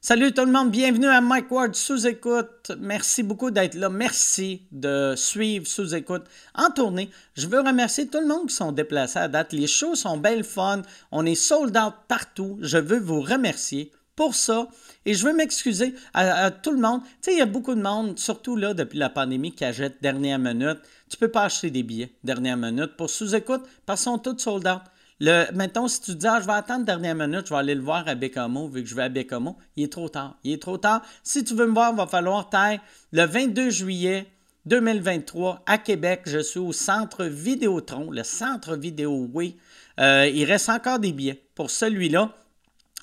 Salut tout le monde, bienvenue à Mike Ward sous écoute. Merci beaucoup d'être là. Merci de suivre sous écoute en tournée. Je veux remercier tout le monde qui sont déplacés à date. Les shows sont belles fun. On est sold out partout. Je veux vous remercier pour ça. Et je veux m'excuser à, tout le monde. Tu il y a beaucoup de monde, surtout là, depuis la pandémie, qui achète dernière minute. Tu peux pas acheter des billets dernière minute pour sous-écoute parce qu'ils sont tous sold out. Le, mettons, si tu dis, ah, je vais attendre dernière minute, je vais aller le voir à Bécamo, vu que je vais à Bécamo, il est trop tard. Il est trop tard. Si tu veux me voir, il va falloir taire le 22 juillet 2023 à Québec. Je suis au centre Vidéotron, le centre Vidéo Oui. Euh, il reste encore des billets pour celui-là.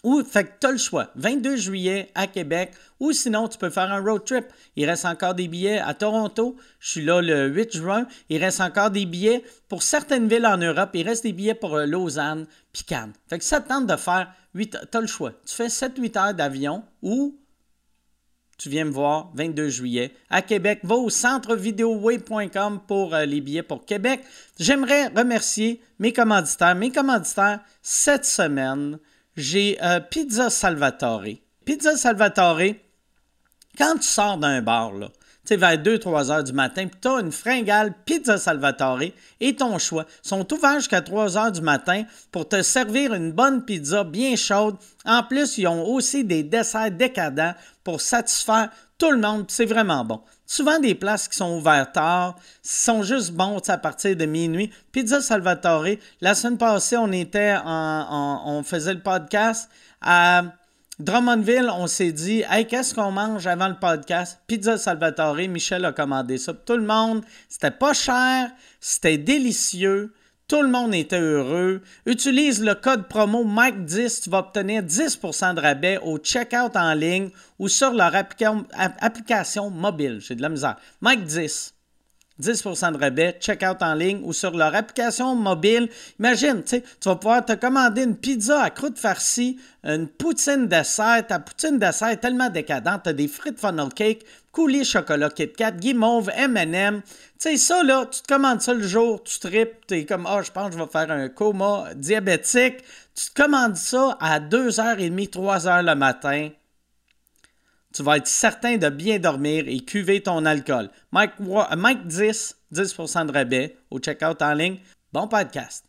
Ou, fait que tu as le choix. 22 juillet à Québec, ou sinon, tu peux faire un road trip. Il reste encore des billets à Toronto. Je suis là le 8 juin. Il reste encore des billets pour certaines villes en Europe. Il reste des billets pour euh, Lausanne puis Cannes. Fait que ça te tente de faire 8 tu as le choix. Tu fais 7-8 heures d'avion ou tu viens me voir 22 juillet à Québec. Va au centrevideoway.com pour euh, les billets pour Québec. J'aimerais remercier mes commanditaires. Mes commanditaires cette semaine j'ai euh, Pizza Salvatore. Pizza Salvatore, quand tu sors d'un bar, là, tu sais, vers 2-3 heures du matin, puis tu as une fringale Pizza Salvatore et ton choix. Sont ouverts jusqu'à 3 heures du matin pour te servir une bonne pizza bien chaude. En plus, ils ont aussi des desserts décadents pour satisfaire tout le monde. C'est vraiment bon. Souvent, des places qui sont ouvertes tard sont juste bons à partir de minuit. Pizza Salvatore, la semaine passée, on en, on faisait le podcast à Drummondville. On s'est dit, hey, qu'est-ce qu'on mange avant le podcast? Pizza Salvatore. Michel a commandé ça. Tout le monde, c'était pas cher, c'était délicieux. Tout le monde était heureux. Utilise le code promo Mike10, tu vas obtenir 10% de rabais au checkout en ligne ou sur leur application mobile. J'ai de la misère. Mike10. 10% de rabais, checkout en ligne ou sur leur application mobile. Imagine, tu vas pouvoir te commander une pizza à croûte farcie, une poutine dessert. Ta poutine dessert tellement décadente. Tu as des frites funnel cake, coulis chocolat Kit Kat, guimauve, M&M. Tu sais, ça, là, tu te commandes ça le jour, tu tripes, tu es comme, ah, oh, je pense que je vais faire un coma diabétique. Tu te commandes ça à 2h30, 3h le matin tu vas être certain de bien dormir et cuver ton alcool. Mike, Mike 10, 10% de rabais au checkout en ligne. Bon podcast.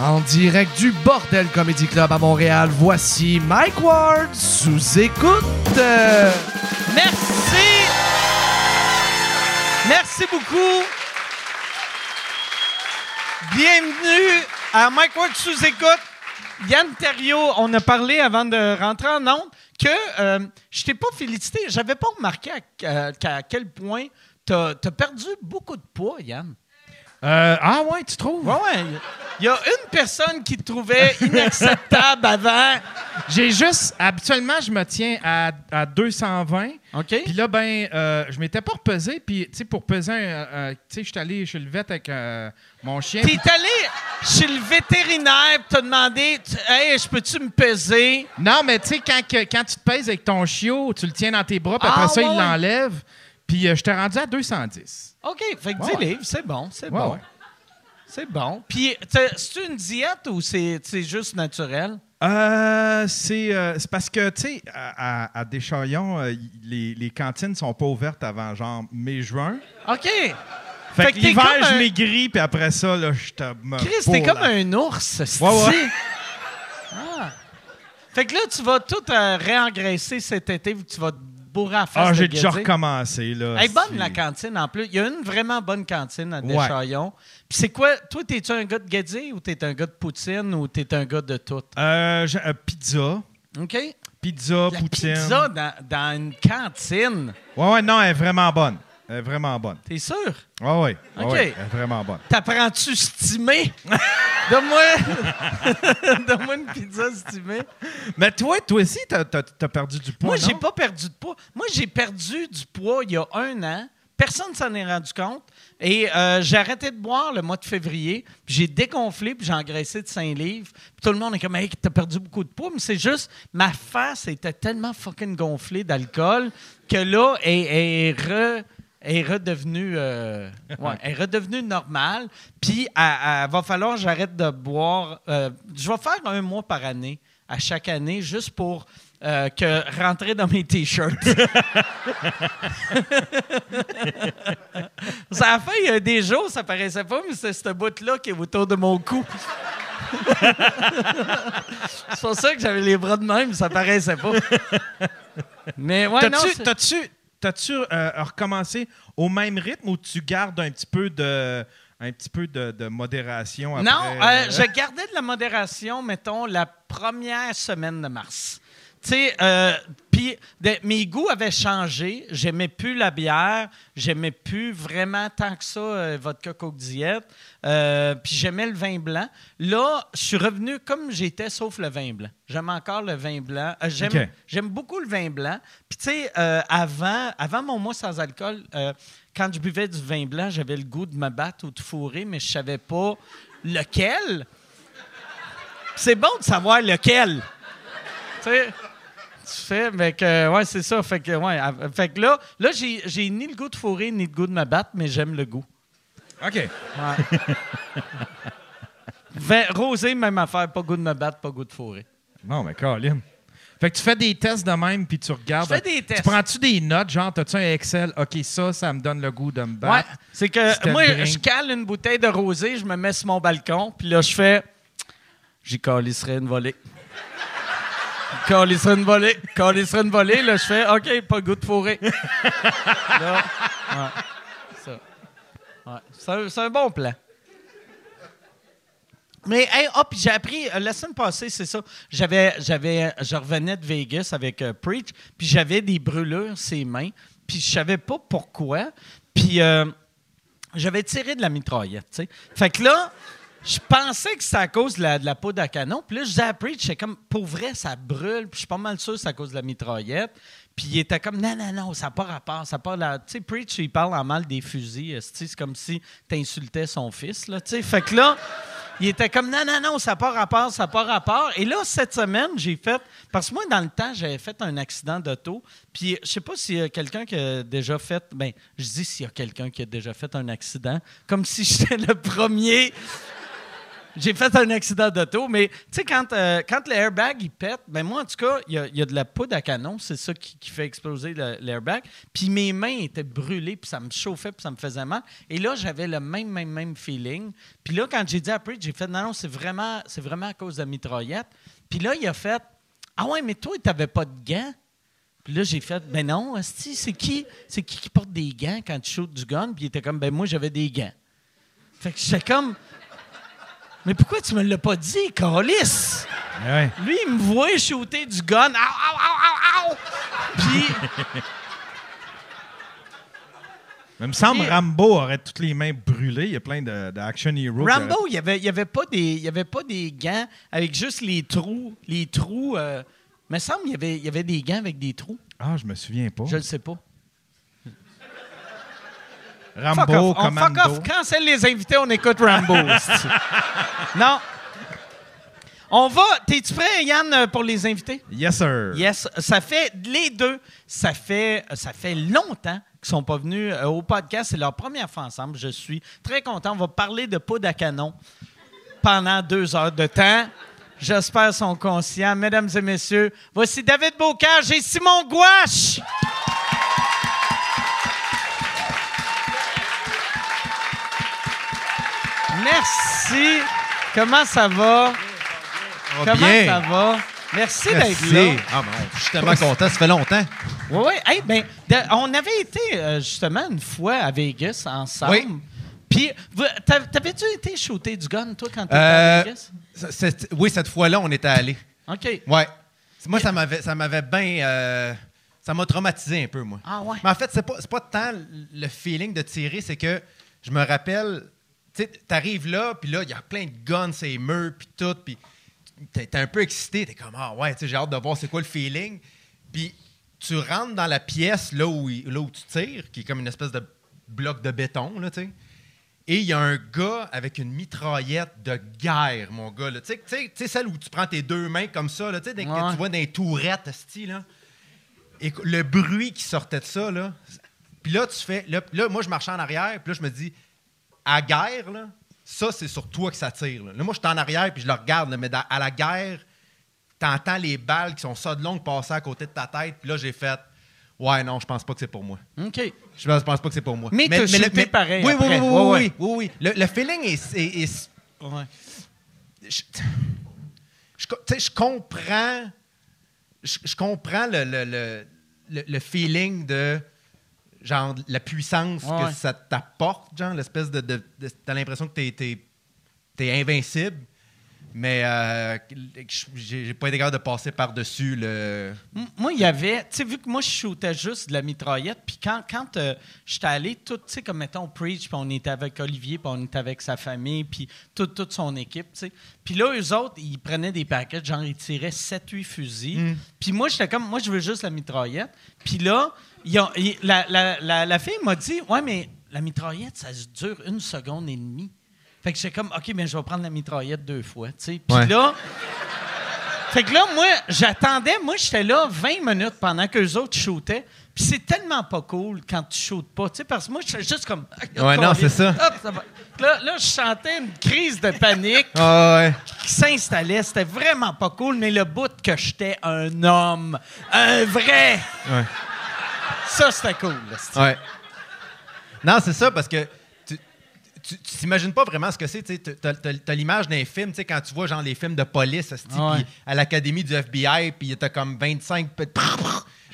En direct du Bordel Comedy Club à Montréal, voici Mike Ward sous écoute. Merci. Merci beaucoup. Bienvenue à Mike Ward sous écoute. Yann Terriot, on a parlé avant de rentrer en ondes que euh, je t'ai pas félicité. J'avais pas remarqué à, quel point tu as, perdu beaucoup de poids, Yann. Euh, ah ouais, tu trouves? Ouais, ouais. Il y a une personne qui te trouvait inacceptable avant. J'ai juste. Habituellement, je me tiens à, à 220. OK. Puis là, ben, euh, je m'étais pas repesé. Puis, tu sais, pour peser, tu sais, je suis allé chez le vet avec euh, mon chien. T'es allé chez le vétérinaire pour te demander Hey, je peux-tu me peser? Non, mais tu sais, quand, quand tu te pèses avec ton chiot, tu le tiens dans tes bras, puis après ah, ça, il l'enlève. Puis euh, je t'ai rendu à 210. OK, fait que 10 livres, c'est bon, c'est bon. C'est bon. Puis, c'est une diète ou c'est juste naturel? Euh, c'est euh, parce que, tu sais, à, à, Deschaillons, euh, les, les cantines sont pas ouvertes avant genre mai-juin. OK. Fait, que l'hiver, je maigris, puis après ça, là, je te Chris, t'es comme un ours, ouais, ouais. Ah. Fait que là, tu vas tout réengraisser cet été, ah, j'ai déjà recommencé. Là, Elle est bonne, la cantine, en plus. Il y a une vraiment bonne cantine à Deschaillons. Puis c'est quoi? Toi, t'es-tu un gars de Gadier ou t'es un gars de poutine ou t'es un gars de tout? Euh, euh pizza. OK. Pizza, la poutine. Pizza dans, dans une cantine. Ouais, ouais, non, elle est vraiment bonne. Elle est vraiment bonne. T'es sûr? Ah oui. OK. elle est vraiment bonne. T'apprends-tu stimé? Donne-moi Donne une pizza stimée. Mais toi, toi aussi, t'as as, perdu du poids, Moi, j'ai pas perdu de poids. Moi, j'ai perdu du poids il y a un an. Personne ne s'en est rendu compte. Et euh, j'ai arrêté de boire le mois de février. J'ai dégonflé, puis j'ai engraissé de 5 livres. Puis tout le monde est comme, hey, t'as perdu beaucoup de poids. Mais c'est juste, ma face était tellement fucking gonflée d'alcool que là, elle est re est redevenue, euh, ouais, est redevenue normale. Puis, il va falloir que j'arrête de boire. euh, je vais faire un mois par année, à chaque année, juste pour euh, que rentrer dans mes t-shirts. ça a fait il y a des jours, ça paraissait pas, mais c'est ce bout-là qui est autour de mon cou. c'est pour ça que j'avais les bras de même, ça paraissait pas. Mais ouais, non, T'as-tu, t'as-tu, euh, recommencé au même rythme ou tu gardes un petit peu de, un petit peu de, de modération après? Non, euh, je gardais de la modération, mettons, la première semaine de mars. Tu sais, euh, puis mes goûts avaient changé. J'aimais plus la bière. J'aimais plus vraiment tant que ça euh, vodka Coke Diet. Euh, puis j'aimais le vin blanc. Là, je suis revenu comme j'étais, sauf le vin blanc. J'aime encore le vin blanc. Euh, j'aime, beaucoup le vin blanc. Puis tu sais, euh, avant, avant mon mois sans alcool, quand je buvais du vin blanc, j'avais le goût de me battre ou de fourrer, mais je savais pas lequel. C'est bon de savoir lequel. Tu sais, tu fais, mais que, ouais, c'est ça. Fait que, ouais, fait que là, là j'ai, ni le goût de fourrer, ni le goût de me battre, mais j'aime le goût. OK. Ouais. Rosé, même affaire, pas goût de me battre, pas goût de fourrer. Non, mais Colin. Fait que tu fais des tests de même, puis tu regardes. Je fais des tests. Tu prends-tu des notes, genre, t'as-tu un Excel? OK, ça, ça me donne le goût de me Ouais, battre. c'est que moi, drink. je cale une bouteille de rosé, je me mets sur mon balcon, puis là, je fais. J'y calisserai une volée. Calisserai une volée. Calisserai une volée, là, je fais OK, pas goût de là, ouais, ça. Ouais, c'est un, c'est un bon plan. Mais, hey, ah, puis j'ai appris, euh, la semaine passée, c'est ça, j'avais, j'avais, je revenais de Vegas avec euh, Preach, puis j'avais des brûlures ses mains, puis je savais pas pourquoi, puis euh, j'avais tiré de la mitraillette, tu sais. Fait que là, je pensais que c'était à cause de la, de la poudre à canon, puis là, je disais à Preach, j'étais comme, pour vrai, ça brûle, puis je suis pas mal sûr que c'est à cause de la mitraillette. Puis il était comme, non, non, non, ça n'a pas rapport, ça la... Tu sais, Preach, il parle en mal des fusils, c'est comme si tu insultais son fils, là. Fait que là... Il était comme non, non, non, ça n'a pas rapport, ça n'a pas rapport. Et là, cette semaine, j'ai fait. Parce que moi, dans le temps, j'avais fait un accident d'auto. Puis, je sais pas s'il y a quelqu'un qui a déjà fait. Ben, je dis s'il y a quelqu'un qui a déjà fait un accident, comme si j'étais le premier. J'ai fait un accident d'auto, mais tu sais, quand, euh, quand l'airbag il pète, ben moi, en tout cas, il y a, de la poudre à canon, c'est ça qui, fait exploser l'airbag. Puis mes mains étaient brûlées, puis ça me chauffait, puis ça me faisait mal. Et là, j'avais le même, même, même feeling. Puis là, quand j'ai dit à j'ai fait non, non, c'est vraiment, vraiment à cause de la mitraillette. Puis là, il a fait Ah ouais, mais toi, tu n'avais pas de gants. Puis là, j'ai fait Ben non, c'est qui, c'est qui qui porte des gants quand tu shootes du gun? Puis il était comme Ben moi, j'avais des gants. Fait que j'étais comme. Mais pourquoi tu me l'as pas dit, Carlis? Ouais. Lui, il me voit shooter du gun. Au, au, au, au, au! Puis, Mais il me semble Rambo aurait toutes les mains brûlées. Il y a plein de- d'action heroes. qui Rambo, il n'y avait, il avait, pas des- il y avait pas des gants avec juste les trous. Les trous. Euh, il me semble qu'il y avait, il y avait des gants avec des trous. Ah, je me souviens pas. Je ne sais pas. Fuck Rambo, off. On fuck off. Cancelle les invités, on écoute Rambo. non. On va. T'es-tu prêt, Yann, euh, pour les invités? Yes, sir. Yes, ça fait les deux, ça fait ça fait longtemps qu'ils sont pas venus euh, au podcast, c'est leur première fois ensemble. Je suis très content. On va parler de poudre à canon pendant deux heures de temps. J'espère qu'ils sont conscients, mesdames et messieurs. Voici David Bocage et Simon Gouache. Merci. Comment ça va? Comment bien. ça va? Merci d'être là. Ah, ben, je suis tellement content, ça fait longtemps. Oui, oui. Hey, ben, de- on avait été euh, justement une fois à Vegas ensemble. Oui. Puis, t'avais-tu été shooter du gun, toi, quand t'étais Euh, à Vegas? Ça- c'est- oui, cette fois-là, on était allés. OK. Ouais. Moi, ça m'avait, ça m'avait bien. euh, ça m'a traumatisé un peu, moi. Ah ouais. Mais en fait, c'est pas, c'est pas tant le feeling de tirer, c'est que je me rappelle, tu sais, t'arrives là, puis là, il y a plein de guns, c'est murs, puis tout, puis t'es, un peu excité, t'es comme, ah ouais, j'ai hâte de voir c'est quoi le feeling. Puis tu rentres dans la pièce là où, là où tu tires, qui est comme une espèce de bloc de béton, là, tu sais. Et il y a un gars avec une mitraillette de guerre, mon gars. Tu sais- celle où tu prends tes deux mains comme ça, là, tu sais, des- que Ouais. tu vois dans les tourettes, esti, là. Et le bruit qui sortait de ça, là. Puis Puis là, tu fais. Là, là, moi, je marchais en arrière, puis là, je me dis, à guerre, là, ça, c'est sur toi que ça tire. Là, Là, moi, je suis en arrière, puis je le regarde, là, mais dans- à la guerre, t'entends les balles qui sont ça de longues passer à côté de ta tête, puis là, j'ai fait, ouais, non, je pense pas que c'est pour moi. OK. Je pense, pense pas que c'est pour moi. Mais t'as le- shooté pareil Oui, oui, après. oui, oui, Ouais, oui, oui, oui. Le, le feeling est. est- est- Ouais. je, comprends. Je, je comprends le feeling de. Genre, la puissance Ouais. que ça t'apporte, genre, l'espèce de. de, de- T'as l'impression que t'es, t'es invincible. Mais euh, j'ai, pas été capable de passer par-dessus le. M- Moi, il y avait, tu sais, vu que moi, je shootais juste de la mitraillette, puis quand, quand euh, j'étais allé, tout, tu sais, comme mettons Preach, puis on était avec Olivier, puis on était avec sa famille, puis toute, toute son équipe, tu sais. Puis là, eux autres, ils prenaient des paquets, genre, ils tiraient 7-8 fusils. Puis moi, j'étais comme, moi, je veux juste la mitraillette. Puis là, ils ont- ils- la, la, la, la fille m'a dit, ouais, mais la mitraillette, ça dure une seconde et demie. Fait que j'étais comme, OK, mais je vais prendre la mitraillette deux fois. Puis Ouais. là, fait que là, moi, j'attendais. Moi, j'étais là 20 minutes pendant que les autres shootaient. Puis c'est tellement pas cool quand tu shootes pas. Tu sais, parce que moi, j'étais juste comme. Ouais, non, c'est ça. Hop, ça va. Là, là, je sentais une crise de panique Ah ouais. qui s'installait. C'était vraiment pas cool, mais le bout que j'étais un homme, un vrai, Ouais. Ça, c'était cool. là, Ouais. Non, c'est ça, parce que tu t'imagines pas vraiment ce que c'est. Tu as, l'image d'un film, tu sais, quand tu vois genre les films de police Ouais. puis à l'académie du FBI, puis t'as comme 25... pe-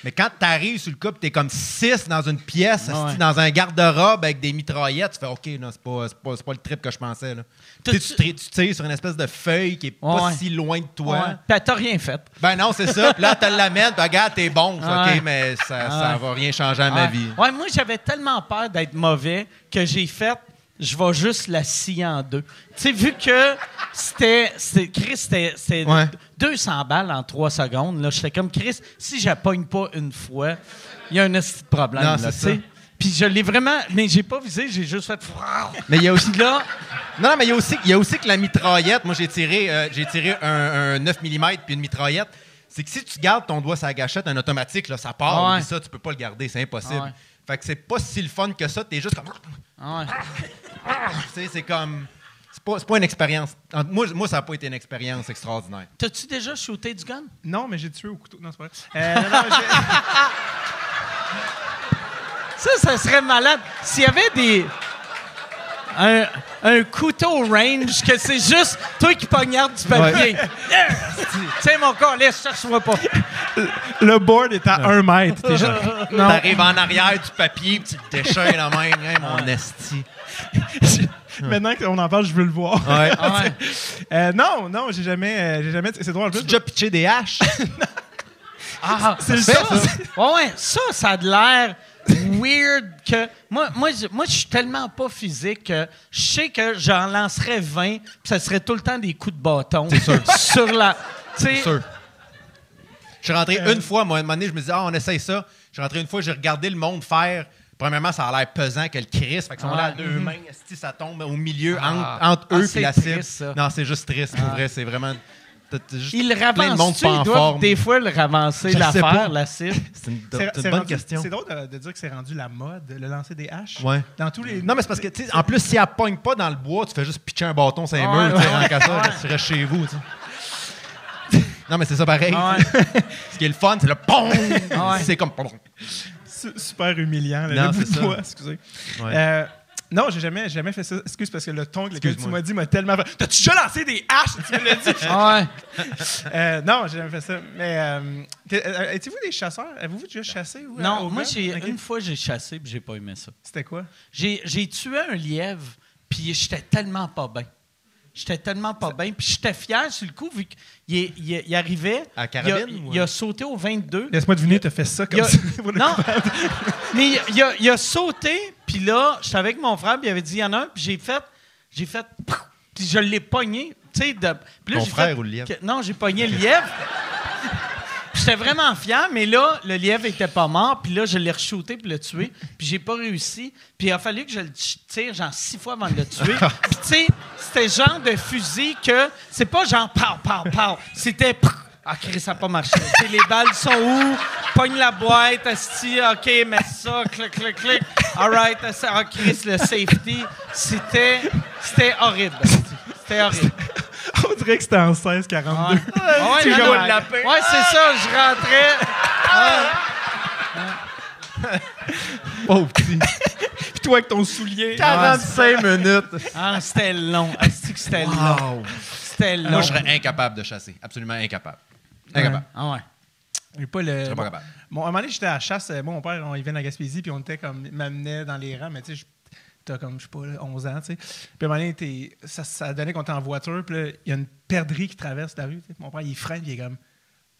Mais quand tu arrives sur le coup, tu es comme 6 dans une pièce, Ouais. dans un garde-robe avec des mitraillettes, tu fais OK, non, c'est pas, pas, pas le trip que je pensais. Là. Tu, sais, tu, tires sur une espèce de feuille qui est pas Ouais. si loin de toi? Ouais. T'as rien fait. Ben non, c'est ça. Puis là, tu l'amènes, puis regarde, t'es bon. OK, mais ça, ça Ouais. va rien changer à ma vie. Ouais, moi, j'avais tellement peur d'être mauvais que j'ai fait, je vais juste la scier en deux. Tu sais, vu que c'était, Chris, c'était, c'était Ouais. 200 balles en trois secondes, là, j'étais comme, Chris, si je pogne pas une fois, il y a un petit problème, Non, là. Puis je l'ai vraiment, mais j'ai pas visé, j'ai juste fait. Mais il y a aussi là, Non, non, mais il y, a aussi- il y a aussi que la mitraillette. Moi, j'ai tiré, euh, j'ai tiré un, un 9 mm puis une mitraillette. C'est que si tu gardes ton doigt sur la gâchette, un automatique, là, ça part. Ouais. Puis ça, tu peux pas le garder, c'est impossible. Ouais. Fait que c'est pas si le fun que ça. T'es juste comme. ah ouais. Tu sais, c'est comme. C'est pas, pas une expérience. En- Moi, moi ça n'a pas été une expérience extraordinaire. t'as-tu déjà shooté du gun? Non, mais j'ai tué au couteau. Non, c'est pas vrai. Euh, non, Ça, ça serait malade. S'il y avait des. Un, un couteau range, que c'est juste toi qui poignardes du papier. Yeah! Tiens, mon corps, laisse, cherche-moi pas. le board est à un mètre. T'arrives en arrière du papier, puis tu le déchires la main. Hey, mon esti. Maintenant qu'on en parle, je veux le voir. Ouais. Ah ouais. Euh, non, non, j'ai jamais, euh, j'ai jamais. C'est drôle. Tu as déjà pitché des haches? Ah, C'est le ça, ça. Ouais, ouais, ça, ça a de l'air weird que. Moi, moi, je, moi, je suis tellement pas physique que je sais que j'en lancerais 20, puis ça serait tout le temps des coups de bâton. Sur la. Sais. sûr. Je suis rentré une fois, moi, à un moment donné, je me disais, ah, on essaye ça. Je suis rentré une fois, j'ai regardé le monde faire. Premièrement, ça a l'air pesant que le Chris. Fait qu'ils sont là à Ouais. deux mains, esti, ça tombe au milieu, Ah. entre, entre Ah, eux et la cible. Non, c'est juste triste, pour vrai. C'est vraiment. Ils Ils doivent forme. des fois le ravancer, l'affaire, la cible. C'est une, bonne rendu- question. C'est drôle de, de dire que c'est rendu la mode, le lancer des haches. Ouais. Dans tous les. Non, mais c'est parce que, tu sais, en plus, si elle pogne pas dans le bois, tu fais juste pitcher un bâton sur un mur, tu sais, ouais, ça, tu restes chez vous, tu sais. Non, mais c'est ça pareil. Ah ouais. Ce qui est le fun, c'est le POM! Ah ouais. C'est comme. pom. Su- super humiliant, là, Non, le bout c'est de ça. bois, excusez. Ouais. Euh, non, j'ai jamais, jamais fait ça. Excuse, parce que le ton que tu m'as dit m'a tellement fait. T'as-tu déjà lancé des haches? Tu me l'as dit. Ah ouais. Euh, non, j'ai jamais fait ça. Mais, euh, euh, étiez-vous des chasseurs? Avez-vous déjà chassé? Vous, Non, au moi, j'ai, une fois, j'ai chassé puis j'ai pas aimé ça. C'était quoi? J'ai, j'ai tué un lièvre, puis j'étais tellement pas bien. J'étais tellement pas bien. Puis j'étais fier sur le coup, vu qu'il il, il- il arrivait. À la il a- carabine, Il, il a sauté au 22. Laisse-moi deviner, t'as fait ça Il comme a- ça. non, mais il, il a, il a sauté, puis là, j'étais avec mon frère, puis il avait dit il y en a un, puis j'ai fait, j'ai fait, pouf, puis je l'ai pogné, tu sais, de. puis là, Ton j'ai frère fait ou le lièvre? que- non, j'ai pogné le lièvre. J'étais vraiment fier, mais là, le lièvre était pas mort, puis là, je l'ai re-shooté puis le tué, puis j'ai pas réussi. Puis il a fallu que je le tire genre six fois avant de le tuer. Puis tu sais, c'était genre de fusil que c'est pas genre pow, pow, pow. C'était Ah, Chris, ça n'a pas marché. Les balles sont où? Pogne la boîte, asti, OK, mets ça, clic, clic, clic. All right, ah, Chris, le safety. C'était, c'était horrible. C'était horrible. On dirait que c'était en 16-42. Ouais, ouais, Tu non, joues non. au lapin. Ouais, c'est ça, je rentrais. Pauvre petit. Puis toi avec ton soulier. 45 minutes. Ah, c'était long. Asti que c'était long. C'était long. Moi, je serais incapable de chasser. Absolument incapable. Incapable. Ah ouais. J'ai pas le. Je serais pas capable. Bon, à un moment donné, j'étais à la chasse. Moi, mon père, on, il vient de la Gaspésie, puis on était comme. M'amenait dans les rangs, mais tu sais, je- t'as comme, je sais pas, là, 11 ans, tu sais. Puis à un moment donné, t'es- ça, ça donnait qu'on était en voiture, puis là, il y a une perdrix qui traverse la rue. Mon père, il freine, puis il est comme.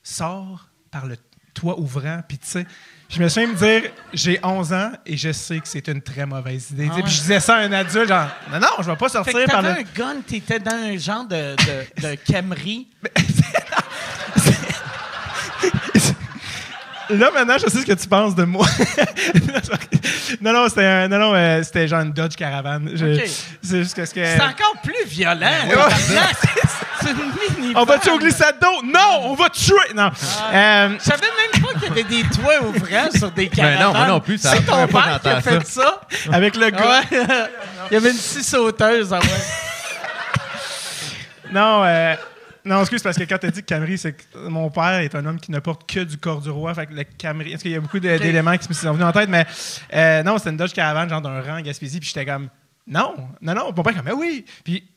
Sors par le toit ouvrant, puis tu sais. Je me souviens me dire, j'ai 11 ans et je sais que c'est une très mauvaise idée. Ah Puis je disais ça à un adulte, genre, non, non, je vais pas Fait sortir que par le. un gun, t'étais dans un genre de, de, de Camry. Là, maintenant, je sais ce que tu penses de moi. non, non, c'était un- non, non, euh, c'était genre une Dodge. Je- Ok. C'est juste que ce que. C'est encore plus violent. Ouais. tabarnak. C'est une mini On va-tu au glissade d'eau? Non, on va tuer! Non. Euh, Je savais même pas qu'il y avait des toits ouvrants sur des caravanes. non, moi non plus, ça C'est la ton première père qui a fait ça? avec le gars. Ouais. Il y avait une scie sauteuse. Ah ouais. Non, euh, non, excuse, parce que quand tu as dit que Camry, c'est que mon père est un homme qui ne porte que du corps du roi. Fait que le Camry. Est-ce qu'il y a beaucoup de- d'éléments qui me sont venus en tête? Mais euh, non, c'était une Dodge Caravane, genre d'un rang en Gaspésie. Puis j'étais comme, non, non, non. Mon père, comme, mais oui. Puis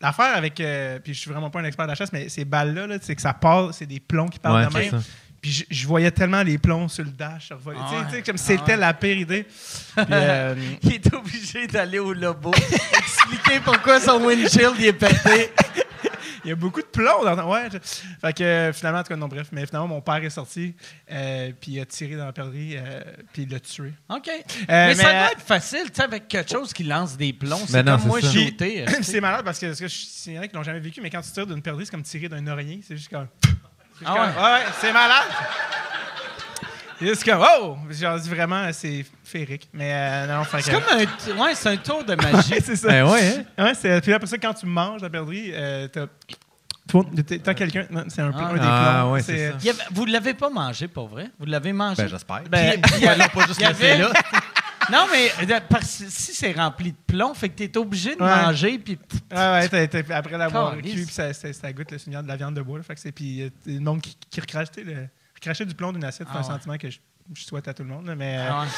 l'affaire avec. euh, puis je suis vraiment pas un expert de la chasse, mais ces balles-là, là, c'est que ça part, c'est des plombs qui partent Ouais, de c'est même. ça. Puis je, je voyais tellement les plombs sur le dash. se revoler. Ah Tu sais, ouais. tu sais, comme Ah c'était ouais. la pire idée. Puis, euh, Il est obligé d'aller au lobo, expliquer pourquoi son windshield il est pété. Il y a beaucoup de plomb dans Ouais. je- Fait que euh, finalement, en tout cas, non, bref. Mais finalement, mon père est sorti, euh, puis il a tiré dans la perdrix, euh, puis il l'a tué. OK. Euh, mais, ça doit être facile, tu sais, avec quelque chose qui lance des plombs. C'est Mais non, comme c'est moi shooter. Puis, c'est malade parce que, il y en a qui l'ont jamais vécu, mais quand tu tires d'une perdrix, c'est comme tirer d'un oreiller. C'est juste comme. c'est Ah ouais? ouais, c'est malade. C'est juste comme, oh! Genre, dis vraiment, c'est féerique. Mais euh, non, fait C'est comme un, t- ouais, c'est un tour de magie. c'est ça. Ben ouais, hein? Ouais, c'est, puis après ça, quand tu manges la perdrix, euh, t'as. t'as- T'as quelqu'un. non, C'est un peu Ah. un des Ah, plombs. ouais, c'est ça. Il avait- vous ne l'avez pas mangé, pour vrai? Vous l'avez mangé? Ben j'espère. Ben, ils l'ont pas juste il y avait- là. Non, mais euh, parce que si c'est rempli de plomb, fait que t'es obligé de Ouais. manger, puis Ah ouais, t'as- t'as- après l'avoir cuit, puis ça, ça, ça goûte le souvenir de la viande de bois. là. fait que c'est puis euh, le monde qui, qui recrache, tu sais, le recracher du plomb d'une assiette, c'est Ah un ouais. sentiment que je, je souhaite à tout le monde. mais euh, Ah ouais.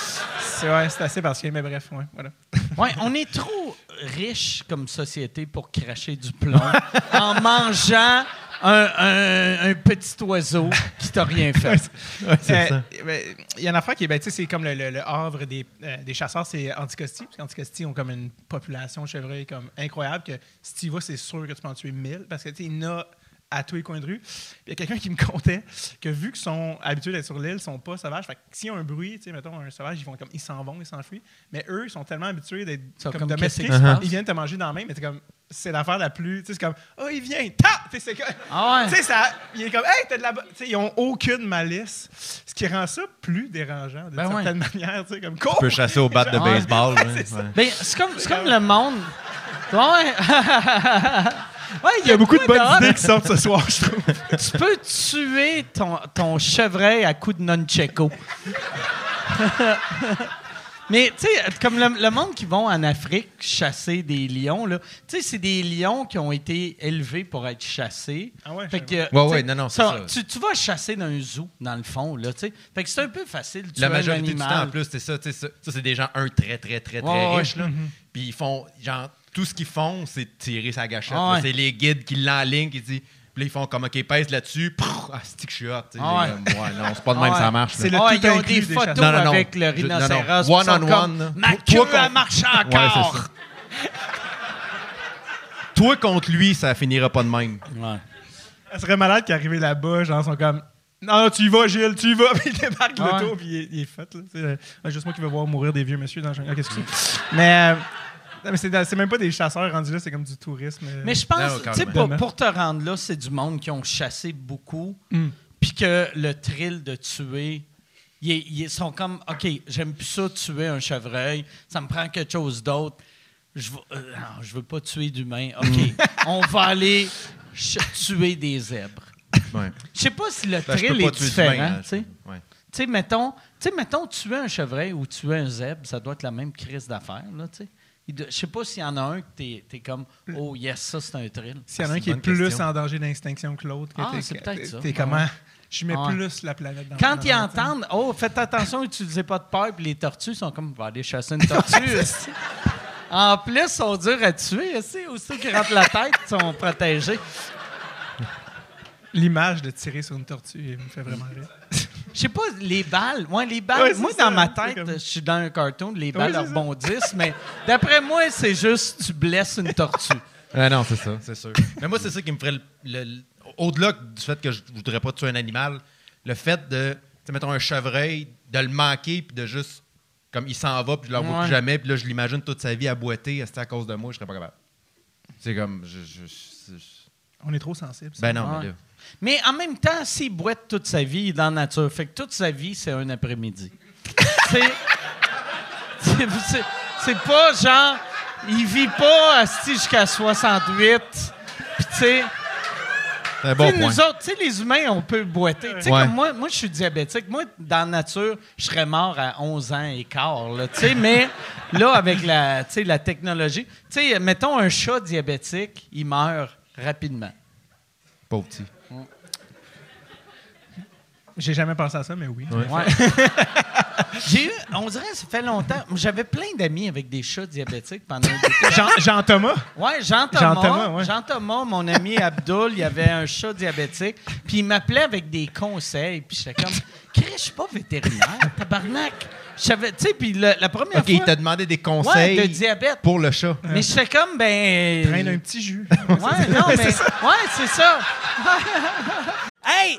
c'est ouais, c'est assez particulier, mais bref, ouais, voilà. Ouais, on est trop riche comme société pour cracher du plomb en mangeant un, un- un petit oiseau qui t'a rien fait. Ouais, c'est Euh, ben, Il y a une affaire qui est, ben, tu sais, c'est comme le, le- le havre des, euh, des chasseurs, c'est Anticosti. Parce qu'Anticosti ont comme une population de chevreuils comme incroyable que si tu y vas, c'est sûr que tu peux en tuer 1000 parce que tu sais, il y en a à tous les coins de rue. Il y a quelqu'un qui me contait que vu qu'ils sont habitués d'être sur l'île, ils sont pas sauvages. Fait que s'il y a un bruit, tu sais, mettons un sauvage, ils vont comme ils s'en vont, ils s'enfuient. Mais eux, ils sont tellement habitués d'être comme, comme, passe? ils viennent te manger dans la main, mais c'est comme c'est l'affaire la plus, tu sais, c'est comme oh il vient, ta, Tu sais, c'est comme Ah ouais. tu sais, ça, il est comme, hey, t'as de la. bo- Tu sais, ils ont aucune malice. Ce qui rend ça plus dérangeant, de Ben certaine manière. Tu sais, comme, Tu peux chasser au bat de Ouais. baseball. hein, c'est ouais. Ben, c'est comme, c'est comme le monde. Ouais. Ouais, Il y a beaucoup de bonnes idées qui sortent ce soir, je trouve. Tu peux tuer ton, ton chevreuil à coup de nunchako. Mais, tu sais, comme le, le monde qui vont en Afrique chasser des lions, là, tu sais, c'est des lions qui ont été élevés pour être chassés. Ah ouais, Fait que, Ouais, tu ouais, non, non, c'est ça. Tu, tu vas chasser dans un zoo, dans le fond, là, tu sais. Fait que c'est un peu facile tuer La un majorité du temps, en animal. plus, c'est ça. tu sais, Ça, ça, c'est des gens, un, très, très, très, très Ouais, ouais. riches. là. Puis ils font, genre, tout ce qu'ils font, c'est tirer sa gâchette. Ah ouais. C'est les guides qui l'enlignent, qui disent. Puis là, ils font comme, OK, pèse là-dessus. Ah, c'est que je suis hot. Ah ouais. Ouais, non, c'est pas de même, Ah ça marche. C'est le Ouais, tout ils ont inclus des photos Non, non, non. avec le Je- non, non. rhinocéros. puis One on comme, one. Ma Toi, queue, elle marche encore. c'est ça. Toi contre lui, ça finira pas de même. Ouais. Elle serait malade qui arrivait là-bas, genre, ils sont comme. Non, non, tu y vas, Gilles, tu y vas. Puis il débarque de Ah l'auto, puis il est, il est fait. Là, sais, euh, juste moi qui veux voir mourir des vieux monsieur dans le jungle. Ah, Qu'est-ce que c'est? Mais, euh, mais c'est, c'est même pas des chasseurs rendus là, c'est comme du tourisme. euh. Mais je pense, tu sais, pour, pour te rendre là, c'est du monde qui ont chassé beaucoup, Mm. puis que le thrill de tuer, ils, ils sont comme, OK, j'aime plus ça tuer un chevreuil, ça me prend quelque chose d'autre. Je veux, euh, non, je veux pas tuer d'humains. OK, on va aller ch- tuer des zèbres. Ouais. Je sais pas si le Ben, thrill est différent, hein, tu sais. ouais. Tu sais, mettons, tu sais, mettons, tuer un chevreuil ou tuer un zèbre, ça doit être la même crise d'affaires, là, tu sais. Je sais pas s'il y en a un que t'es es comme « Oh yes, ça, c'est un thrill S'il y en a Ah, un qui est plus question. en danger d'extinction que l'autre, que Ah, t'es- c'est peut-être ça. T'es Ah comment? ouais. Je mets Ah ouais. plus la planète dans Quand ils entendent « Oh, faites attention, utilisez pas de peur », puis les tortues sont comme « Va aller chasser une tortue. esti. » En plus, ils sont durs à tuer. esti. Aussitôt qu'ils rentrent la tête, ils sont protégés. L'image de tirer sur une tortue me fait vraiment rire. Je sais pas, les balles. Ouais, les balles. Ouais, moi, ça, dans ma tête, comme- je suis dans un cartoon, les balles rebondissent, mais d'après moi, c'est juste tu blesses une tortue. Ah non, c'est ça, c'est sûr. Mais moi, c'est ça qui me ferait le. Au-delà du fait que je voudrais pas tuer un animal, le fait de, tu sais, mettons un chevreuil, de le manquer puis de juste. Comme il s'en va, puis je le revois Ouais. plus jamais, puis là, je l'imagine toute sa vie à boiter, c'était à cause de moi, je serais pas capable. C'est comme. Je, je- je- je- On est trop sensible. ben non, Ouais. mais là. Mais en même temps, s'il boite toute sa vie, il est dans la nature. Fait que toute sa vie, c'est un après-midi. c'est. pas genre. Il vit pas jusqu'à 68. Puis tu sais. C'est bon point. nous autres, tu sais, les humains, on peut boiter. Tu sais, Ouais. comme moi, moi, je suis diabétique. Moi, dans la nature, je serais mort à 11 ans et quart, là, mais là, avec la, la technologie, tu sais, mettons un chat diabétique, il meurt rapidement. Pauvre petit. J'ai jamais pensé à ça, mais oui. Ouais. J'ai eu, on dirait, ça fait longtemps. J'avais plein d'amis avec des chats diabétiques pendant un bout de temps. Jean, Jean-Thomas? Ouais, Jean-Thomas. Jean-Thomas, ouais. Jean-Thomas, mon ami Abdul, il avait un chat diabétique. Puis il m'appelait avec des conseils. Puis j'étais comme, Chris, je suis pas vétérinaire, tabarnak. Je savais, tu sais, puis la première Ok, il fois. t'a demandé des conseils Ouais, de diabète. pour le chat. Mais j'étais comme, ben. Traîne un petit jus. Ouais, non, mais. Ouais, c'est ça. hey!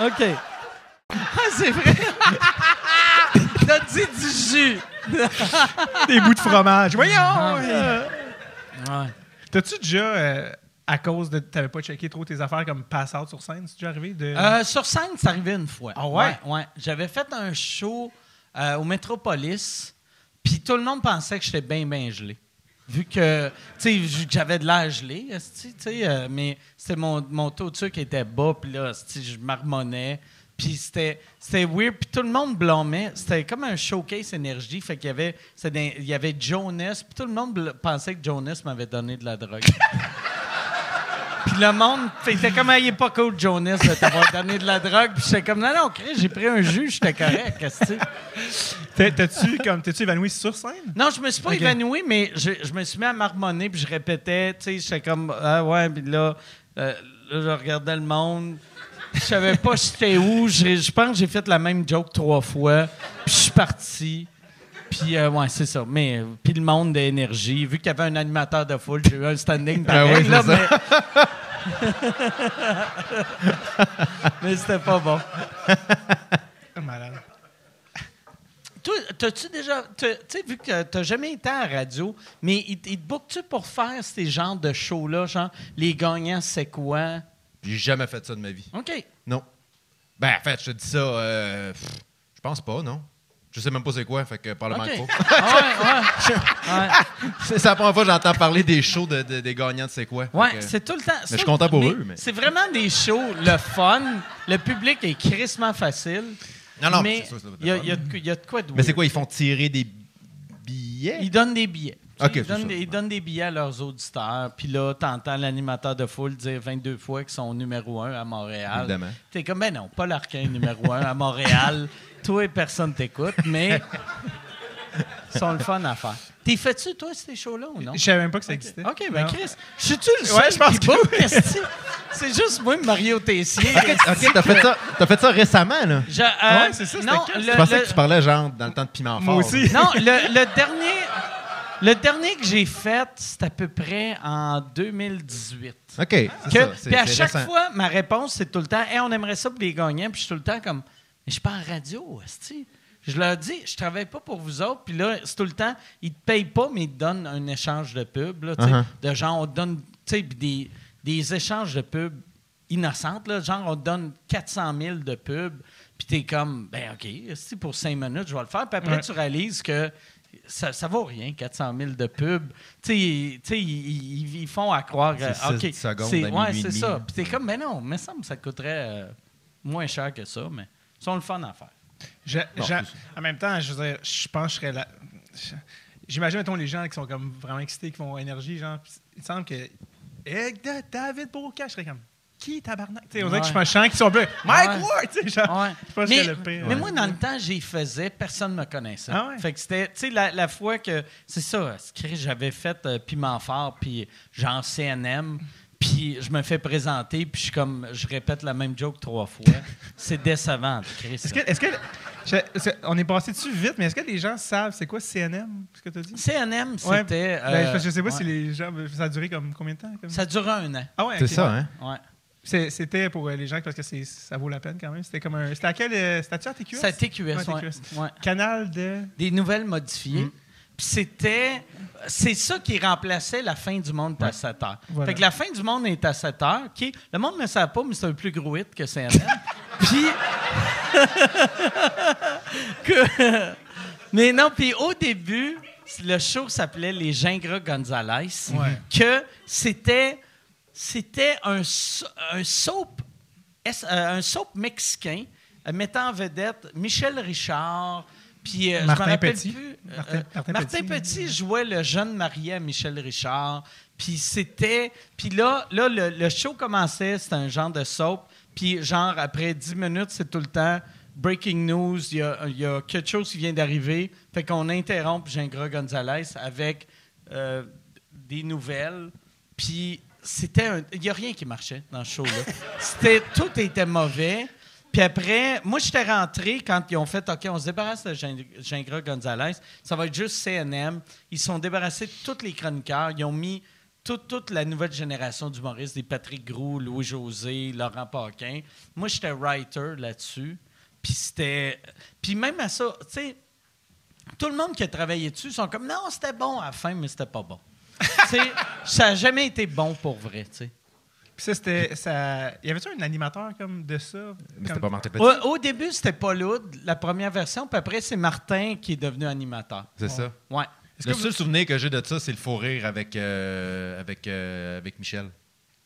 OK. Ah, c'est vrai. T'as dit du jus. Des bouts de fromage. Voyons! Ouais. T'as-tu déjà, euh, à cause de. T'avais pas checké trop tes affaires comme pass-out sur scène, c'est déjà arrivé? De... Euh, sur scène, c'est arrivé une fois. Ah ouais? ouais. J'avais fait un show euh, au Métropolis, puis tout le monde pensait que j'étais bien, bien gelé. Vu que, j'avais de l'air gelé, euh, mais c'était mon, mon taux de sucre était bas, puis là, je marmonnais. Puis c'était, weird, puis tout le monde blâmait. C'était comme un showcase énergie, fait qu'il y avait, il y avait Jonas, puis tout le monde pensait que Jonas m'avait donné de la drogue. Puis le monde, était comme, il est pas cool, Jonas, de t'avoir donné de la drogue. Puis j'étais comme, non, non, Chris, j'ai pris un jus, j'étais correct, T'as-tu comme, t'es-tu évanoui sur scène? Non, je me suis pas évanoui, mais je, je me suis mis à marmonner, puis je répétais, tu sais, j'étais comme, ah ouais, puis là, euh, là, je regardais le monde. Je savais pas j'étais où. Je je pense que j'ai fait la même joke trois fois, puis je suis parti. Puis, euh, ouais, c'est ça. Mais, euh, puis le monde d'énergie, vu qu'il y avait un animateur de foule, j'ai eu un standing pareil, ouais, c'est là, mais... mais c'était pas bon. Ah, Malade. Toi, t'as-tu déjà. Tu sais, vu que t'as jamais été à la radio, mais ils il te bookent-tu pour faire ces genres de shows-là, genre les gagnants, c'est quoi? J'ai jamais fait ça de ma vie. OK. Non. Ben, en fait, je te dis ça, euh, pff, je pense pas, non. Je sais même pas c'est quoi, fait que parle OK. manque Ah ouais, ouais. Ouais, C'est la première fois que j'entends parler des shows de- de- des gagnants de c'est quoi. Ouais, que- c'est tout le temps. je ça, suis content pour eux, mais- C'est vraiment des shows, le fun. Le public est crissement facile. Non, non, mais il y, y a de- il y a de quoi de Mais c'est quoi, ils font tirer des billets? Ils donnent des billets. Ils, donnent des, ils donnent des billets à leurs auditeurs. Puis là, t'entends l'animateur de foule dire 22 fois qu'ils sont numéro un à Montréal. Évidemment. T'es comme, ben non, pas l'Arquin numéro un à Montréal. Toi et personne t'écoute, mais ils sont le fun à faire. T'es fait-tu, toi, ces shows-là ou non? Je savais même pas que ça existait. OK, ben Non. Chris, je suis-tu le seul Ouais, je pense qui que? C'est juste moi, Mario Tessier. Ok, t'as fait, ça, t'as fait ça récemment, là. Je- euh, Ouais, c'est ça, non, le- Je pensais le- que tu parlais genre dans le temps de piment fort. Moi aussi. là. Non, le, le dernier. Le dernier que j'ai fait, c'est à peu près en 2018. OK. Puis à chaque récent. fois, ma réponse, c'est tout le temps Hey, on aimerait ça pour les gagnants. Puis je suis tout le temps comme Mais je suis pas en radio. Je leur dis Je travaille pas pour vous autres. Puis là, c'est tout le temps Ils te payent pas, mais ils te donnent un échange de pub. Là, Uh-huh. De genre, on te donne tu sais, puis des, des échanges de pub innocentes. Là, genre, on te donne 400 000 de pub. Puis t'es comme Ben, OK, pour 5 minutes, je vais le faire. Puis après, Ouais. tu réalises que. Ça, ça vaut rien, 400 000 de pub. Tu sais, ils- ils, font à croire. C'est c'est- à ouais, et ça. Puis t'es comme, mais non, mais ça me ça coûterait euh, moins cher que ça, mais ils sont le fun à faire. Je- je- en même temps, je veux dire, je pense que je serais là. J'imagine, mettons, les gens qui sont comme vraiment excités, qui font énergie, genre, il me semble que. Eh, Da- David Bourca, je serais comme. Qui tabarnak? Tu sais, on dirait que je Ouais. suis un chant qui sont un peu. Mike Ouais. Ward! Tu sais, genre. Ouais. Je pense que mais, c'est le pire. mais Ouais. moi, dans le temps, j'y faisais, personne ne me connaissait. Ah ouais? Fait que c'était, tu sais, la, la fois que, c'est ça, c'est que j'avais fait euh, Piment Fort, puis genre CNM, puis je me fais présenter, puis je suis comme, je répète la même joke trois fois. c'est décevant, Chris. Est-ce que. Est-ce que je- c'est- on est passé dessus vite, mais est-ce que les gens savent c'est quoi CNM, ce que tu as dit? CNM, Ouais. c'était... Ben, euh, je sais pas ouais. si les gens. Ça a duré comme combien de temps? comme- Ça a duré un an. Ah ouais, C'est ok, ça, ouais. hein? Ouais. C'était pour euh, les gens parce que c'est- ça vaut la peine quand même. C'était comme un. C'était à quel. euh, C'était à TQS? Ça a TQS, Ouais, ouais. TQS. Ouais. Canal de? des nouvelles modifiées. Puis c'était. C'est ça qui remplaçait la fin du monde à 7 heures. Voilà. Fait que la fin du monde est à 7 heures. OK? Le monde ne le savait pas, mais c'est un plus gros hit que CNN. puis. que- mais non, puis au début, le show s'appelait Les Gingras Gonzalez. Ouais. Que c'était. C'était un, so- un soap euh, un soap mexicain euh, mettant en vedette Michel Richard. Puis, euh, Martin rappelle Petit. plus, euh, Martin- Martin Martin, Petit. Petit. jouait le jeune marié à Michel Richard. Puis c'était. Puis là, là le, le show commençait, c'était un genre de soap. Puis genre, après 10 minutes, c'est tout le temps breaking news, il y y a quelque chose qui vient d'arriver. Fait qu'on interrompt Gingras Gonzalez avec euh, des nouvelles. Puis c'était un. Il n'y a rien qui marchait dans ce show-là. C'était, tout était mauvais. Puis après, moi, j'étais rentré quand ils ont fait OK, on se débarrasse de Gin- Gingras Gonzalez. Ça va être juste CNM. Ils sont débarrassés de tous les chroniqueurs. Ils ont mis toute, toute la nouvelle génération d'humoristes, des Patrick Groux, Louis-José, Laurent Paquin. Moi, j'étais writer là-dessus. Puis c'était. Puis même à ça, tu sais, tout le monde qui a travaillé dessus sont comme non, c'était bon à la fin, mais c'était pas bon. Ça n'a jamais été bon pour vrai, tu sais. Puis ça, c'était. Ça... Y avait-tu un animateur comme de ça? Mais c'était Comme- pas Martin Petit? Au, au début, c'était Paul Hood, la première version, puis après, c'est Martin qui est devenu animateur. C'est ça. Ouais. Le que seul souvenir que j'ai de ça, c'est le faux rire avec, euh, avec, euh, avec Michel.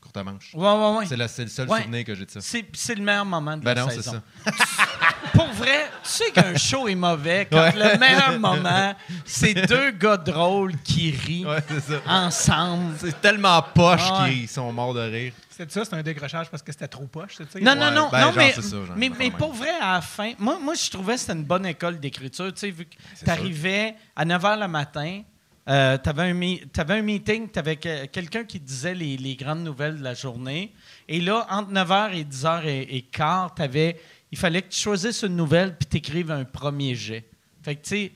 Courte manche. Ouais, ouais, ouais. C'est, la- c'est le seul Ouais. souvenir que j'ai de ça. C'est, c'est le meilleur moment de Ben la non, c'est saison. ça. Pour vrai, tu sais qu'un show est mauvais quand Ouais. le meilleur moment, c'est deux gars drôles qui rient Ouais, c'est ça. ensemble. C'est tellement poche Ah ouais. qu'ils sont morts de rire. C'était ça, c'était un décrochage parce que c'était trop poche, c'est ça? Non, non, Ouais, non, ben, non, genre, mais, c'est ça, genre, mais, pour vrai, à la fin, moi, moi je trouvais que c'était une bonne école d'écriture. Tu sais, vu que C'est tu arrivais à 9 h le matin, tu avais, un mi- t'avais un meeting, tu avais quelqu'un qui disait les, les grandes nouvelles de la journée. Et là, entre 9 h et 10 h et, et quart, t'avais- il fallait que tu choisisses une nouvelle puis tu écrives un premier jet. Fait que, tu sais,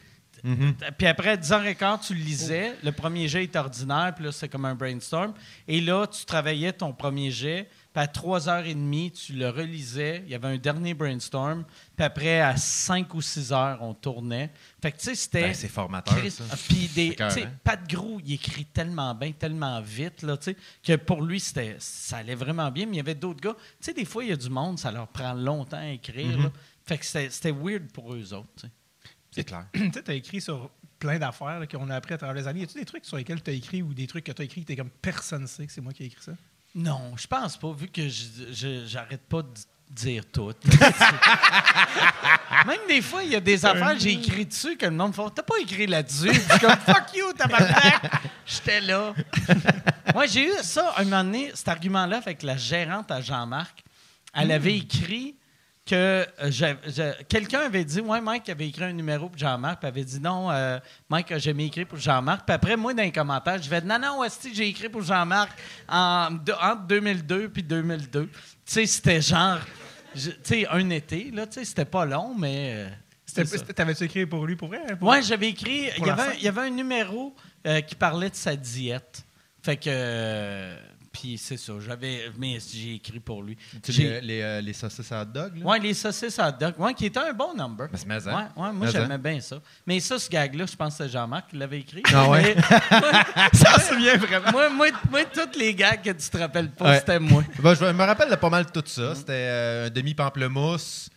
puis après, à 10h15, tu le lisais. Le premier jet est ordinaire, puis là, c'est comme un brainstorm. Et là, tu travaillais ton premier jet. Puis à 3h30, tu le relisais. Il y avait un dernier brainstorm. Puis après, à 5 ou 6 heures, on tournait. Fait que, tu sais, c'était. Ben, c'est formateur, Chris- ça. Puis des. Tu sais, hein? Pat Gros, il écrit tellement bien, tellement vite, là, tu sais, que pour lui, c'était, ça allait vraiment bien. Mais il y avait d'autres gars. Tu sais, des fois, il y a du monde, ça leur prend longtemps à écrire. Mm-hmm. là. Fait que c'était, c'était weird pour eux autres, tu sais. C'est clair. tu sais, t'as écrit sur plein d'affaires là, qu'on a appris à travers les années. Y a-tu des trucs sur lesquels tu as écrit ou des trucs que tu as écrit que t'es comme personne sait que c'est moi qui ai écrit ça? Non, je pense pas, vu que j'arrête pas de dire tout. Même des fois, il y a des affaires que j'ai écrit dessus que le monde fait T'as pas écrit là-dessus? Je suis comme Fuck you, tabarnak! J'étais là. Moi, j'ai eu ça un moment donné, cet argument-là avec la gérante à Jean-Marc. Elle avait écrit que euh, quelqu'un avait dit Ouais, Mike avait écrit un numéro pour Jean-Marc, puis avait dit non, euh, Mike a jamais écrit pour Jean-Marc. Puis après, moi, dans les commentaires, je vais Non, non, Esti, j'ai écrit pour Jean-Marc en, entre 2002 puis 2002. Tu sais, c'était genre, tu sais, un été, là, tu sais, c'était pas long, mais. euh, T'avais-tu écrit pour lui pour vrai? Pour- Ouais, j'avais écrit. Y avait, il y avait un numéro euh, qui parlait de sa diète. Fait que. Puis c'est ça, j'avais. Mais j'ai écrit pour lui. Tu les, les, euh, les saucisses à hot dog? Ouais, les saucisses à hot dog. Ouais, qui était un bon number. Mais c'est Ouais, ouais, moi Mais, j'aimais bien ça. Mais ça, ce gag-là, je pense que c'est Jean-Marc qui l'avait écrit. Ah ouais? Ça se souvient vraiment. moi, moi, moi, tous les gags que tu te rappelles pas, Ouais. c'était moi. Ben, je me rappelle de pas mal tout ça. Mm. C'était euh, un demi-pamplemousse.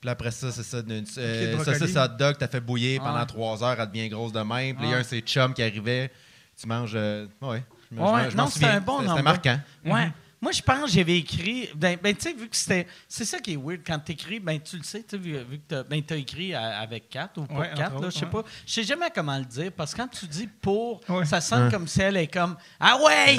Puis après ça, c'est ça. Une, de euh, saucisse hot dog, t'as fait bouillir pendant Ouais. trois heures, elle devient grosse de même. Puis il y a Ouais. un de ses chums qui arrivait. Tu manges. euh, ouais. Je Ouais, je non, c'était un bon C'était- marquant. Ouais. Moi, je pense que j'avais écrit. Ben, ben, tu sais, vu que c'était. C'est ça qui est weird. Quand tu écris, ben, tu le sais, tu vu, vu que t'as- ben, tu as écrit à- avec 4 ou pour Ouais, 4, entre là, je sais pas. Je sais jamais comment le dire parce que quand tu dis pour, Ouais. ça sonne comme si elle est comme Ah ouais!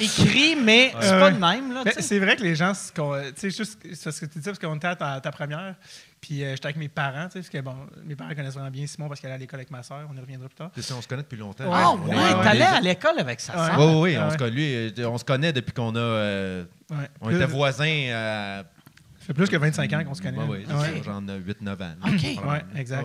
Écrit, mais c'est pas le même, là. C'est vrai que les gens, con- tu sais, juste c'est ce que tu dis, parce qu'on était à ta, ta première, puis euh, j'étais avec mes parents, tu sais, parce que bon, mes parents connaissent vraiment bien Simon parce qu'elle est à l'école avec ma soeur, on y reviendra plus tard. C'est ça, on se connaît depuis longtemps. Ah ouais, t'allais à l'école avec sa Ouais. sœur. Oui, oui, oui. On, ouais. se connaît, lui, euh, on se connaît depuis qu'on a. euh, Ouais. on Plus- était voisins. euh, Ça fait plus que 25 ans qu'on se connaît. ouais, ouais, Ouais. genre 8-9 ans. OK. Ouais, exact.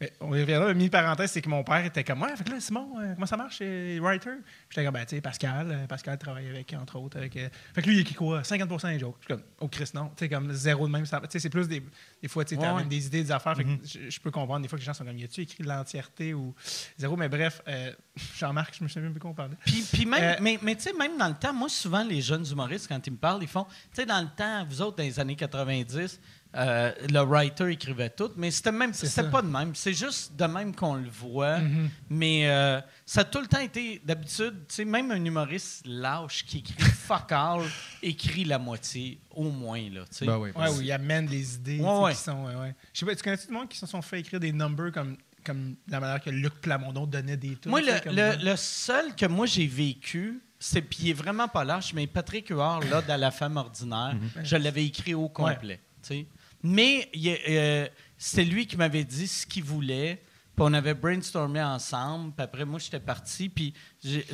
Mais on y reviendra. Une mini-parenthèse, c'est que mon père était comme Ouais, fait que là, Simon, euh, comment ça marche chez Writer J'étais comme Ben, tu sais, Pascal. euh, Pascal travaille avec, entre autres. Avec, euh, Fait que lui, il écrit quoi? 50 des jokes. Je suis comme Oh, Chris, non. Tu sais, comme zéro de même. Tu sais, c'est plus des, des fois, tu sais, Ouais, des idées, des affaires. Fait que je, je peux comprendre des fois que les gens sont comme Y a-tu écrit l'entièreté ou zéro Mais bref, euh, Jean-Marc, je me souviens même plus qu'on parlait. Puis, puis même, Euh, mais, mais tu sais, même dans le temps, moi, souvent, les jeunes humoristes, quand ils me parlent, ils font, tu sais, dans le temps, vous autres, dans les années 90, euh, le writer écrivait tout, mais c'était même, c'était pas de même. C'est juste de même qu'on le voit. Mhm. Mais euh, ça a tout le temps été, d'habitude, tu sais, même un humoriste lâche qui écrit fuck all, écrit la moitié, au moins, là, tu sais. Ben oui. Ouais, où il amène les idées Ouais, ouais. qui sont. ouais, ouais. Je sais pas, tu connais-tu du monde qui se sont fait écrire des numbers comme, comme la manière que Luc Plamondon donnait des trucs? Moi, le, le- le seul que moi j'ai vécu, c'est puis il est vraiment pas lâche, mais Patrick Huard, là, dans La femme ordinaire, je l'avais écrit au complet. tu sais. Mais euh, c'était lui qui m'avait dit ce qu'il voulait. Puis on avait brainstormé ensemble. Puis après, moi, j'étais parti. Puis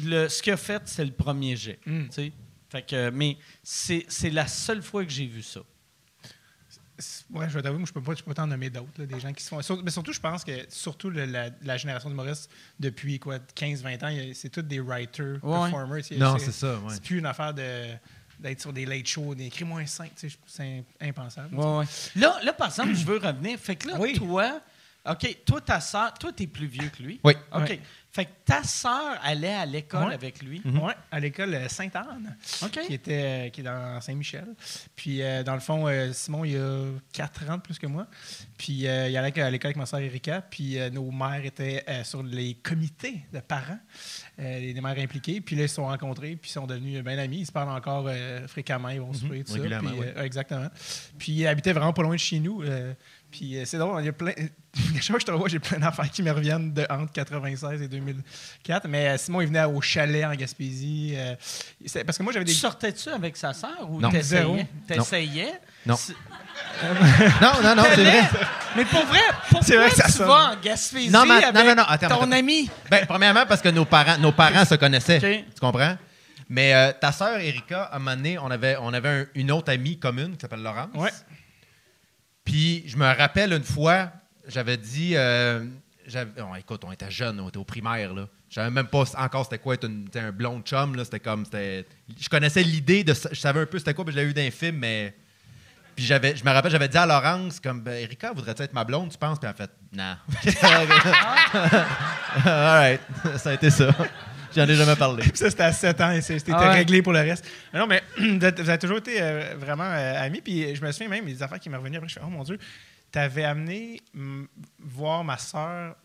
le, ce qu'il a fait, c'est le premier jet. Mm. tu sais. Fait que, mais c'est, c'est la seule fois que j'ai vu ça. Ouais, je vais t'avouer, je peux pas, je peux pas t'en nommer d'autres, des gens qui se font. sur- Mais surtout, je pense que, surtout le- la, la génération d'humoristes, depuis quoi, 15-20 ans, c'est tous des writers, Ouais. performers. C'est- Non, c'est ça. Ouais. C'est plus une affaire de d'être sur des late shows, d'écrire-moi un 5, tu sais, c'est impensable. Ouais, ouais. Là, là, par exemple, je veux revenir. Fait que là, Oui. toi, OK, toi, ta soeur, toi, t'es plus vieux que lui. Oui. OK. Ouais. Fait que ta soeur allait à l'école Ouais. avec lui. Ouais, à l'école euh, Sainte-Anne, qui, était, euh, qui est dans Saint-Michel. Puis, euh, dans le fond, euh, Simon, il a 4 ans de plus que moi. Puis, euh, il allait à l'école avec ma soeur Erika. Puis, euh, nos mères étaient euh, sur les comités de parents, euh, les, mères impliquées. Puis là, ils se sont rencontrés, puis ils sont devenus bien amis. Ils se parlent encore euh, fréquemment, ils vont se souper, tout ça. Puis, oui. euh, exactement. Puis, ils habitaient vraiment pas loin de chez nous. Puis, euh, c'est drôle, il y a plein. Chaque fois que je te revois, j'ai plein d'affaires qui me reviennent de entre 96 et 2004. Mais euh, Simon, il venait au chalet en Gaspésie. euh, c'est- parce que moi, j'avais Tu des. sortais-tu avec sa sœur ou Non. Zéro. t'essayais? T'essayais? Non. C'est- Non, non, non, c'est vrai. Mais pour vrai, pourquoi C'est vrai que ça tu sonne. vas en Gaspésie Non, mais- non, avec non, non, attends, ton attends. ami? Ben, premièrement, parce que nos parents, nos parents se connaissaient. OK. Tu comprends? Mais euh, ta sœur, Erika, à un moment donné, on avait, on avait un- une autre amie commune qui s'appelle Laurence. Ouais. Puis je me rappelle une fois, j'avais dit. euh, oh, écoute, on était jeunes, on était au primaire. Là. Je savais même pas encore c'était quoi être une- un blond chum. Là. C'était comme. Je connaissais l'idée de. Je savais un peu c'était quoi, puis je l'avais vu dans un film, mais. Puis j'avais, je me rappelle, j'avais dit à Laurence, comme, ben, Erika, voudrais-tu être ma blonde, tu penses? Puis elle a fait, non. All right, ça a été ça. J'en ai jamais parlé. Ça, c'était à 7 ans et c'était Ah ouais. réglé pour le reste. Mais non, mais vous avez toujours été euh, vraiment euh, amis. Puis je me souviens même des affaires qui m'ont revenu après. Je fais, oh mon Dieu, t'avais amené voir ma soeur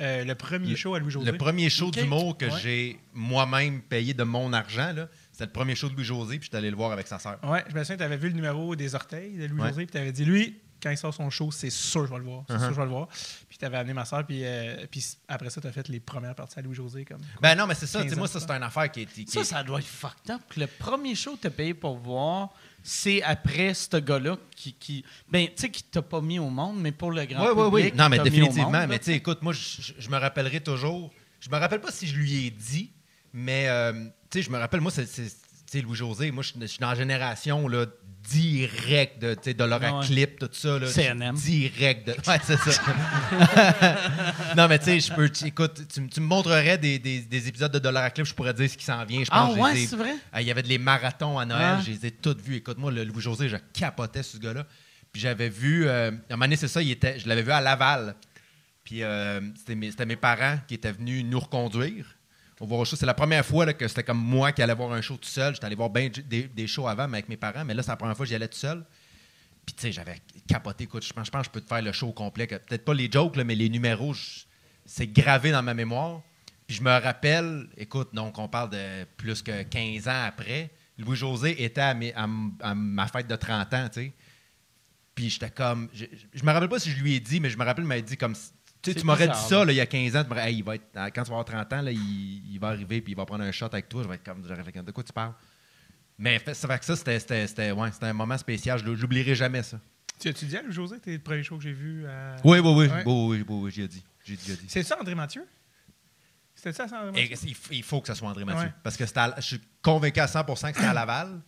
euh, le premier Le- show à Louis-José. Le premier show Ok. d'humour que Ouais. j'ai moi-même payé de mon argent, là, c'était le premier show de Louis-José, puis j'étais allé le voir avec sa sœur. Ouais, je me souviens, tu avais vu le numéro des orteils de Louis-José. Ouais. Puis tu avais dit, lui, quand il sort son show, c'est sûr que je vais le voir. C'est Uh-huh. sûr que je vais le voir. Puis tu avais amené ma soeur. Puis, euh, puis après ça, tu as fait les premières parties à Louis-José. Comme... Ben non, mais c'est ça. tu 15 sais, Moi, ça, c'est une affaire qui est. qui Ça, est- ça doit être fucked up. que Le premier show que t'as payé pour voir, c'est après ce gars-là qui, qui ben, tu sais, qui t'a pas mis au monde, mais pour le grand Oui, oui, oui. public. Non, mais définitivement. monde, mais tu sais, écoute, moi, je, me rappellerai toujours. Je me rappelle pas si je lui ai dit, mais euh, tu sais, je me rappelle, moi, c'est c'est- tu sais, Louis-José. Moi, je je suis dans la génération là, direct de, de leur Ah ouais. clip, tout ça. Là, CNM. Direct de. Ouais, c'est ça. non, mais tu sais, je peux. tu- Écoute, tu, me montrerais des, des- des épisodes de Dollar à Clip, je pourrais dire ce qui s'en vient. Je Ah pense je ouais, les ai- c'est vrai? Ah, Il y avait des marathons à Noël, Ah. je les ai toutes vus. Écoute, moi, le Louis-José, je capotais sur ce gars-là. Puis j'avais vu, euh, à un moment donné, c'est ça, il était, je l'avais vu à Laval. Puis euh, c'était mes, c'était mes parents qui étaient venus nous reconduire. On voir un show. C'est la première fois là, que c'était comme moi qui allais voir un show tout seul. J'étais allé voir ben des, des shows avant, mais avec mes parents. Mais là, c'est la première fois que j'y allais tout seul. Puis, tu sais, j'avais capoté. Écoute, je pense, que je peux te faire le show au complet. Peut-être pas les jokes, mais les numéros, c'est gravé dans ma mémoire. Puis, je me rappelle, écoute, donc, on parle de plus que 15 ans après. Louis-José était à, ma fête de 30 ans, tu sais. Puis, j'étais comme. Je, je me rappelle pas si je lui ai dit, mais je me rappelle, il m'a dit comme. Tu sais, tu m'aurais dit ça là, il y a 15 ans, tu Hey, il va être, quand tu vas avoir 30 ans, là, il, il va arriver puis il va prendre un shot avec toi. Je vais être comme, j'aurais fait de quoi tu parles? Mais fait- c'est vrai que ça, c'était, c'était, c'était- ouais, c'était un moment spécial. Je l'oublierai jamais, ça. Tu as-tu dit à José, t'es le premier show que j'ai vu à... Oui, oui, oui. Ouais? Oui, oui, oui, oui, j'ai dit. Dit. C'est ça, André Mathieu? C'était ça, ça, André Mathieu? il, faut que ce soit André Mathieu. Ouais. Parce que c'était à- je suis convaincu à 100% que c'était à Laval.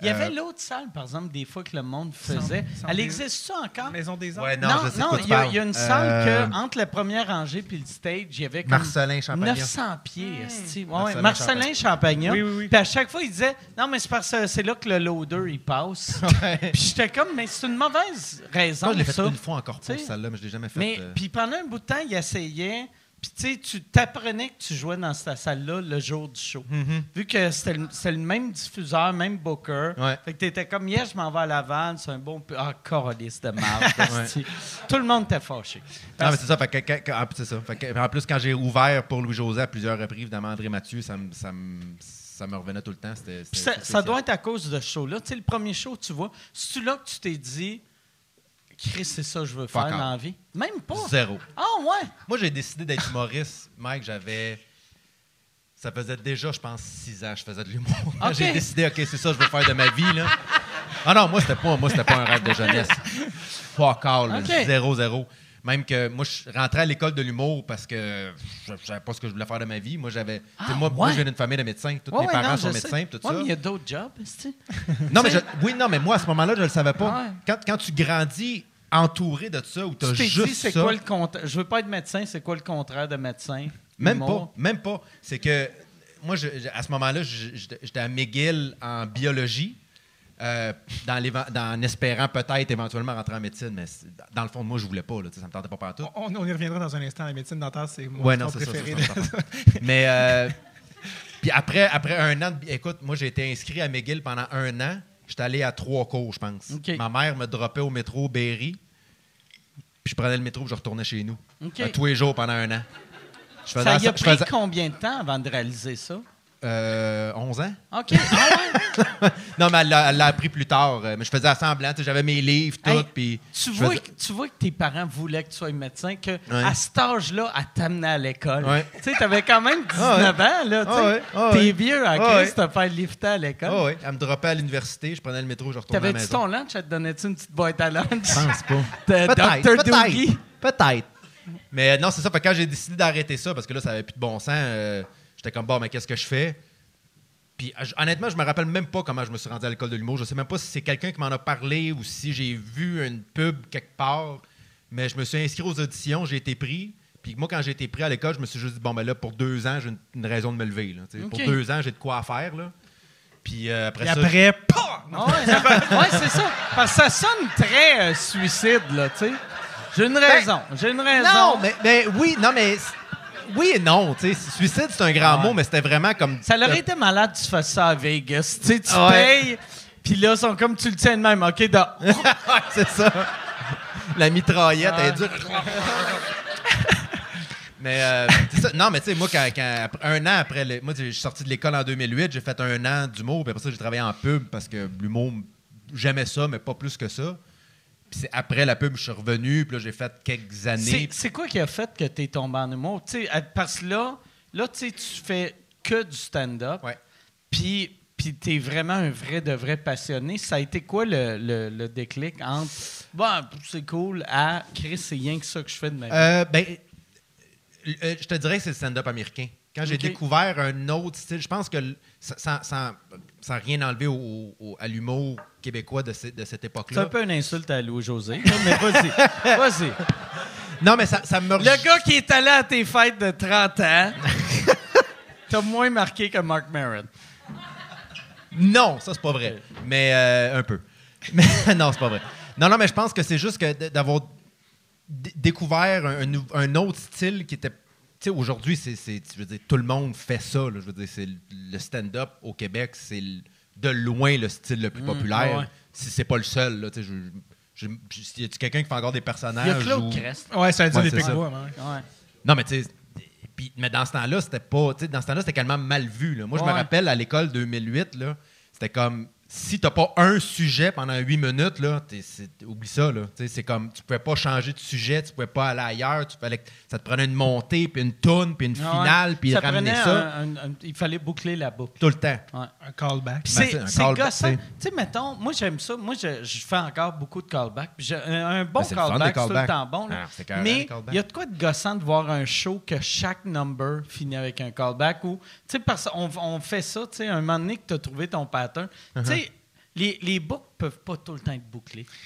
Il y avait Euh, l'autre salle, par exemple, des fois que le monde faisait. Sans- sans Elle existe ça encore? Maison des Arts? Ouais, non, non, je sais il y, a- parles. il y a une Euh, salle que, entre la première rangée puis le stage, il y avait comme Marcelin Champagnon. 900 pieds. Ouais, Marcelin Marcelin Champagnon. Oui, oui, oui. Puis à chaque fois, il disait Non, mais c'est parce que c'est là que le loader il passe. puis j'étais comme Mais c'est une mauvaise raison. Ça, je l'ai fait ça. une fois encore pour celle-là, mais je l'ai jamais fait. Mais euh, puis pendant un bout de temps, il essayait. Puis tu sais, tu t'apprenais que tu jouais dans cette salle-là le jour du show. Vu que c'était le, même diffuseur, même booker. Ouais. Fait que t'étais comme, hier, je m'en vais à Laval, c'est un bon... Ah, corolis de esti. Tout le monde était fâché. Non, mais c'est ça. Fait que, que- que- en plus, c'est ça. Fait que, en plus, quand j'ai ouvert pour Louis-José à plusieurs reprises, évidemment, André Mathieu, ça me, ça ça me revenait tout le temps. C'était, ça, doit être à cause de ce show-là. Tu sais, le premier show, tu vois, c'est-tu là que tu t'es dit, Chris, c'est ça que je veux faire dans la vie? Même pas. Zéro. Ah, ouais. Moi, j'ai décidé d'être humoriste, Mike. J'avais. Ça faisait déjà, je pense, six ans que je faisais de l'humour. J'ai décidé, OK, c'est ça que je veux faire de ma vie. Là. Ah non, moi, c'était pas, moi, c'était pas un rêve de jeunesse. Fuck all, zéro, zéro. Même que moi, je rentrais à l'école de l'humour parce que je ne savais pas ce que je voulais faire de ma vie. Moi, j'avais. tu Ah, moi, moi, ouais. je viens d'une famille de médecins. Tous Ouais, mes ouais, parents non, sont médecins, tout ça. mais il y a d'autres jobs, esti. Non, mais Tu je- oui, non, mais moi, à ce moment-là, je ne le savais pas. Quand, quand tu grandis entouré de ça, ou tu as Tu juste dit, c'est ça, quoi le contraire? Je veux pas être médecin, c'est quoi le contraire de médecin? Même Humour? pas, même pas. C'est que moi, je- je- à ce moment-là, j'étais à McGill en biologie, euh, dans, en espérant peut-être éventuellement rentrer en médecine, mais dans le fond, moi, je voulais pas, là, ça me tentait pas partout. On, on y reviendra dans un instant. La médecine dentaire, c'est mon Ouais, non, c'est préféré. ça, ça. mais euh, puis après, après un an, de- écoute, moi, j'ai été inscrit à McGill pendant un an. J'étais allé à trois cours, je pense. Ma mère me droppait au métro Berry, puis je prenais le métro, puis je retournais chez nous. Euh, tous les jours pendant un an. Je Ça y a pris faisais- combien de temps avant de réaliser ça? Euh, 11 ans. OK. Ah? Non, mais elle l'a elle appris plus tard. Euh, Mais je faisais assemblant. tu sais, J'avais mes livres, tout. Hey, puis tu, vois, faisais- que- tu vois que tes parents voulaient que tu sois médecin, que Ouais. à cet âge-là, à t'amener à l'école. Ouais. Tu sais, t'avais quand même 19 Ah ouais. ans, là. tu. Ah ah T'es vieux Christ, ouais. t'as fait lifter à l'école. Ah ouais, elle me droppait à l'université, je prenais le métro, je retournais à la T'avais-tu maison. ton lunch? Elle te donnait-tu une petite boîte à lunch? Je pense pas. De Peut-être, Dr. Doogie? peut-être. Peut-être. Mais non, c'est ça. Fait quand j'ai décidé d'arrêter ça, parce que là, ça avait plus de bon sens, euh, j'étais comme, bon, mais qu'est-ce que je fais? Puis honnêtement, je me rappelle même pas comment je me suis rendu à l'école de l'humour. Je sais même pas si c'est quelqu'un qui m'en a parlé ou si j'ai vu une pub quelque part. Mais je me suis inscrit aux auditions, j'ai été pris. Puis moi, quand j'ai été pris à l'école, je me suis juste dit, bon, ben là, pour deux ans, j'ai une, une raison de me lever. là. Pour deux ans, j'ai de quoi faire. Là. Puis euh, après Et ça. après! Ah ouais, ouais, c'est ça. Parce que ça sonne très euh, suicide, là, tu sais. J'ai une raison. J'ai une raison. Ben, Non, mais, mais oui, non, mais. Oui et non, tu sais. Suicide, c'est un grand Ouais. mot, mais c'était vraiment comme. Ça leur été malade, tu fasses ça à Vegas. Tu sais, tu Ouais. payes, puis là, ils sont comme tu le tiens de même. OK, c'est ça. La mitraillette, elle est dure. mais euh, ça. Non, mais tu sais, moi, quand, quand- un an après, le- moi, je suis sorti de l'école en 2008, j'ai fait un an d'humour, puis après ça, j'ai travaillé en pub parce que l'humour, j'aimais ça, mais pas plus que ça. Puis après la pub, je suis revenu, puis là, j'ai fait quelques années. c'est quoi qui a fait que tu es tombé en humour? Euh, parce que là, là tu sais, tu fais que du stand-up. Ouais. Puis, puis tu es vraiment un vrai de vrai passionné. Ça a été quoi le, le- le déclic entre bon, c'est cool à Chris, c'est rien que ça que je fais de ma vie? Euh, ben, euh, je te dirais que c'est le stand-up américain. Quand j'ai découvert un autre style, je pense que sans- sans- sans rien enlever au- au- à l'humour québécois de, ce- de cette C'est un époque-là. peu une insulte à Louis-José, mais vas-y. Vas-y. Non, mais ça, ça me Le gars qui est allé à tes fêtes de 30 ans, t'as moins marqué que Mark Maron. Non, ça, c'est pas vrai. Mais euh, un peu. Mais non, c'est pas vrai. Non, non, mais je pense que c'est juste que d'avoir découvert un, autre style qui était. Tu sais, aujourd'hui, c'est, je veux dire, tout le monde fait ça. là. Je veux dire, c'est le- le stand-up au Québec, c'est le- de loin le style le plus populaire. ouais. Si c'est pas le seul, là. Tu sais, je, je, je- y a quelqu'un qui fait encore des personnages? Il y a Claude ou- Crest. Ouais, des ça. Bois, ouais. Ouais. Non, mais tu sais. puis- Mais dans ce temps-là, c'était pas. tu sais, Dans ce temps-là, c'était tellement mal vu. là. Moi, je me rappelle à l'école 2008, là, c'était comme. Si t'as pas un sujet pendant huit minutes, là, oublie ça. Là. C'est comme. Tu pouvais pas changer de sujet, tu pouvais pas aller ailleurs. Tu fallait que- ça te prenait une montée, puis une toune, puis une ouais. finale, puis ça ramener prenait ça un- un- un- il fallait boucler la boucle. tout le temps. Ouais. Un callback. Ben, c'est gossant. tu sais. mettons, moi, j'aime ça. Moi, je, je fais encore beaucoup de callbacks. Puis j'ai- Un, bon Ben, callback, c'est tout le temps bon. là. Ah, Mais il y a de quoi de gossant de voir un show que chaque number finit avec un callback ou, tu sais, parce qu'on on fait ça, tu sais, un moment donné que tu as trouvé ton pattern. Uh-huh. Tu sais, les, les books peuvent pas tout le temps être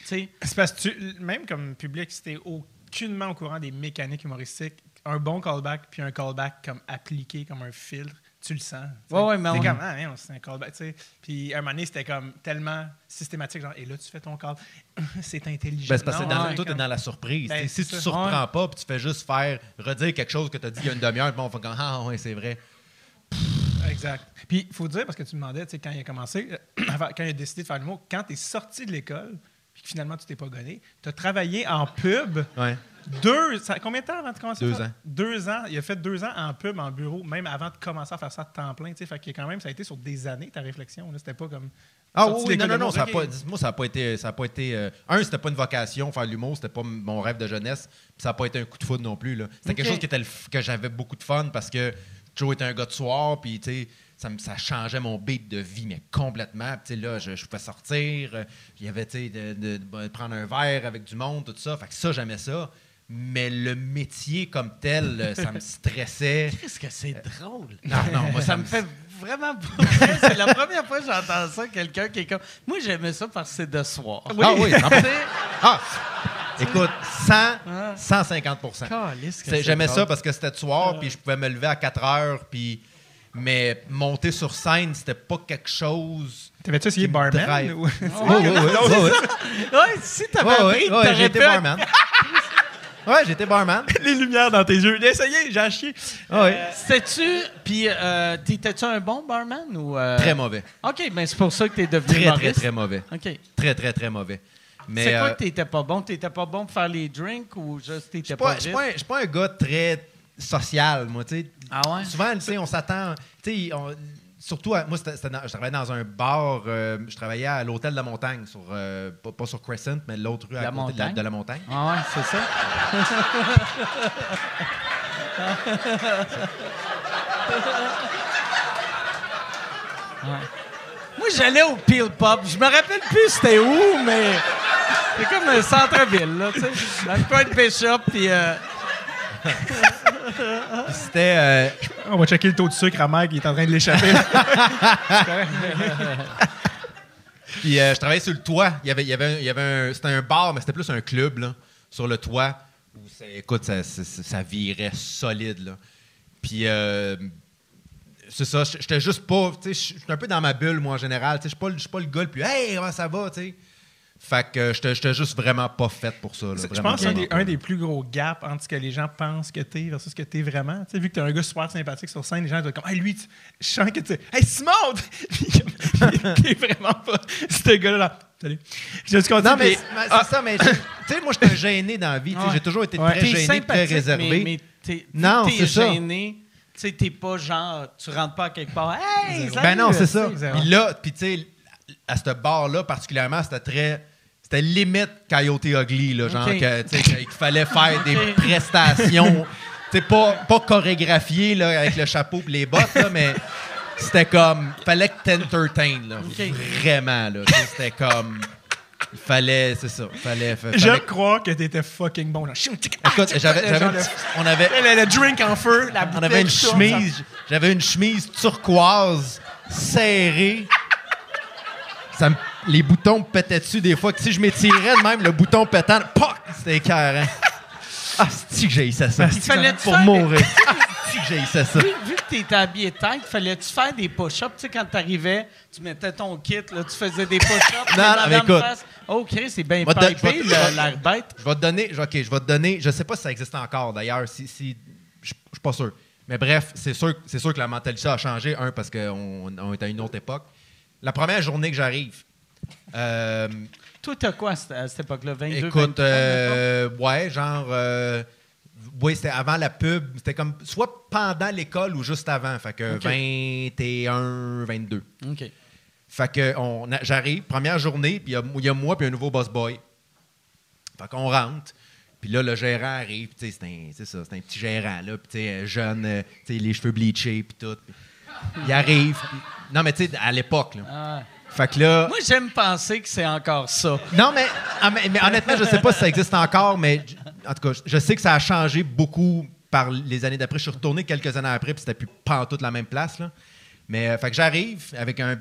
sais, C'est parce que tu- même comme public, si t'es aucunement au courant des mécaniques humoristiques, un bon callback puis un callback comme appliqué comme un filtre, tu le sens. Ouais, ouais, mais C'est on- comme, ah, non, c'est un callback, tu sais. Puis à un moment donné, c'était comme tellement systématique, genre, et là, tu fais ton call. c'est intelligent. Ben, c'est parce que dans- ouais, tout est comme- dans la surprise. Ben, si tu ne surprends pas, puis tu fais juste faire redire quelque chose que tu as dit il y a une demi-heure, puis on fait comme Ah, ouais, c'est vrai. Exact. Puis il faut dire, parce que tu me demandais, tu sais, quand il a commencé, euh, quand il a décidé de faire l'humour, quand tu es sorti de l'école, puis que finalement tu t'es pas gonné, tu as travaillé en pub Ouais. deux. ça- combien de temps avant de commencer Deux à faire- ans. Deux ans. Il a fait deux ans en pub, en bureau, même avant de commencer à faire ça de temps plein. tu sais. Fait que quand même, ça a été sur des années ta réflexion. C'était pas comme. Ah oui, non, non, non, ça a pas, moi, ça n'a pas été. Ça a pas été euh, un, c'était pas une vocation, faire l'humour, c'était pas mon rêve de jeunesse, puis ça n'a pas été un coup de foudre non plus. C'était quelque chose qui était le que j'avais beaucoup de fun parce que Joe était un gars de soir, puis tu sais, ça, changeait mon beat de vie, mais complètement. Puis, là, je, je pouvais sortir, euh, il y avait, tu sais, de, de- de prendre un verre avec du monde, tout ça. Fait que ça, j'aimais ça. Mais le métier comme tel, euh, ça me stressait. qu'est-ce que c'est drôle? Non, non, moi, ça me fait vraiment pas. C'est la première fois que j'entends ça, quelqu'un qui est comme. Moi, j'aimais ça parce que c'est de soir. Ah oui, Tu sais, Ah! Écoute, 100, Ah. 150 calisse que C'est- c'est J'aimais ça parce que c'était de soir, puis je pouvais me lever à 4 heures, puis... Mais monter sur scène, c'était pas quelque chose... T'avais-tu essayé barman? ou- Oui, oui, oui. Ouais, si t'avais appris, été pu- barman. Ouais, j'étais barman. Les lumières dans tes yeux. Essayez, j'ai chier. Oui. C'était-tu. Puis, euh, t'étais-tu un bon barman ou. euh, Très mauvais. OK, ben c'est pour ça que t'es devenu Très, très, très mauvais. OK. Très, très, très mauvais. Mais C'est quoi euh, que t'étais pas bon? T'étais pas bon pour faire les drinks ou juste t'étais pas, je suis pas, un- je suis pas un gars très social, moi, tu sais. Ah ouais? Souvent, tu sais, on s'attend. Tu sais, on- surtout, à- moi, dans- je travaillais dans un bar. euh, je travaillais à l'hôtel de la Montagne, sur, euh, pas, pas sur Crescent, mais l'autre rue à La côté de la, Montagne? de la Montagne. Ah ouais, c'est ça? Ouais. Moi, j'allais au Peel Pop. Je me rappelle plus c'était où, mais c'est comme un centre-ville, là, tu sais. Dans le coin de Bishop, puis... euh, C'était. euh, On va checker le taux de sucre à Mike, il est en train de l'échapper. Puis euh, je travaillais sur le toit. Il y avait, il y avait, un- il y avait un, c'était un bar, mais c'était plus un club là, sur le toit. Où ça- écoute, ça, ça- ça- ça virait solide. Là. Puis euh, c'est ça, j'étais juste pas. tu sais, J'étais un peu dans ma bulle, moi, en général. Tu sais, Je suis pas, le- je suis pas le gars le plus. Hey, comment ça va? tu sais? Fait que euh, j'étais j'étais juste vraiment pas fait pour ça. Je pense que c'est un, vraiment des- un des plus gros gaps entre ce que les gens pensent que t'es versus ce que t'es vraiment. Tu sais, vu que t'es un gars super sympathique sur scène, les gens doivent être comme Hey, lui, tu- je sens que tu. Hey, Simon! T'es vraiment pas ce gars-là. là. Salut. Je suis content. Non, mais c'est Ah, ça, mais je- tu sais, moi, j'étais gêné dans la vie. tu sais, Ouais. J'ai toujours été Ouais. très gêné, très réservé. mais, mais t'es, vu Non, c'est ça. gêné. Tu sais, t'es pas genre, tu rentres pas à quelque part. Hey, salut! Ben non, c'est ça. Puis là, puis tu sais, à ce bar-là particulièrement, c'était très. C'était limite Coyote Ugly, là, genre Ok. que, tu sais, qu'il fallait faire des prestations. Tu sais, pas, pas chorégraphiées là, avec le chapeau et les bottes, là, mais c'était comme. Fallait que t'entertaines, là. Vraiment, là. Tu sais, C'était comme. Il fallait, c'est ça. Fallait, fa- fallait- J'aime croire que t'étais fucking bon. Là. Écoute, j'avais, Genre on avait, Le, le drink en feu, la on avait une chemise, j'avais une chemise turquoise serrée. Ça me- les boutons me pétaient dessus des fois. Que si je m'étirais de même, le bouton pétant, poc, c'était écœurant. Ah, c'est que j'ai ça. Il fallait pour mourir. Que j'ai ça. Vu, vu que tu étais habillé tight, fallait-tu faire des push-ups? Tu sais, quand t'arrivais, tu mettais ton kit, là, tu faisais des push-ups. Non, non, mais écoute. fasse, Oh, Chris, c'est bien pipé, l'air bête. Je vais te donner, ok, je vais te donner, je sais pas si ça existe encore d'ailleurs, si, si, je suis pas sûr. Mais bref, c'est sûr, c'est sûr que la mentalité a changé, un, parce qu'on on est à une autre époque. La première journée que j'arrive, euh, Toi, t'as quoi à cette, à cette époque-là? 22, écoute, 23, euh, ouais, genre, euh, oui, c'était avant la pub, c'était comme soit pendant l'école ou juste avant, fait que Ok. 21, 22. mettons? OK. Fait que j'arrive, première journée, puis il y y, a moi puis un nouveau boss boy. Fait qu'on rentre. Puis là, le gérant arrive, tu sais, c'est un, c'est ça, c'est un petit gérant, là, puis tu sais, jeune, euh, tu sais, les cheveux bleachés, puis tout. Puis il arrive. puis- non, mais tu sais, à l'époque, là. Ah. Fait que là... Moi, j'aime penser que c'est encore ça. Non, mais, ah, mais- mais honnêtement, je sais pas si ça existe encore, mais en tout cas, je sais que ça a changé beaucoup par les années d'après. Je suis retourné quelques années après, puis c'était plus pas en toute la même place. Là. Mais euh, fait que j'arrive avec un,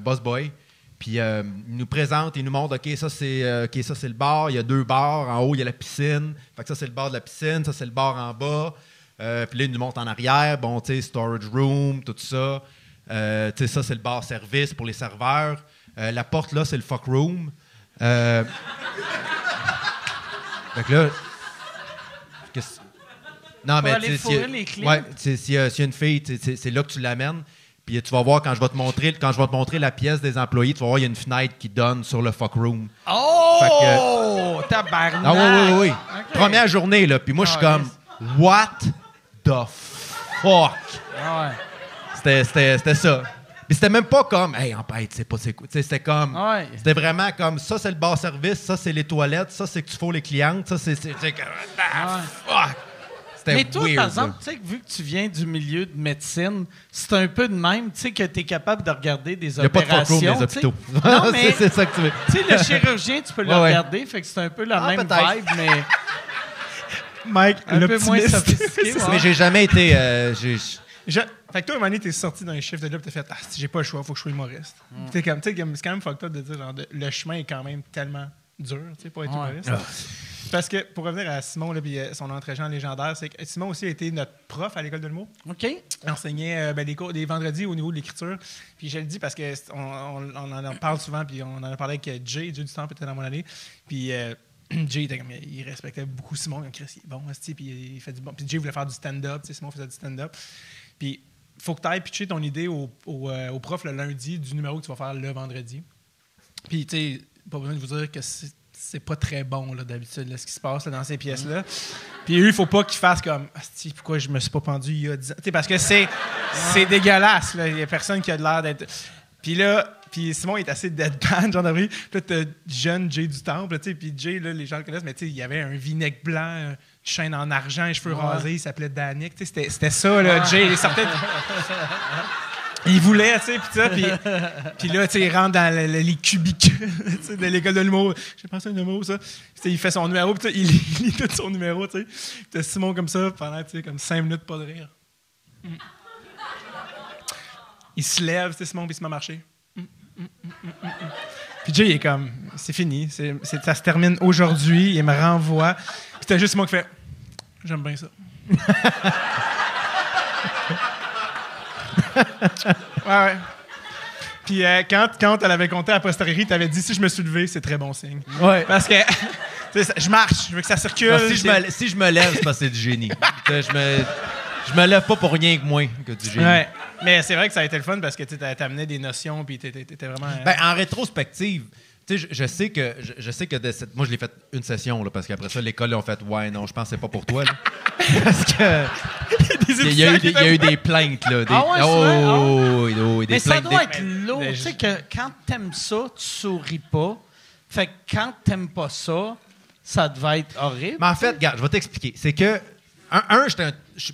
boss boy, puis euh, il nous présente, il nous montre, OK, ça c'est euh, ok, ça c'est le bar, il y a deux bars, en haut il y a la piscine, fait que ça c'est le bar de la piscine, ça c'est le bar en bas, puis là il nous montre en arrière, bon, tu sais, storage room, tout ça. Tu sais, ça c'est le bar service pour les serveurs. La porte là, c'est le fuck room. Fait que là. Non, mais tu clients. ouais, s'il y, a une fille, c'est là que tu l'amènes. Puis tu vas voir quand je vais te montrer quand je vais te montrer la pièce des employés, tu vas voir il y a une fenêtre qui donne sur le fuck room. Oh! Tabarnak! Ah oui, oui, oui. oui. Première journée là, puis moi je suis Ah, comme what the fuck? Ah ouais. C'était ça. Puis c'était même pas comme, hey, en fait, c'est pas c'est quoi? C'était comme, Ouais. c'était vraiment comme, ça c'est le bar service, ça c'est les toilettes, ça c'est que tu fous les clientes, ça c'est. c'est, c'est que- ah, fuck! C'était Mais toi, weird, par exemple, tu sais que vu que tu viens du milieu de médecine, c'est un peu de même, tu sais, que tu es capable de regarder des Il n'y a pas de fuck opérations. room dans les tu sais. hôpitaux. Non, mais c'est, c'est ça que tu veux. tu sais, le chirurgien, tu peux le Ouais, ouais. regarder, fait que c'est un peu la Ah, même peut-être. vibe, mais Mike, un peu moins sophistiqué. ouais. Mais j'ai jamais été. euh, j'ai- Je- Fait que toi, à un moment donné, t'es sorti d'un chiffre de là, pis t'as fait Ah, si j'ai pas le choix, faut que je sois humoriste. Mm. T'es comme, comme- c'est quand même fucked up de dire, genre, de- le chemin est quand même tellement dur, tu sais, pour être Ouais. humoriste. Parce que, pour revenir à Simon, là, puis euh, son entrée-jean légendaire, c'est que Simon aussi a été notre prof à l'école de l'humour. OK. Il enseignait euh, ben, les cours des vendredis au niveau de l'écriture. Puis je le dis parce qu'on on, on en parle souvent, puis on en a parlé avec Jay, Jay du temps était dans mon année. Puis euh, Jay, était comme, il respectait beaucoup Simon. Il Chris, il est bon, puis il fait du bon. Puis Jay voulait faire du stand-up, Simon faisait du stand-up. Puis faut que tu ailles pitcher ton idée au, au, euh, au prof le lundi du numéro que tu vas faire le vendredi. Puis, tu sais, pas besoin de vous dire que c'est c'est pas très bon, là, d'habitude, là, ce qui se passe là, dans ces pièces-là. Puis eux, il faut pas qu'ils fassent comme Asti, pourquoi je me suis pas pendu il y a 10 ans? Tu sais, parce que c'est c'est dégueulasse, là. Il y a personne qui a de l'air d'être. Puis là, puis Simon est assez deadpan, genre d'avril. Puis jeune Jay du Temple, tu sais. Puis Jay, là, les gens le connaissent, mais tu sais, il y avait un vinaigre blanc, chaîne en argent, les cheveux rasés, il s'appelait Danick. Tu sais, c'était- c'était ça, là. Jay, il sortait. de- il voulait, tu sais, puis ça, puis, puis là, tu sais, il rentre dans le- le- les cubicules, de l'école de l'humour. J'ai pensé à un numéro, ça. Puis, tu sais, il fait son numéro, puis il, lit- il lit tout son numéro, tu sais. T'as Simon comme ça, pendant, tu sais, comme cinq minutes, pas de rire. Mm. Il se lève, tu sais, Simon, puis il se met à marcher. Mm, mm. Puis Jay, il est comme, c'est fini, ça se termine aujourd'hui, il me renvoie. Puis t'as juste Simon qui fait, j'aime bien ça. Ouais, ouais. Puis euh, quand, quand elle avait compté à postériori, tu avais dit si je me suis levé, c'est très bon signe. Ouais. Parce que je marche, je veux que ça circule. Si, je c'est- me, si je me lève, c'est parce que c'est du génie. Je, me, je me lève pas pour rien que moins que du génie. Ouais. Mais c'est vrai que ça a été le fun parce que tu amené des notions puis t'étais vraiment. euh, Ben, en rétrospective, tu sais, je, je sais que je, je sais que de cette, moi je l'ai fait une session là, parce qu'après ça l'école ils ont fait ouais non je pense que c'est pas pour toi là. parce que il y, a eu des, il y a eu des plaintes là. Des, Ah ouais, oh, vrai? Ah oui, oui, des Mais ça plaintes, doit des- être lourd. mais Tu je- sais que quand t'aimes ça, tu souris pas. Fait que quand t'aimes pas ça, ça devait être horrible. Mais en fait, regarde, je vais t'expliquer. C'est que un, un, j'étais un- je-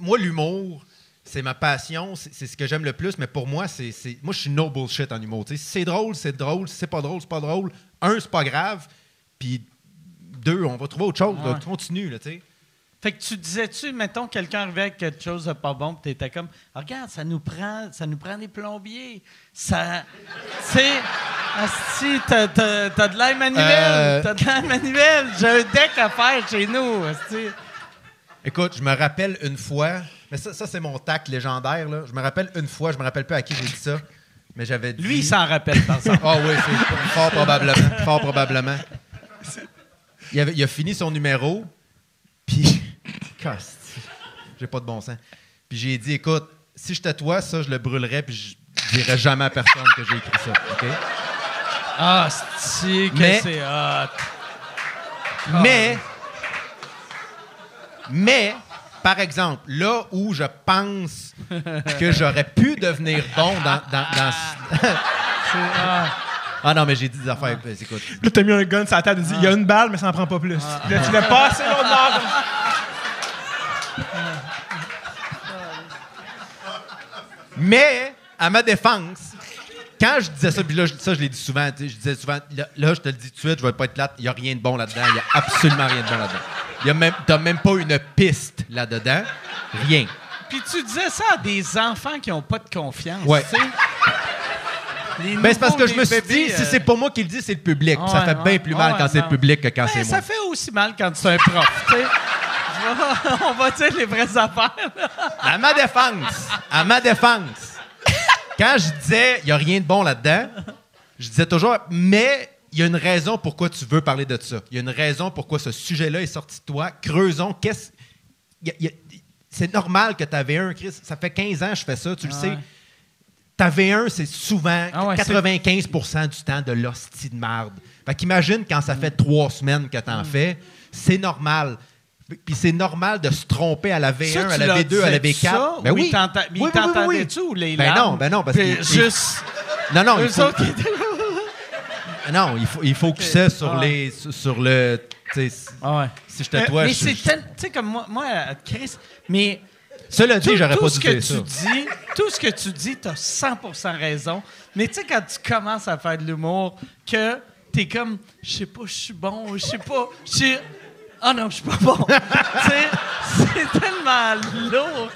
moi l'humour c'est ma passion, c'est ce que j'aime le plus, mais pour moi, c'est. Moi, je suis no bullshit en humour. tu. Si c'est drôle, c'est drôle. Si c'est pas drôle, c'est pas drôle. Un, c'est pas grave. Puis deux, on va trouver autre chose. là. Ouais. Continue, là, tu sais. Fait que tu disais-tu, mettons, quelqu'un arrivait avec quelque chose de pas bon, puis t'étais comme, Ah, regarde, ça nous prend, ça nous prend des plombiers. Ça, tu sais, asti, t'as, de l'air manuel, Euh. t'as de l'air manuel. J'ai un deck à faire chez nous, asti. Écoute, je me rappelle une fois, mais ça, ça c'est mon tact légendaire. Là. Je me rappelle une fois, je me rappelle pas à qui j'ai dit ça, mais j'avais dit. Lui, il s'en rappelle, par exemple. Ah oui, c'est fort probablement. Fort probablement. Il, avait- il a fini son numéro, puis. J'ai pas de bon sens. Puis j'ai dit, écoute, si je toi, ça, je le brûlerais, puis je dirais jamais à personne que j'ai écrit ça. OK? Ah, asti, que c'est hot. Mais, mais, par exemple, là où je pense que j'aurais pu devenir bon dans. ah non, mais j'ai dit des affaires. ben, Écoute. Là, t'as mis un gun sur la table, tu dis, il y a une balle, mais ça en prend pas plus. Là, tu l'as passé l'autre bord. Mais, à ma défense, quand je disais ça, puis là, je- ça, je l'ai dit souvent, tu sais, je disais souvent, là, là, je te le dis tout de suite, je vais pas être plate, il n'y a rien de bon là-dedans, il n'y a absolument rien de bon là-dedans. Il y a même, t'as même pas une piste là-dedans, rien. Puis tu disais ça à des enfants qui n'ont pas de confiance, Ouais. tu sais. Les Ben, c'est parce que je me suis bébés, dit, si euh, c'est pas moi qui le dis, c'est le public. Ça fait ouais. bien plus mal quand c'est le public que quand Ben, c'est moi. ça fait aussi mal quand c'est un prof, tu sais. On va dire les vraies affaires. À ma défense, à ma défense, quand je disais, il n'y a rien de bon là-dedans, je disais toujours, mais il y a une raison pourquoi tu veux parler de ça. Il y a une raison pourquoi ce sujet-là est sorti de toi. Creusons, qu'est-ce. C'est normal que tu avais un, Chris. Ça fait 15 ans que je fais ça, tu le Ouais. sais. T'avais un, c'est souvent Ah ouais, c'est- 95% du temps de l'hostie de marde. Fait qu'imagine quand ça fait trois semaines que t'en fais, c'est normal. Puis c'est normal de se tromper à la V1, Ça, tu à la leur V2, à la disais-tu V4. ça? Ben Ou oui. t'enta- mais Oui, ils oui, t'entendaient-tu ou les Ben non, ben non, parce que- Juste... Non, non, il faut, non, il faut, il faut que c'est sur, Ah. les, sur, le... tu sais, Ah ouais. Si je te toi, mais je- c'est je- tel- Tu sais, comme moi, moi, euh, Chris, mais... Cela dit, Tout, j'aurais pas ce dû que dire ça. dis, tout ce que tu dis, t'as 100% raison. Mais tu sais, quand tu commences à faire de l'humour, que t'es comme, je sais pas, je suis bon, je sais pas, je. Ah non, je suis pas bon. c'est tellement lourd.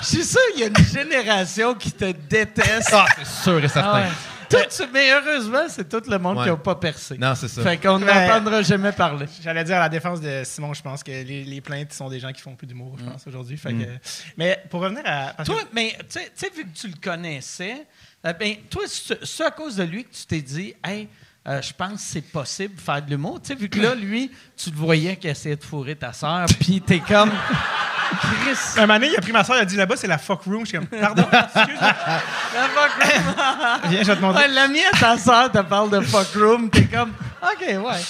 Je suis sûr qu'il y a une génération qui te déteste. Ah, c'est sûr et certain. Ah ouais. Tout ce- mais heureusement, c'est tout le monde Ouais. qui n'a pas percé. Non, c'est ça. Fait qu'on n'entendra jamais parler. J'allais dire à la défense de Simon, je pense que les, les plaintes sont des gens qui font plus d'humour, je pense, aujourd'hui. Fait que- Mais pour revenir à. que- Toi, mais tu sais- vu que tu le connaissais, euh, ben, toi, c'est c'est à cause de lui que tu t'es dit, hey, euh, je pense que c'est possible de faire de l'humour. Tu sais, vu que là, lui, tu le voyais qu'il essayait de fourrer ta sœur, puis t'es comme, Chris, Un moment donné, il a pris ma soeur, il a dit là-bas, c'est la fuck room. Je suis comme, pardon, excuse-moi. la fuck room. Viens, je vais te montrer. Ouais, la mienne, ta sœur te parle de fuck room, t'es comme, OK, ouais.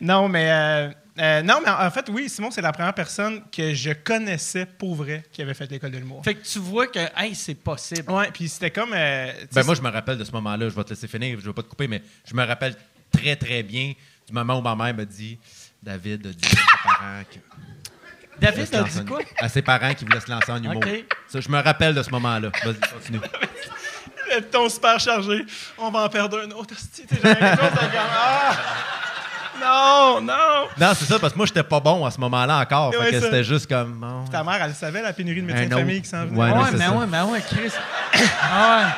Non, mais. euh, euh, non, mais en fait, oui, Simon, c'est la première personne que je connaissais pour vrai qui avait fait l'école de l'humour. Fait que tu vois que, hey, c'est possible. Ouais, puis c'était comme. euh, Ben moi, je me rappelle de ce moment-là. Je vais te laisser finir, je ne vais pas te couper, mais je me rappelle très, très bien du moment où ma mère m'a dit David a dit à ses parents que. David a dit quoi? À ses parents qui voulaient se lancer en humour. OK. Ça, je me rappelle de ce moment-là. Vas-y, continue. le ton super chargé. On va en perdre un autre. chose de ah! Non, non! Non, c'est ça, parce que moi, j'étais pas bon à ce moment-là encore. Ouais, fait que c'était juste comme. Ta mère, elle savait la pénurie de médecins Un de famille qui s'en venait. Ouais, non, c'est mais ça. ouais, mais ouais, Chris. Ah ouais.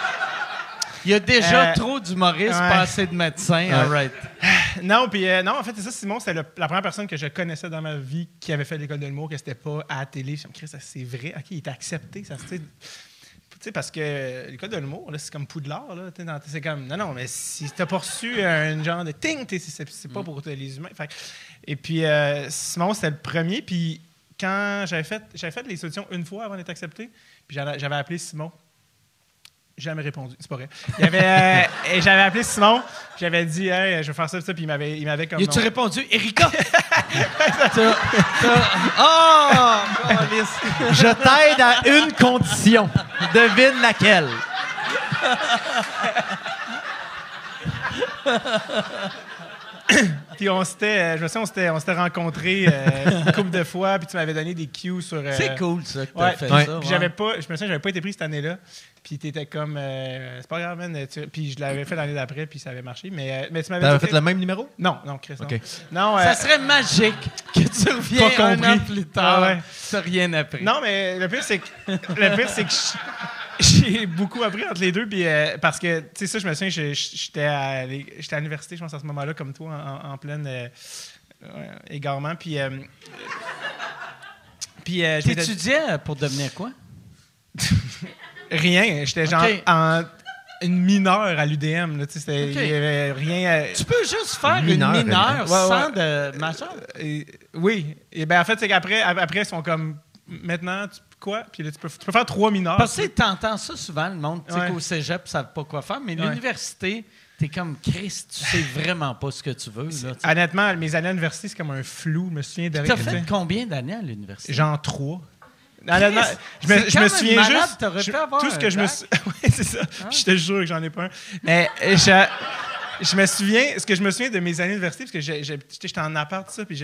Il y a déjà Euh, trop d'humoristes, ouais. pas assez de médecins. All right. Non, puis euh, non, en fait, c'est ça, Simon, c'était le- la première personne que je connaissais dans ma vie qui avait fait l'école de l'humour, que c'était pas à la télé. Je me Chris, ça, c'est vrai? OK, il était accepté. Ça, sais. Tu sais, parce que l'école de l'humour, là, c'est comme Poudlard. Là, dans- c'est comme, non, non, mais si t'as pas reçu un genre de ting, c'est, c'est Mm. pas pour les humains. Fait et puis, euh, Simon, c'était le premier. Puis, quand j'avais fait, j'avais fait les solutions une fois avant d'être accepté, puis j'avais appelé Simon. Jamais répondu, c'est pas vrai. Il avait, euh, et j'avais appelé Simon, j'avais dit, hey, je vais faire ça, ça, puis il m'avait, il m'avait comme. Y a-tu répondu, Erika? Oh! Je t'aide à une condition. Devine laquelle. Puis on s'était, euh, je me souviens, on s'était, on s'était rencontrés euh, une couple de fois, puis tu m'avais donné des cues sur. euh, C'est cool, ça, que t'as Ouais, fait Ouais. ça. Puis j'avais pas, je me souviens, j'avais pas été pris cette année-là. Puis t'étais comme, euh, c'est pas grave, man. tu- Puis je l'avais fait l'année d'après, puis ça avait marché. Mais, euh, mais tu m'avais T'avais fait le même numéro? Non, non, Chris. non. Euh, Ça serait magique que tu reviens Pas un an plus tard. Ah ouais. T'as rien appris. Non, mais le pire, c'est que, le pire, c'est que je- j'ai beaucoup appris entre les deux. Puis, euh, parce que, tu sais, ça, je me souviens, j'étais à, à l'université, je pense, à ce moment-là, comme toi, en, en- en plein euh, égarement. Puis, euh, puis euh, T'étudiais pour devenir quoi? rien. J'étais genre en une mineure à l'UDM. là. Il y avait rien. à- Tu peux juste faire une mineure ouais, sans ouais. de. Et- oui. Et ben en fait, c'est qu'après, après, ils sont comme maintenant, tu, quoi? Puis là, tu peux, tu peux faire trois mineurs. Parce que tu entends ça souvent, le monde, tu sais Ouais. qu'au cégep, ils savent pas quoi faire, mais Ouais. l'université, t'es comme Chris, tu sais vraiment pas ce que tu veux. Là. Honnêtement, mes années à l'université, c'est comme un flou. Je me souviens de T'as fait combien d'années à l'université? Genre trois. Honnêtement, je me, je me souviens malade, juste. t'aurais je- pu avoir tout ce que je me suis. ouais, c'est ça. Je te jure que j'en ai pas un. Mais euh, je, je me souviens, ce que je me souviens de mes années d'université, parce que j'étais en appart, ça, puis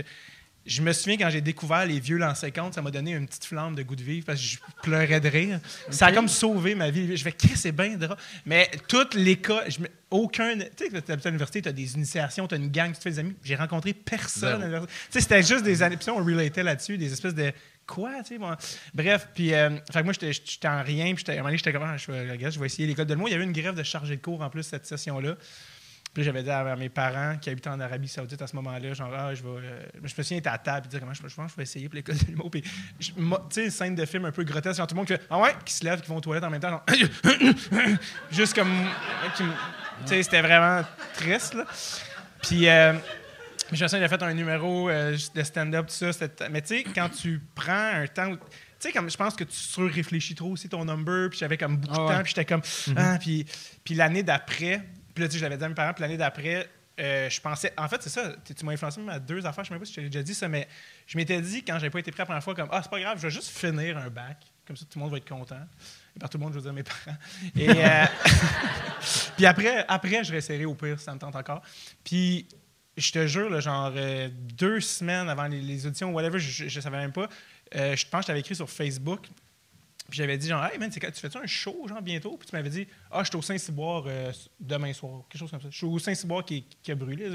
je, me souviens quand j'ai découvert les vieux l'an 50, ça m'a donné une petite flamme de goût de vivre parce que je pleurais de rire. Ça a comme sauvé ma vie. Je Chris, c'est bien drôle. Mais toute l'école, je me- aucun. Tu sais, tu à l'université, tu as des initiations, tu as une gang, tu fais des amis. J'ai rencontré personne. Zéro. à l'université. Tu sais, c'était juste des années. Puis on relatait là-dessus, des espèces de. Quoi, tu sais, bon. Bref, puis, euh, fait que moi, j'étais en rien, puis j'étais- à un moment donné, j'étais comme, ah, je, vais- regarde, je vais essayer l'école de moi. Il y avait une grève de chargé de cours en plus cette session-là. Puis j'avais dit à, mes parents qui habitaient en Arabie Saoudite à ce moment-là, genre, ah, je vais. euh, je me souviens être à table et dire comment je, je pense que je vais essayer pour l'école de l'humour. Puis, tu sais, une scène de film un peu grotesque, genre tout le monde qui fait, ah ouais, qui se lève, qui vont aux toilettes en même temps, genre, juste comme. Tu sais, c'était vraiment triste, là. Puis. euh, je me souviens, j'ai fait un numéro euh, de stand-up, tout ça. Mais tu sais, quand tu prends un temps. Tu sais, comme je pense que tu surréfléchis trop aussi ton number, puis j'avais comme beaucoup Ah de ouais. temps, puis j'étais comme. Ah, puis, puis l'année d'après, puis là, tu sais, je l'avais dit à mes parents, puis l'année d'après, euh, je pensais. En fait, c'est ça, tu, m'as influencé même à deux affaires, je sais même pas si je t'ai déjà dit ça, mais je m'étais dit, quand j'avais pas été prêt la première fois, comme, ah, c'est pas grave, je vais juste finir un bac, comme ça, tout le monde va être content. Et par tout le monde, je veux dire mes parents. Et. euh, puis après, après, je réessayerai au pire si ça me tente encore. Puis je te jure, là, genre euh, deux semaines avant les, les auditions, whatever, je, je savais même pas. Je pense que je t'avais écrit sur Facebook. Puis j'avais dit genre, hey man, quand- tu fais-tu un show genre bientôt? Puis tu m'avais dit, ah, je suis au Saint-Cyboire euh, demain soir, quelque chose comme ça. Je suis au Saint-Cyboire qui, qui a brûlé.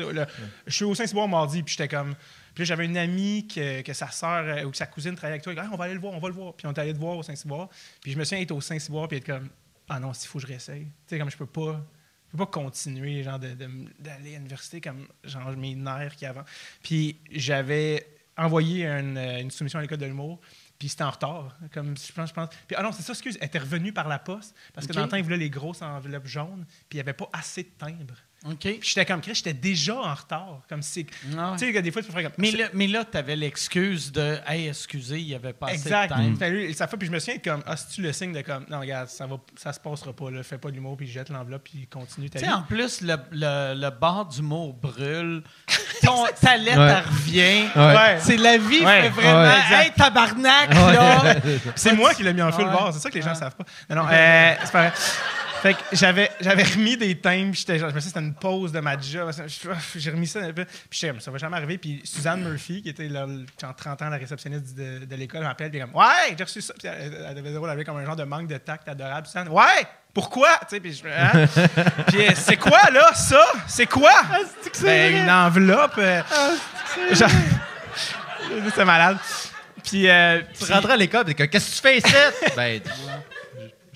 Je suis au Saint-Cyboire mardi, puis j'étais comme. Puis là, j'avais une amie que, que sa sœur euh, ou que sa cousine travaillait avec toi. Dit, Ah, on va aller le voir, on va le voir. Puis on est allé le voir au Saint-Cyboire. Puis je me souviens être au Saint-Cyboire, puis être comme, ah non, s'il faut que je réessaye. Tu sais, comme je peux pas. Je peux pas continuer genre de- de- d'aller à l'université comme genre mes nerfs qui avant. Puis j'avais envoyé une, euh, une soumission à l'école de l'humour. Puis c'était en retard. Comme je pense, je pense. Puis, ah non, c'est ça, excuse. Elle était revenue par la poste. Parce que dans le temps, ils voulaient les grosses enveloppes jaunes. Puis il n'y avait pas assez de timbres. OK. Puis j'étais comme, Chris, j'étais déjà en retard. Comme si. Ah ouais. Tu sais, que des fois, tu peux faire comme. Mais là, mais là tu avais l'excuse de Hey, excusez, il n'y avait pas Exact. assez de time. Fait, lui, ça fait, puis je me souviens comme, ah, si tu le signe de comme, non, regarde, ça, va, ça se passera pas, là, fais pas de l'humour, puis jette l'enveloppe, puis continue ta Tu vie. sais, en plus, le, le, le bar d'humour brûle. Ton, ta lettre, Ouais. revient. Ouais. C'est la vie Ouais. fait vraiment. Ouais, exact. hey, tabarnak, là! C'est moi qui l'ai mis en feu Ouais. le bar, c'est ça que les gens savent pas. Non, non, euh, c'est pas vrai. Fait que j'avais, j'avais remis des thèmes, puis j'étais genre, je me suis dit, c'était une pause de ma job. J'ai remis ça un peu, puis j'étais ça va jamais arriver. Puis Suzanne Murphy, qui était là, genre 30 ans la réceptionniste de, de l'école, m'appelle, puis comme, ouais, j'ai reçu ça. Puis elle, elle devait elle avait comme un genre de manque de tact adorable. Suzanne, ouais, pourquoi? Tu sais, puis je, hein? Puis, euh, c'est quoi, là, ça? C'est quoi? Ben, une enveloppe. euh, genre- c'est malade. Puis, euh, Tu puis- rentres à l'école, t'es comme, qu'est-ce que tu fais ici? ben,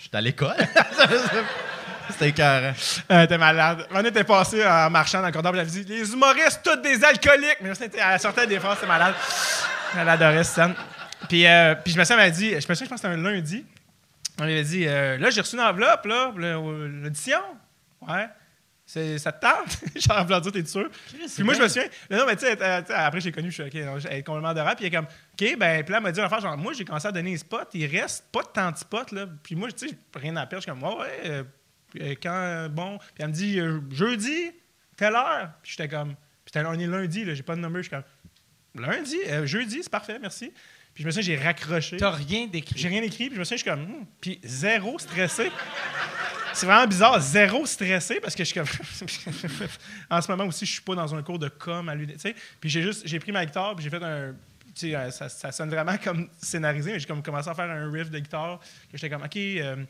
suis à l'école. C'était écœurant. Euh, t'es malade. On était passé en marchant dans le corridor, elle avait dit Les humoristes, tous des alcooliques. Mais c'était- elle sortait des phrases, c'était malade. Elle adorait scène. Puis, euh, puis je me souviens, elle dit Je me je pense que c'était un lundi. On lui avait dit euh, Là, j'ai reçu une enveloppe, là, l'audition. Ouais. Ça te tente? Genre, en voulant dire, t'es sûr? Puis moi, je me souviens, non, mais tu sais, euh, tu sais, après, j'ai connu, je suis OK, non, elle est complètement adorable. Puis elle est comme, OK, ben, puis là, elle m'a dit, enfin, genre, moi, j'ai commencé à donner les spots, il reste pas tant de spots, là. Puis moi, tu sais, rien à perdre. Je suis comme, ouais, ouais, euh, puis, euh, quand, bon. Puis elle me dit, euh, jeudi, telle heure. Puis j'étais comme, puis on est lundi, là, j'ai pas de number. Je suis comme, lundi, euh, jeudi, c'est parfait, merci. Puis je me souviens, j'ai raccroché. T'as rien d'écrit. J'ai rien écrit, puis je me souviens, je suis comme, hmm. puis zéro stressé. C'est vraiment bizarre. Zéro stressé parce que je suis comme. en ce moment aussi, je suis pas dans un cours de com à l'université. Puis j'ai juste j'ai pris ma guitare puis j'ai fait un. tu sais, euh, Ça, ça sonne vraiment comme scénarisé, mais j'ai comme commencé à faire un riff de guitare. que J'étais comme, OK, euh, je sais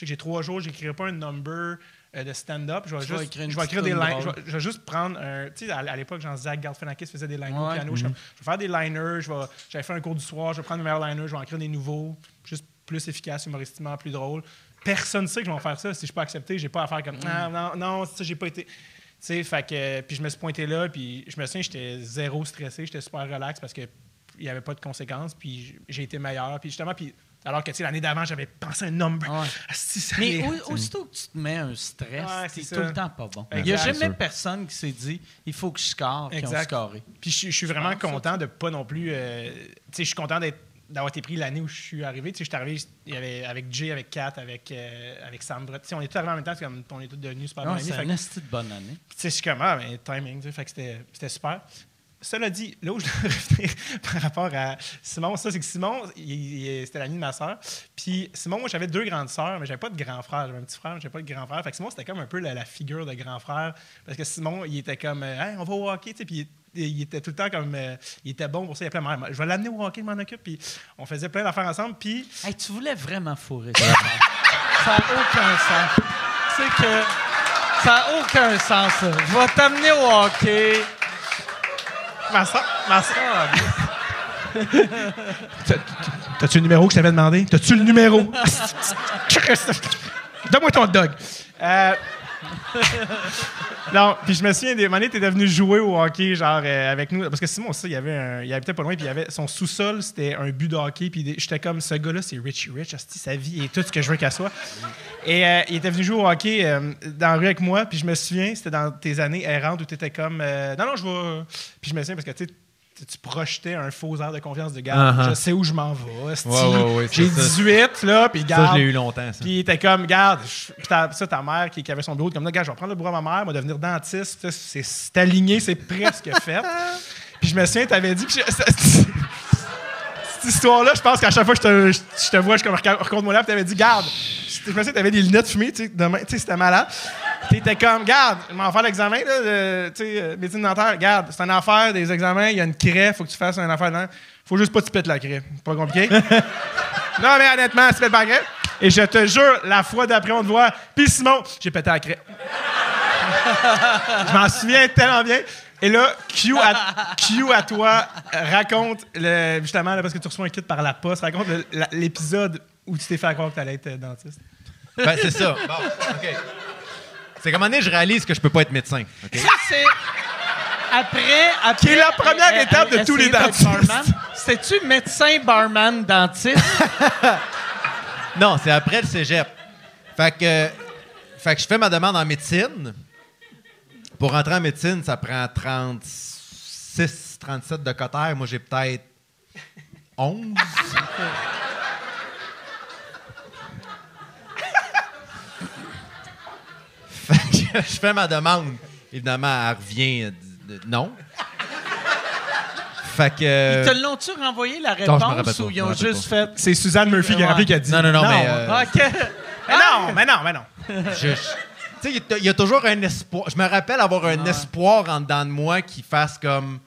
que j'ai trois jours, j'écrirai pas un number euh, de stand-up. Je vais juste écrire je vais écrire des lines. Je drôle. vais, je vais juste prendre un. Tu sais, à, à l'époque, genre Zach Galifianakis faisait des liners au Ouais. piano. Comme, je vais faire des liners. Je vais, j'avais fait un cours du soir. Je vais prendre mes meilleurs liners. Je vais en écrire des nouveaux. Juste plus efficaces, humoristiquement, plus drôles. Personne ne sait que je vais en faire ça. Si je suis pas accepté, j'ai pas à faire comme. Non, non, non, ça, j'ai pas été. Tu sais, fait que. Puis je me suis pointé là. Puis je me souviens, j'étais zéro stressé. J'étais super relax parce que il n'y avait pas de conséquences. Puis j'ai été meilleur. Puis justement, puis. Alors que, tu sais, l'année d'avant, j'avais pensé un number. Ouais. Ça Mais au- aussitôt que tu te mets un stress, Ouais, c'est tout le temps pas bon. Exact. Il n'y a jamais personne qui s'est dit il faut que je score, puis on Exact. scoré. Puis je, je suis vraiment content de pas non plus. euh, tu sais, je suis content d'être d'avoir été pris l'année où je suis arrivé. Tu sais, je suis arrivé il y avait, avec Jay, avec Kat, avec, euh, avec Sam Brett. Tu sais, on est tous arrivés en même temps, c'est comme on est tous devenus super bons amis. c'est Fait un que, esti de bonne année. tu sais, je suis comme, ah, ben, timing, tu sais, fait que c'était c'était super. Cela dit, là où je dois revenir par rapport à Simon, ça, c'est que Simon, c'était l'ami de ma sœur. Puis Simon, moi, j'avais deux grandes sœurs, mais j'avais pas de grand frère. J'avais un petit frère, mais j'avais pas de grand frère. Fait que Simon, c'était comme un peu la, la figure de grand frère. Parce que Simon, il était comme, euh, Hey, on va hockey, tu sais, puis il, était tout le temps comme, euh, il était bon pour ça. Il appelait ma mère, je vais l'amener au hockey, je m'en occupe. Puis on faisait plein d'affaires ensemble. Puis Hey, tu voulais vraiment fourrer ça. ça n'a aucun sens. Tu sais que ça n'a aucun sens, ça. Je vais t'amener au hockey. ma sœur, ma T'as-tu le numéro que je t'avais demandé? T'as-tu le numéro? Donne-moi ton dog. Euh, non, puis je me souviens, des moments, t'étais venu jouer au hockey, genre, euh, avec nous. Parce que Simon, ça, il avait un, il habitait pas loin, puis il y avait son sous-sol, c'était un but de hockey, puis j'étais comme, ce gars-là, c'est Richie Rich, sa vie et tout ce que je veux qu'elle soit. Et euh, il était venu jouer au hockey euh, dans la rue avec moi, puis je me souviens, c'était dans tes années errantes où t'étais comme, non, non, je vais. Puis je me souviens, parce que, tu sais, tu- projetais un faux air de confiance de gars. Uh-huh. Je sais où je m'en vais. asti. Ouais, ouais, ouais, c'est J'ai ça. 18, là, puis Ça, garde. je l'ai eu longtemps, ça. Puis était comme, garde, puis ta- ça, ta mère qui, qui avait son bureau, comme, là, gars, je vais prendre le bureau à ma mère, moi, devenir dentiste. Ça, C'est aligné, c'est presque fait. Puis je me souviens, t'avais dit, ça- cette histoire-là, je pense qu'à chaque fois que je te, je, je te vois, je comme, raconte moi là, puis t'avais dit, garde, je me souviens, t'avais des lunettes fumées, tu sais, demain, tu sais, c'était malade. T'étais comme, garde, je m'en faire l'examen, là, de, tu sais, euh, médecine dentaire, garde, c'est une affaire, des examens, il y a une craie, faut que tu fasses une affaire dedans. Faut juste pas que tu pètes la craie. Pas compliqué. non, mais honnêtement, tu pètes pas la craie. Et je te jure, la fois d'après, on te voit, puis Simon, j'ai pété la craie. je m'en souviens tellement bien. Et là, Q à, Q à toi, raconte, le, justement, là, parce que tu reçois un kit par la poste, raconte le- la- l'épisode où tu t'es fait croire que tu allais être euh, dentiste. Ben, c'est ça. Bon, OK. C'est qu'à un donné, je réalise que je peux pas être médecin. OK? Ça, c'est. Après, après. Qui est la première étape de tous les dentistes. C'était-tu médecin, barman, dentiste? Non, c'est après le cégep. Fait que, fait que je fais ma demande en médecine. Pour rentrer en médecine, ça prend 36, 37 de cotère. Moi, j'ai peut-être 11. fait que je fais ma demande. Évidemment, elle revient de- de- non. Fait que. Ils te l'ont-tu renvoyé la Euh, Non, réponse pas, ou ils ont juste fait. C'est Suzanne Murphy qui a rappelé qui a dit. Non, non, non, mais, euh, OK. Mais non, mais non, mais non. Je- je- tu sais, il y a- toujours un espoir. Je me rappelle avoir un espoir en dedans de moi qui fasse comme.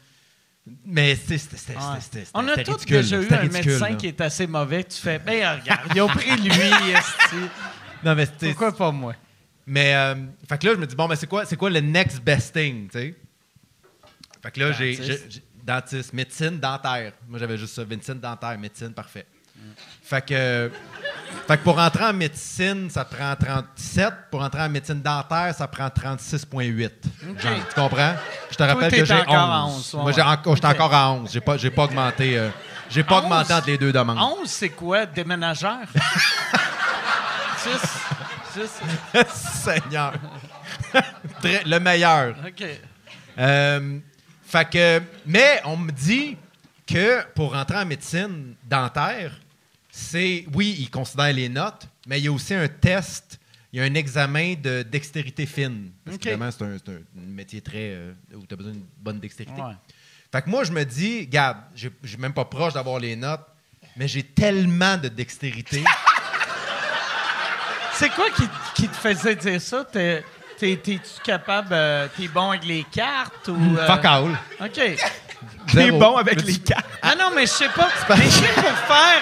Mais c'est- c'était c'était- Ouais. c'était- c'était- On a tous déjà eu un ridicule, médecin là. qui est assez mauvais. Tu fais, ben regarde, ils ont pris lui, esti. Non, mais Pourquoi pas moi? Mais, euh, fait que là, je me dis, bon, mais c'est quoi, c'est quoi le next best thing, tu sais? Fait que là, j'ai. Dentiste. médecine, dentaire. Moi, j'avais juste ça. Médecine, dentaire, médecine, parfait. Fait que. Fait que pour rentrer en médecine, ça prend 37. Pour rentrer en médecine dentaire, ça prend 36,8. Genre, tu comprends? Je te rappelle que j'ai encore 11. à 11, ouais, Moi, j'ai encore- j'étais Ok. encore à 11. J'ai pas, j'ai pas augmenté. euh, j'ai pas 11? augmenté entre les deux demandes. 11, c'est quoi? Déménageur? Juste. Seigneur. Très- le meilleur. OK. Euh, fait que, mais on me dit que pour rentrer en médecine dentaire, c'est oui, ils considèrent les notes, mais il y a aussi un test, il y a un examen de dextérité fine. Parce OK. qu'évidemment, c'est un, métier très euh, où tu as besoin d'une bonne dextérité. Ouais. Fait que moi, je me dis, regarde, j'ai j'ai même pas proche d'avoir les notes, mais j'ai tellement de dextérité. C'est quoi qui, qui te faisait dire ça? T'es, t'es, tu capable, euh, t'es bon avec les cartes ou... euh, Fuck all. OK. T'es bon avec les cartes. Ah non, mais je sais pas. Mais je sais pour faire...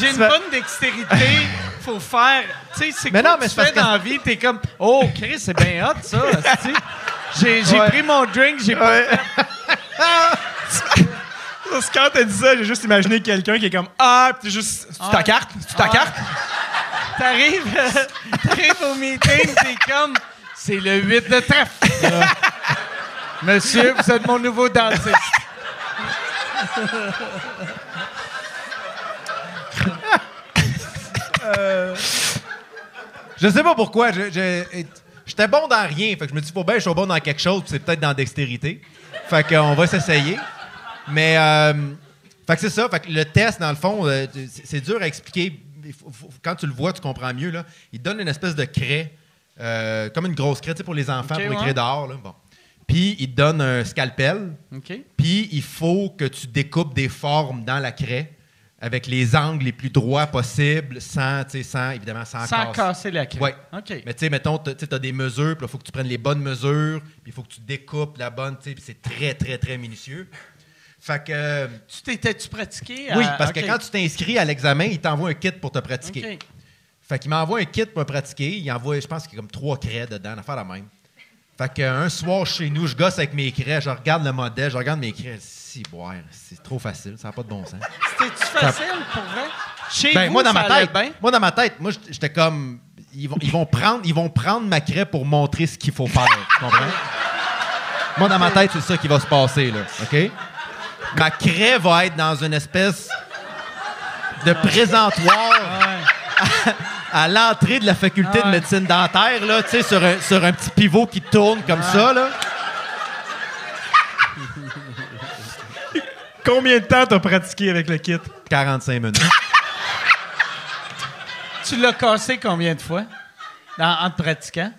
J'ai une bonne dextérité. Faut faire... Tu sais, c'est quoi non, que mais tu fais dans la vie? T'es comme... Oh, Chris, c'est bien hot, ça. J'ai, j'ai Ouais. pris mon drink, j'ai pas... Ouais. Quand t'as dit ça, j'ai juste imaginé quelqu'un qui est comme Ah, pis t'es juste. C'est ta carte? C'est ta carte? T'arrives, euh, t'arrives au meeting, t'es comme, c'est le 8 de trèfle. Monsieur, vous êtes mon nouveau dentiste. Je sais pas pourquoi. J'étais bon dans rien. Fait que je me dis, faut bien je sois bon dans quelque chose, c'est peut-être dans dextérité. Fait qu'on va s'essayer. Mais, euh, fait que c'est ça. Fait que le test, dans le fond, euh, c'est dur à expliquer. Il faut- faut- quand tu le vois, tu comprends mieux. Là. Il donne une espèce de craie, euh, comme une grosse craie pour les enfants, pour ouais. écrire dehors. Là. Bon. Puis, il te donne un scalpel. OK. Puis, il faut que tu découpes des formes dans la craie avec les angles les plus droits possibles, sans, sans évidemment, sans, Sans casser. casser la craie. Ouais. Mais tu sais, mettons, tu as des mesures, puis il faut que tu prennes les bonnes mesures, puis il faut que tu découpes la bonne, tu sais, c'est très, très, très minutieux. Fait que. euh, Tu t'étais-tu pratiqué? à- oui, parce que quand tu t'inscris à l'examen, il t'envoie un kit pour te pratiquer. OK. Fait qu'il m'envoie un kit pour me pratiquer. Il envoie, je pense qu'il y a comme trois craies dedans, affaire la même. Fait qu'un soir chez nous, je gosse avec mes craies, je regarde le modèle, je regarde mes craies. Si, boire, c'est trop facile, ça n'a pas de bon sens. C'était-tu facile pour vrai? Chez Ben, vous, moi, dans ça ma tête, bien? moi, dans ma tête, moi, j'étais- j'étais comme. Ils vont, ils, vont prendre, ils vont prendre ma craie pour montrer ce qu'il faut faire. Tu comprends? Moi, dans ma tête, c'est ça qui va se passer, là. OK? Ma craie va être dans une espèce de présentoir à l'entrée de la faculté Ah de ouais. médecine dentaire, là, tu sais, sur un, sur un petit pivot qui tourne comme ça, là. Combien de temps t'as pratiqué avec le kit? 45 minutes. Tu l'as cassé combien de fois? Dans- en te pratiquant?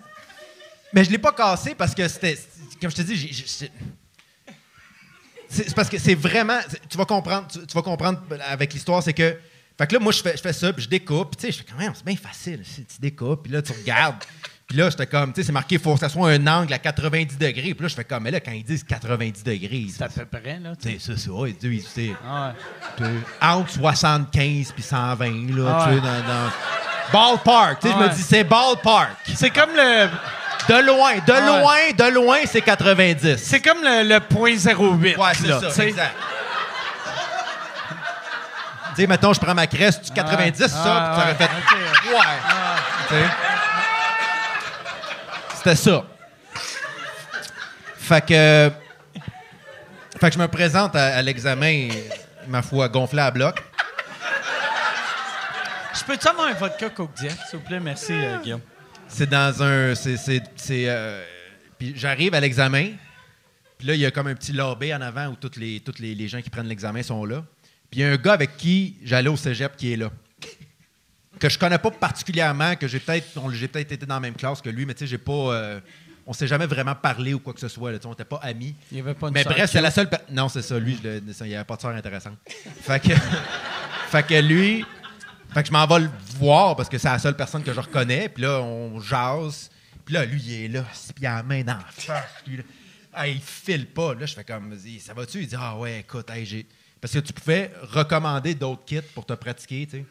Mais je l'ai pas cassé parce que c'était. Comme je te dis, j'ai- c'est parce que c'est vraiment. Tu vas comprendre, tu, tu vas comprendre avec l'histoire, c'est que. Fait que là, moi, je fais, je fais ça, puis je découpe. Tu sais, je fais quand même, c'est bien facile. Tu tu découpes, puis là, tu regardes. Puis là, j'étais comme, tu sais, c'est marqué, il faut que ça soit un angle à 90 degrés. Puis là, je fais comme, mais là, quand ils disent 90 degrés, C'est à peu près, là. tu sais. c'est ça, c'est ouais, ils disent, c'est Ah entre 75 puis 120, là, Ah tu sais, dans, dans- Ballpark, tu sais, Ah je me dis, c'est ballpark. C'est comme le, De loin, de Ah loin, de loin, c'est 90. c'est comme le, le point 08. Ouais, c'est là, ça, tu sais. exact. Tu sais, mettons, je prends ma creste, tu 90, ça, Ah, puis ça aurait ouais, fait. Ouais. Sais. C'était ça. Fait que. Fait que je me présente à, à l'examen, ma foi, gonflé à bloc. Je peux-tu avoir un vodka Coke Diet, s'il vous plaît? Merci, euh, Guillaume. C'est dans un. C'est. euh, puis j'arrive à l'examen. Puis là, il y a comme un petit lobby en avant où tous les, tous les, les gens qui prennent l'examen sont là. Puis il y a un gars avec qui j'allais au cégep qui est là. Que je connais pas particulièrement, que j'ai peut-être j'ai peut-être été dans la même classe que lui, mais tu sais, j'ai pas. euh, on s'est jamais vraiment parlé ou quoi que ce soit. là, on n'était pas amis. Il avait pas une Mais bref, c'est la seule. Non, c'est ça. Lui, je le- il n'y avait pas de soeur intéressante. Fait que, fait que lui. Fait que je m'en vais le voir parce que c'est la seule personne que je reconnais. Puis là, on jase. Puis là, lui, il est là. Puis il a la main dans la face. Puis là, il file pas. Là, je fais comme. Ça va-tu? Il dit Ah ouais, écoute, hey, j'ai. Parce que tu pouvais recommander d'autres kits pour te pratiquer, tu sais.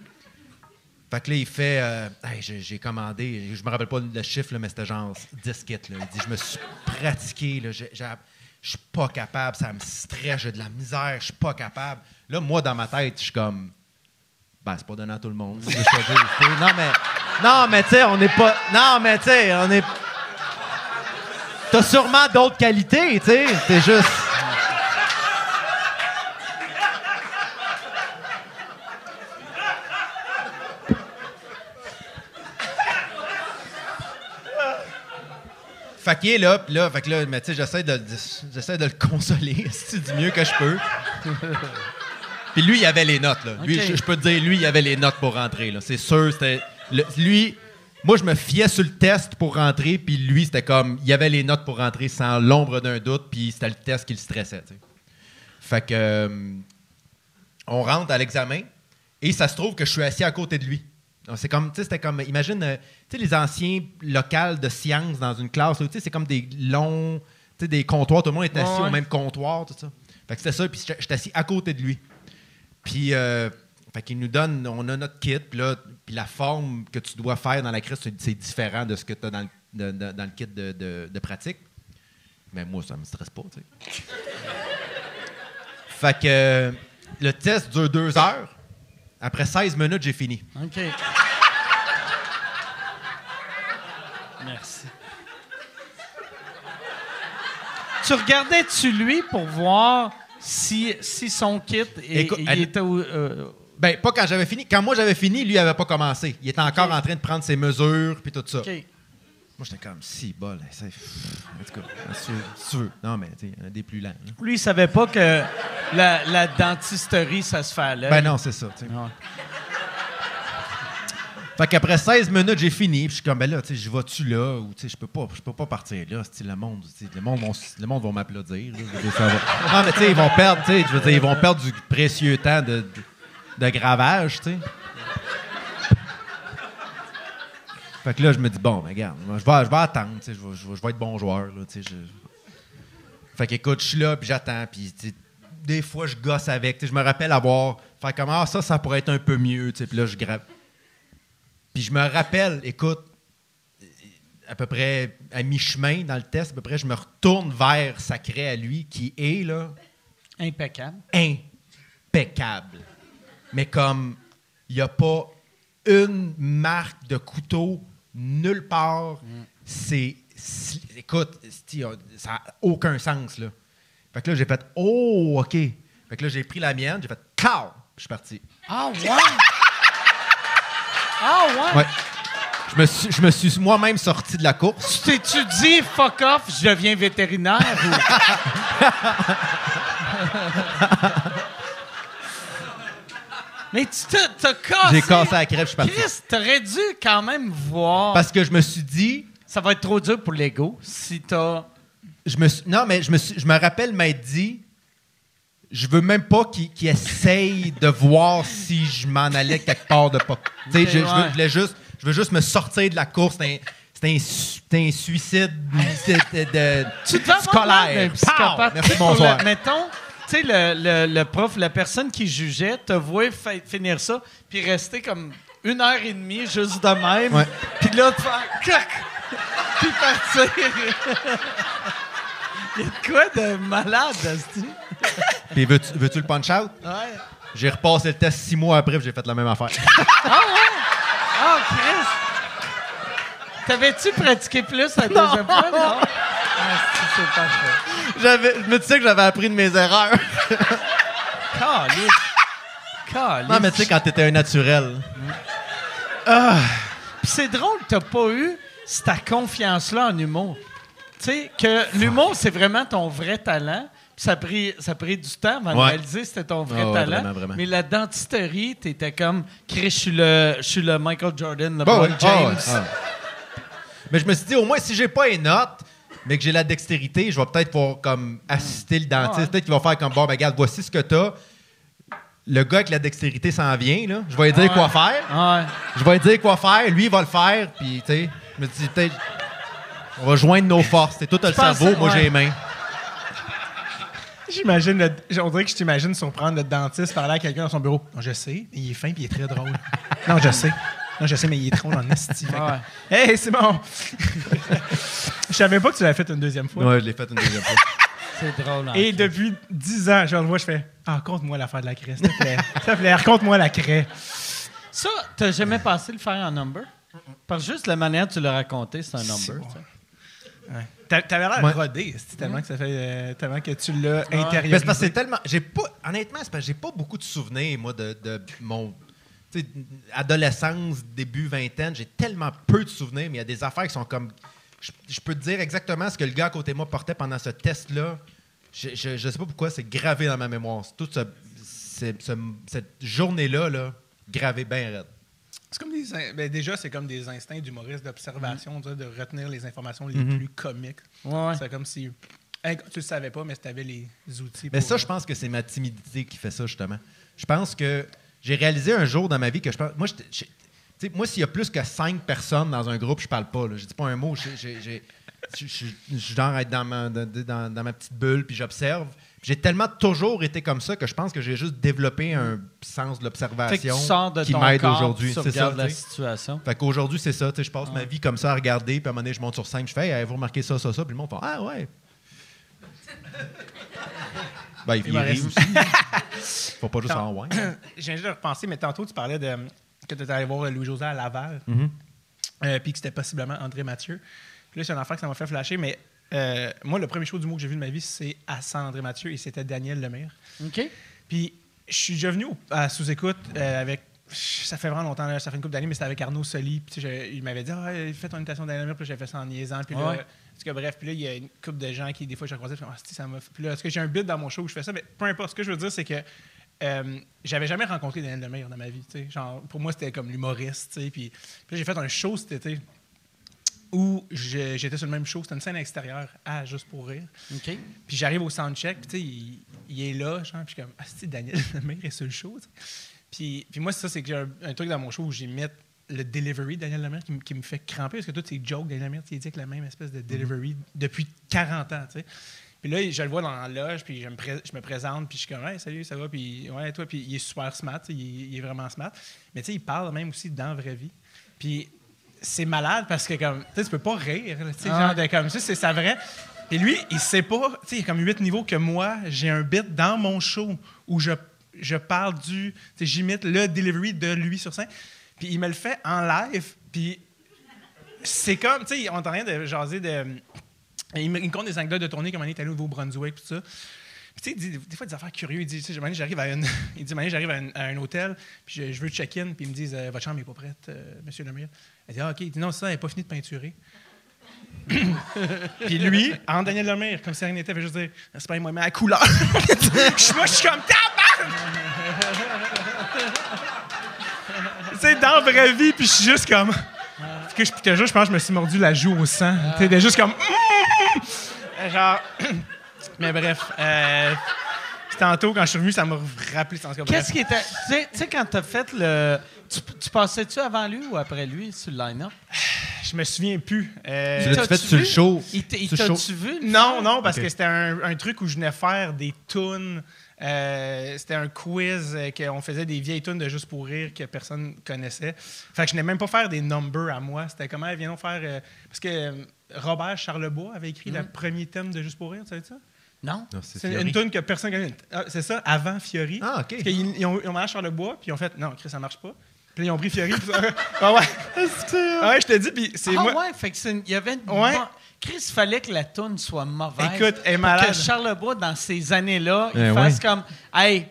Fait que là, il fait euh, Hey, j'ai, commandé, je me rappelle pas le chiffre, là, mais c'était genre 10 kits. Il dit Je me suis pratiqué, là, j'ai- je suis pas capable, ça me stresse, j'ai de la misère, je suis pas capable. Là, moi, dans ma tête, je suis comme Ben, c'est pas donné à tout le monde. Non, mais, non, mais tu sais, on n'est pas. Non, mais tu sais, on est. T'as sûrement d'autres qualités, tu sais. C'est juste. Fait là, puis là, fait que là, mais tu sais, j'essaie de, j'essaie de le consoler, c'est du mieux que je peux. Puis lui, il avait les notes, là. Lui, je, je peux te dire, lui, il avait les notes pour rentrer. C'est sûr, le- lui, moi, je me fiais sur le test pour rentrer, puis lui, c'était comme... Il avait les notes pour rentrer sans l'ombre d'un doute, puis c'était le test qui le stressait. Fait que... euh, on rentre à l'examen, et ça se trouve que je suis assis à côté de lui. C'est comme, tu sais, c'était comme, imagine, euh, tu sais, les anciens locales de sciences dans une classe, tu sais, c'est comme des longs, tu sais, des comptoirs, tout le monde est assis Ouais. au même comptoir, tout ça. Fait que c'était ça, puis j'étais assis à côté de lui. Puis, euh, fait qu'il nous donne, on a notre kit, puis là, puis la forme que tu dois faire dans la crise, c'est- différent de ce que tu as dans le, dans le kit de, de- de pratique. Mais moi, ça me stresse pas, tu sais. fait que euh, le test dure deux heures. Après 16 minutes, j'ai fini. OK. Merci. Tu regardais-tu lui pour voir si, si son kit est- Écoute, il elle- était euh, Ben, pas quand j'avais fini. Quand moi j'avais fini, lui, il avait pas commencé. Il était encore en train de prendre ses mesures, puis tout ça. OK. Moi, j'étais comme, si, bol, c'est. En tout cas, si tu veux- si tu veux. Non, mais, tu sais, un des plus lents. là. Lui, il savait pas que la, la dentisterie, ça se fait à l'œil. Ben non, c'est ça, tu sais. Ouais. Fait qu'après 16 minutes, j'ai fini. Puis je suis comme, ben là, tu sais, je vais-tu là? Ou, tu sais, je peux pas, je peux pas partir là. C'est le monde, le monde, vont, le monde va m'applaudir. Non, mais tu sais, ils vont perdre, tu sais, je veux dire, ils vont perdre du précieux temps de, de, de gravage, tu sais. Fait que là, je me dis, bon, ben, regarde, je vais, je vais attendre, tu sais, je vais, je vais- je vais être bon joueur, là, tu sais. je- Fait qu'écoute, je suis là, puis j'attends, puis des fois, je gosse avec. Je me rappelle avoir, faire comme, ah, ça, ça pourrait être un peu mieux, puis là, je grave. Puis je me rappelle, écoute, à peu près à mi-chemin dans le test, à peu près, je me retourne vers Sacré à lui, qui est, là, Impeccable. impeccable. Mais comme, il n'y a pas une marque de couteau nulle part. C'est. c'est- Écoute, c'est- ça n'a aucun sens, là. Fait que là, j'ai fait Oh, OK. Fait que là, j'ai pris la mienne, j'ai fait Cow! Puis je suis parti. Ah, ouais! Ah, ouais! Ouais. Je me suis, je me suis moi-même sorti de la course. Tu t'es-tu dit, fuck off, je deviens vétérinaire? ou- Mais tu t'as, cassé. J'ai cassé la crêpe, je suis parti. Chris, t'aurais dû quand même voir. Parce que je me suis dit, Ça va être trop dur pour l'ego si t'as. je me suis- non, mais je me, suis- je me rappelle m'être dit, je veux même pas qu'il essaye de voir si je m'en allais quelque part de pas. Tu sais, je, je veux, Ouais. je voulais juste, je veux juste me sortir de la course. C'était un, suicide de, Tu te fais scolaire. psychopathe. Tu Merci, bonsoir. le- mettons, tu sais, le, le- le prof, la personne qui jugeait, te voit finir ça, puis rester comme une heure et demie juste de même. Puis là, te faire clac, puis partir. Il y a de quoi de malade, Asti? Puis veux-tu veux-tu le punch-out? Ouais. J'ai repassé le test six mois après, j'ai fait la même affaire. Ah, Chris! T'avais-tu pratiqué plus la deuxième fois? Non? Ah, c'est parfait. J'avais- je me disais que j'avais appris de mes erreurs. Calice. Calice. non, mais tu sais, quand t'étais un naturel. Puis c'est drôle t'as pas eu cette confiance-là en humour. Tu sais, que l'humour, c'est vraiment ton vrai talent. Puis ça a pris, ça a pris du temps avant de Ouais. réaliser que c'était ton vrai Ah ouais, talent. vraiment, vraiment. Mais la dentisterie, t'étais comme, Chris, je suis le, je suis le Michael Jordan, le Bah LeBron ouais. Ah James. ouais, ah ouais. Mais je me suis dit, au moins, si j'ai pas les notes, mais que j'ai la dextérité, je vais peut-être pouvoir comme assister le dentiste. Ah ouais. Peut-être qu'il va faire comme, bon, ben, regarde, voici ce que t'as. Le gars avec la dextérité s'en vient, là. Je vais lui dire quoi faire. Ouais. Je vais lui dire quoi faire. Lui, il va le faire. Puis, tu sais, je me dis, peut-être, on va joindre nos forces. C'est tout le cerveau, moi, ouais. j'ai les mains. J'imagine, le- on dirait que je t'imagine surprendre le dentiste parler à quelqu'un dans son bureau. Non, je sais, mais il est fin puis il est très drôle. non, je sais. Non, je sais, mais il est drôle en esti. Fait que- Ouais. Hey, c'est bon. je savais pas que tu l'avais fait une deuxième fois. Ouais, je l'ai fait une deuxième fois. C'est drôle. hein. Et depuis 10 ans, je le vois, je fais Ah, raconte-moi l'affaire de la craie, s'il te plaît. S'il te plaît, raconte-moi la craie. Ça, t'as jamais passé le faire en number? Parce que juste la manière dont tu l'as raconté, c'est un number. bon. tu sais. Ouais. T'a- T'avais l'air Ouais. rodé, c'est tellement que ça fait euh, tellement que tu l'as intériorisé. c'est parce que c'est tellement. J'ai pas. Honnêtement, c'est parce que j'ai pas beaucoup de souvenirs, moi, de, de mon. adolescence, début vingtaine, j'ai tellement peu de souvenirs, mais il y a des affaires qui sont comme. Je, je peux te dire exactement ce que le gars à côté de moi portait pendant ce test-là. Je, je, je sais pas pourquoi, c'est gravé dans ma mémoire. C'est Toute ce- c'est- ce- cette journée-là, là, gravé bien raide. C'est comme des ben, déjà, c'est comme des instincts d'humoriste d'observation, sais, de retenir les informations les Mhm. plus comiques. Ouais. C'est comme si hey, tu le savais pas, mais tu avais les outils. Mais pour- ça, je pense que c'est ma timidité qui fait ça, justement. Je pense que j'ai réalisé un jour dans ma vie que je pense. Moi, sais, moi, s'il y a plus que cinq personnes dans un groupe, je parle pas. Là. Je dis pas un mot. Je je- je suis genre être dans ma, dans, dans- dans ma petite bulle, puis j'observe. J'ai tellement toujours été comme ça que je pense que j'ai juste développé un sens de l'observation qui m'aide aujourd'hui. C'est ça. la situation. Fait qu'aujourd'hui, c'est ça. tu sais, Je passe ma vie comme ça à regarder, puis à un moment donné, je monte sur scène, je fais Hey, vous remarquez ça, ça, ça, puis le monde fait Ah ouais. ben, il, Il rit aussi. Faut pas juste en ouais. J'ai juste de repenser, mais tantôt, tu parlais de que tu étais allé voir Louis-José à Laval, Mhm. euh, puis que c'était possiblement André Mathieu. Puis là, c'est un enfant que ça m'a fait flasher, mais euh, moi, le premier show du mot que j'ai vu de ma vie, c'est à San André Mathieu, et c'était Daniel Lemire. OK? Puis je suis déjà venu à sous-écoute euh, avec. Ça fait vraiment longtemps, ça fait une couple d'années, mais c'était avec Arnaud Soli. Puis je- il m'avait dit Ah, fais ton imitation d'Alain Lemire. Puis j'ai fait ça en niaisant. Puis là, Ouais. tout cas, bref, puis là, il y a une couple de gens qui, des fois, je croisais. Puis, ah, si, ça m'a. Puis là, est-ce que j'ai un bit dans mon show où je fais ça? Mais peu importe. Ce que je veux dire, c'est que. euh, j'avais jamais rencontré Daniel Lemire dans ma vie. Genre, pour moi, c'était comme l'humoriste. Puis, puis là, j'ai fait un show cet été où j'étais sur le même show. C'était une scène extérieure à Juste pour rire. Puis j'arrive au soundcheck, puis tu sais, il, il est là, genre, puis je suis comme, ah, c'est Daniel Lemire est sur le show. Puis, puis moi, c'est ça, c'est que j'ai un, un truc dans mon show où j'imite le delivery de Daniel Lemire qui, me- qui me fait cramper, parce que tous ces jokes, Daniel Lemire, il dit avec la même espèce de delivery depuis 40 ans, tu sais. Puis là, je le vois dans la loge, puis je me, pré- je me présente, puis je suis comme, hey, salut, ça va, puis ouais, toi, puis il est super smart, il est vraiment smart. Mais tu sais, il parle même aussi dans la vraie vie. Puis c'est malade parce que, comme, tu peux pas rire, là, tu sais, Ah. genre de comme ça, c'est sa vraie. Et lui, il sait pas, tu sais, il y a comme huit niveaux que moi, j'ai un bit dans mon show où je, je parle du, j'imite le delivery de lui sur scène. Puis il me le fait en live, puis c'est comme, tu sais, on est en train de jaser de. Il me, il me compte des anecdotes de tournée, comme on est allé au Nouveau-Brunswick, tout ça. Puis, tu sais, des fois des affaires curieuses. Il dit, tu sais, j'arrive à, une, il dit, Mané, j'arrive à, un- à un hôtel, puis je, je veux check-in, puis ils me disent, Euh, votre chambre n'est pas prête, euh, monsieur Lemire. Il dit, ah, OK. Il dit, non, ça, elle n'est pas fini de peinturer. puis lui, en Daniel Lemire, comme si rien n'était, il fait juste dire, c'est pas moi, mais à la couleur. Je- moi, je suis comme, tabarnak! tu sais, dans la vraie vie, puis je suis juste comme. Que je, puis te jure, je pense que je me suis mordu la joue au sang. Tu sais, de juste comme. Genre. Mais bref. Euh, puis tantôt, quand je suis revenu, ça m'a rappelé. Qu'est-ce qui était. Tu sais- tu sais, quand t'as fait le. Tu, tu passais-tu avant lui ou après lui sur le line-up? Je me souviens plus. Euh, Tu l'as-tu fait sur le show? Il t'a-tu vu? Non, non, parce que c'était un, un truc où je venais faire des tunes. euh, c'était un quiz euh, qu'on faisait des vieilles tunes de Juste pour rire que personne connaissait. Fait que je n'ai même pas faire des numbers à moi. C'était comment, viens faire. euh, parce que Robert Charlebois avait écrit le premier thème de Juste pour rire, tu savais ça? Non? Non, c'est une tune que personne connaît. Ah, c'est ça, avant Fiori. Ah, OK. Parce qu'ils ils ont, ils ont marché sur le bois, puis ils ont fait non, Chris, ça marche pas. Puis ils ont pris Fiori. ça- ah ouais. Ah ouais, je te dis, puis c'est Ah moi. ouais, fait que c'est une- il y avait une Ouais. Chris, il fallait que la toune soit mauvaise. Écoute, elle est pour malade. que Charlebois, dans ces années-là, il Eh fasse ouais. comme Hey,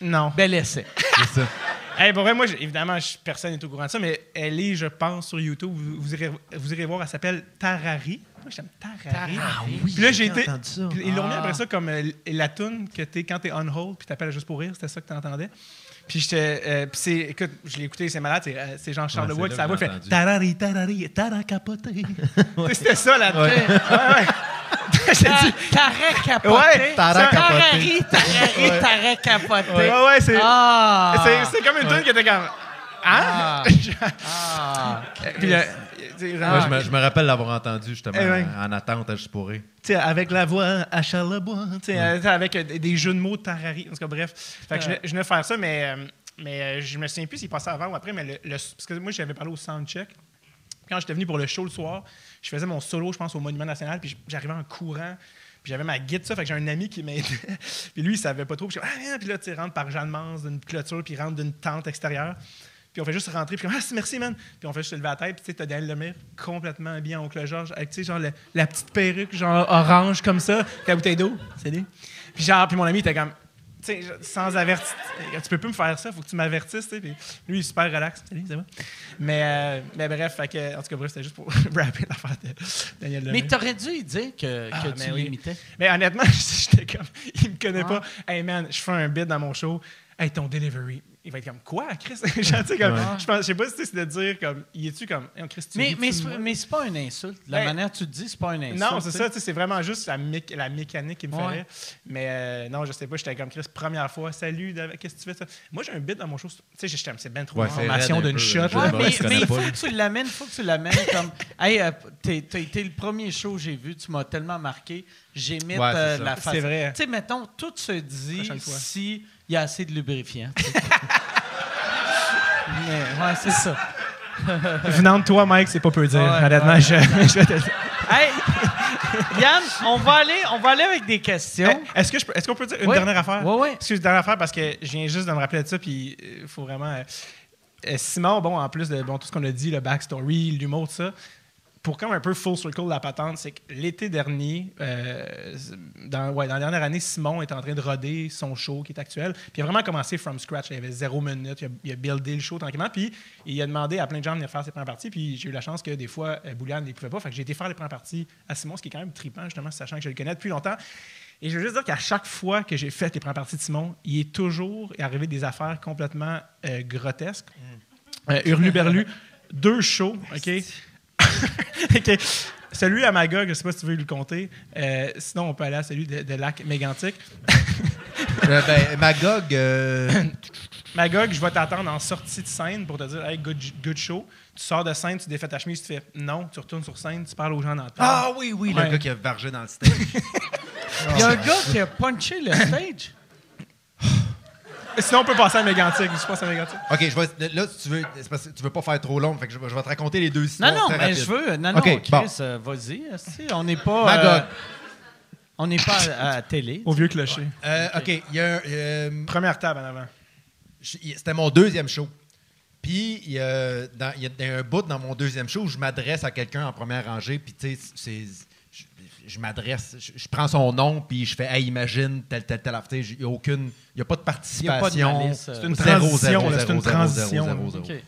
Non. bel essai. C'est ça. Hey, pour vrai, moi, j'ai- évidemment, je- personne n'est au courant de ça, mais elle est, je pense, sur YouTube. Vous, vous irez, vous irez voir, elle s'appelle Tarari. Moi, j'aime Tarari. Tarari. Puis là, j'ai été. entendu ça. puis ils l'ont mis Ah. après ça comme euh, la tune que t'es quand t'es on hold, puis t'appelles juste pour rire, c'était ça que t'entendais. Puis j'étais. euh, puis c'est. Écoute, je l'ai écouté, c'est malade, c'est, euh, c'est Jean Charles Ouais, là sa voix fait. Tarari, tarari, tara capoté. Tu sais, C'était ça, la ouais. ouais. J'ai dit- T'aurais capoté. Ouais, t'aurais capoté. Tarari, tarari, t'aurais capoté. Ouais, ouais, c'est. Ah! C'est, c'est comme une tune qui était comme. Hein? Ah! Puis, euh, je, me, je me rappelle l'avoir entendu justement Eh ouais. en attente à tu sais, avec la voix à Charlebois, tu sais, euh, avec euh, des- des jeux de mots de Tarari. En tout cas, bref. Fait que je, venais- je venais faire ça, mais, euh, mais euh, je me souviens plus s'il passait avant ou après. Mais le, le- parce que moi, j'avais parlé au soundcheck. Quand j'étais venu pour le show le soir, je faisais mon solo, je pense, au Monument National, puis j'arrivais en courant. Puis j'avais ma guide, ça, fait que j'ai un ami qui m'aidait. puis lui, il savait pas trop. Puis, je suis comme, ah, puis là, tu sais, rentre par Jeanne Mance d'une clôture, puis il rentre d'une tente extérieure. Puis on fait juste rentrer, puis comme, ah, c'est- merci, man. Puis on fait juste lever la tête, puis tu sais, t'as Daniel Lemire complètement habillé en oncle Georges, avec, tu sais, genre, le- la petite perruque, genre orange comme ça, la bouteille d'eau. C'est lui. Puis genre, puis mon ami était comme, tu sais, sans avertir. Tu peux plus me faire ça, faut que tu m'avertisses, tu sais. Puis lui, il est super relax. Salut, ça va? Mais, euh, mais bref, fait que, en tout cas, bref, c'était juste pour rapper l'affaire de Daniel Lemire. Mais t'aurais dû lui dire que, Ah, que tu oui. l'imitais. Mais honnêtement, j'étais comme, il me connaît Ah. pas. Hey man, je fais un bit dans mon show. Hey, ton delivery, il va être comme quoi, Chris? Sais, comme, Je pense- je sais pas si c'est de dire comme, il est-tu comme, Hey, Chris, tu Mais, mais, c'est- c'est pas une insulte. La Ben, manière que tu te dis, c'est pas une insulte. Non, c'est ça, c'est vraiment juste la, mé- la mécanique qui me Ouais. ferait. Mais euh, non, je sais pas, j'étais comme Chris, première fois, salut, qu'est-ce que tu fais ça? Moi, j'ai un bit dans mon show, tu sais, j'étais- c'est bien trop Ouais, c'est d'informations d'une shot. là. mais, je il faut que tu l'amènes, il faut que tu l'amènes comme. Hey, euh, t'es, t'as été le premier show que j'ai vu, tu m'as tellement marqué, c'est euh, la C'est face. vrai. Tu sais, mettons, tout se dit si il y a assez de lubrifiant. mais, ouais, c'est ça. Venant de toi, Mike, c'est pas peu dire. Ouais, Honnêtement, ouais. je, je vais te dire. Hey, Yann, on va aller, on va aller avec des questions. Eh, Est-ce que je est-ce qu'on peut dire une dernière affaire? Ouais, ouais. Excuse, dernière affaire parce que je viens juste de me rappeler de ça, puis il faut vraiment. euh, euh, Simon, bon, en plus de bon, tout ce qu'on a dit, le backstory, l'humour, tout ça, pour comme un peu full circle la patente, c'est que l'été dernier, euh, dans, ouais, dans la dernière année, Simon est en train de roder son show qui est actuel. Puis il a vraiment commencé from scratch. Il y avait zéro minute. Il a, il a buildé le show tranquillement. Puis il a demandé à plein de gens de venir faire ses premières parties. Puis j'ai eu la chance que des fois, euh, Bouliane ne les pouvait pas. Fait que j'ai été faire les premières parties à Simon, ce qui est quand même trippant, justement, sachant que je le connais depuis longtemps. Et je veux juste dire qu'à chaque fois que j'ai fait les premières parties de Simon, il est toujours arrivé des affaires complètement euh, grotesques. Euh, Hurluberlu, deux shows, OK? OK. Celui à Magog, je ne sais pas si tu veux le compter. Euh, sinon, on peut aller à celui de, de Lac Mégantic. Euh, ben, Magog, euh, Magog, je vais t'attendre en sortie de scène pour te dire Hey, good, good show. Tu sors de scène, tu défais ta chemise, tu fais non, tu retournes sur scène, tu parles aux gens dans le Ah oui, oui, Ouais. le gars qui a vargé dans le stage. Il y a un gars qui a punché le stage. Sinon, on peut passer à Mégantic. Je passe à Mégantic. OK, je vais, là, si tu veux, c'est parce que tu veux pas faire trop long, fait que je, vais- je vais te raconter les deux Non, histoires non, très mais je veux. Non, non, OK, Chris, bon. euh, vas-y. esti, On n'est pas. Magog. euh, on n'est pas à, à la télé. Au vieux clocher. Euh, OK, il y a un... euh, Première table en avant. je- il- C'était mon deuxième show. Puis, il y, a, dans- il y a- il y a un bout dans mon deuxième show où je m'adresse à quelqu'un en première rangée, puis tu sais, c'est... Je, m'adresse, je, je prends son nom, puis je fais « Hey, imagine, tel, tel, tel affaire. » Il n'y a aucune... Il n'y a pas de Il y a participation. pas de malice. euh, C'est une Zéro, transition, c'est zéro, une transition. zéro, zéro, OK. zéro.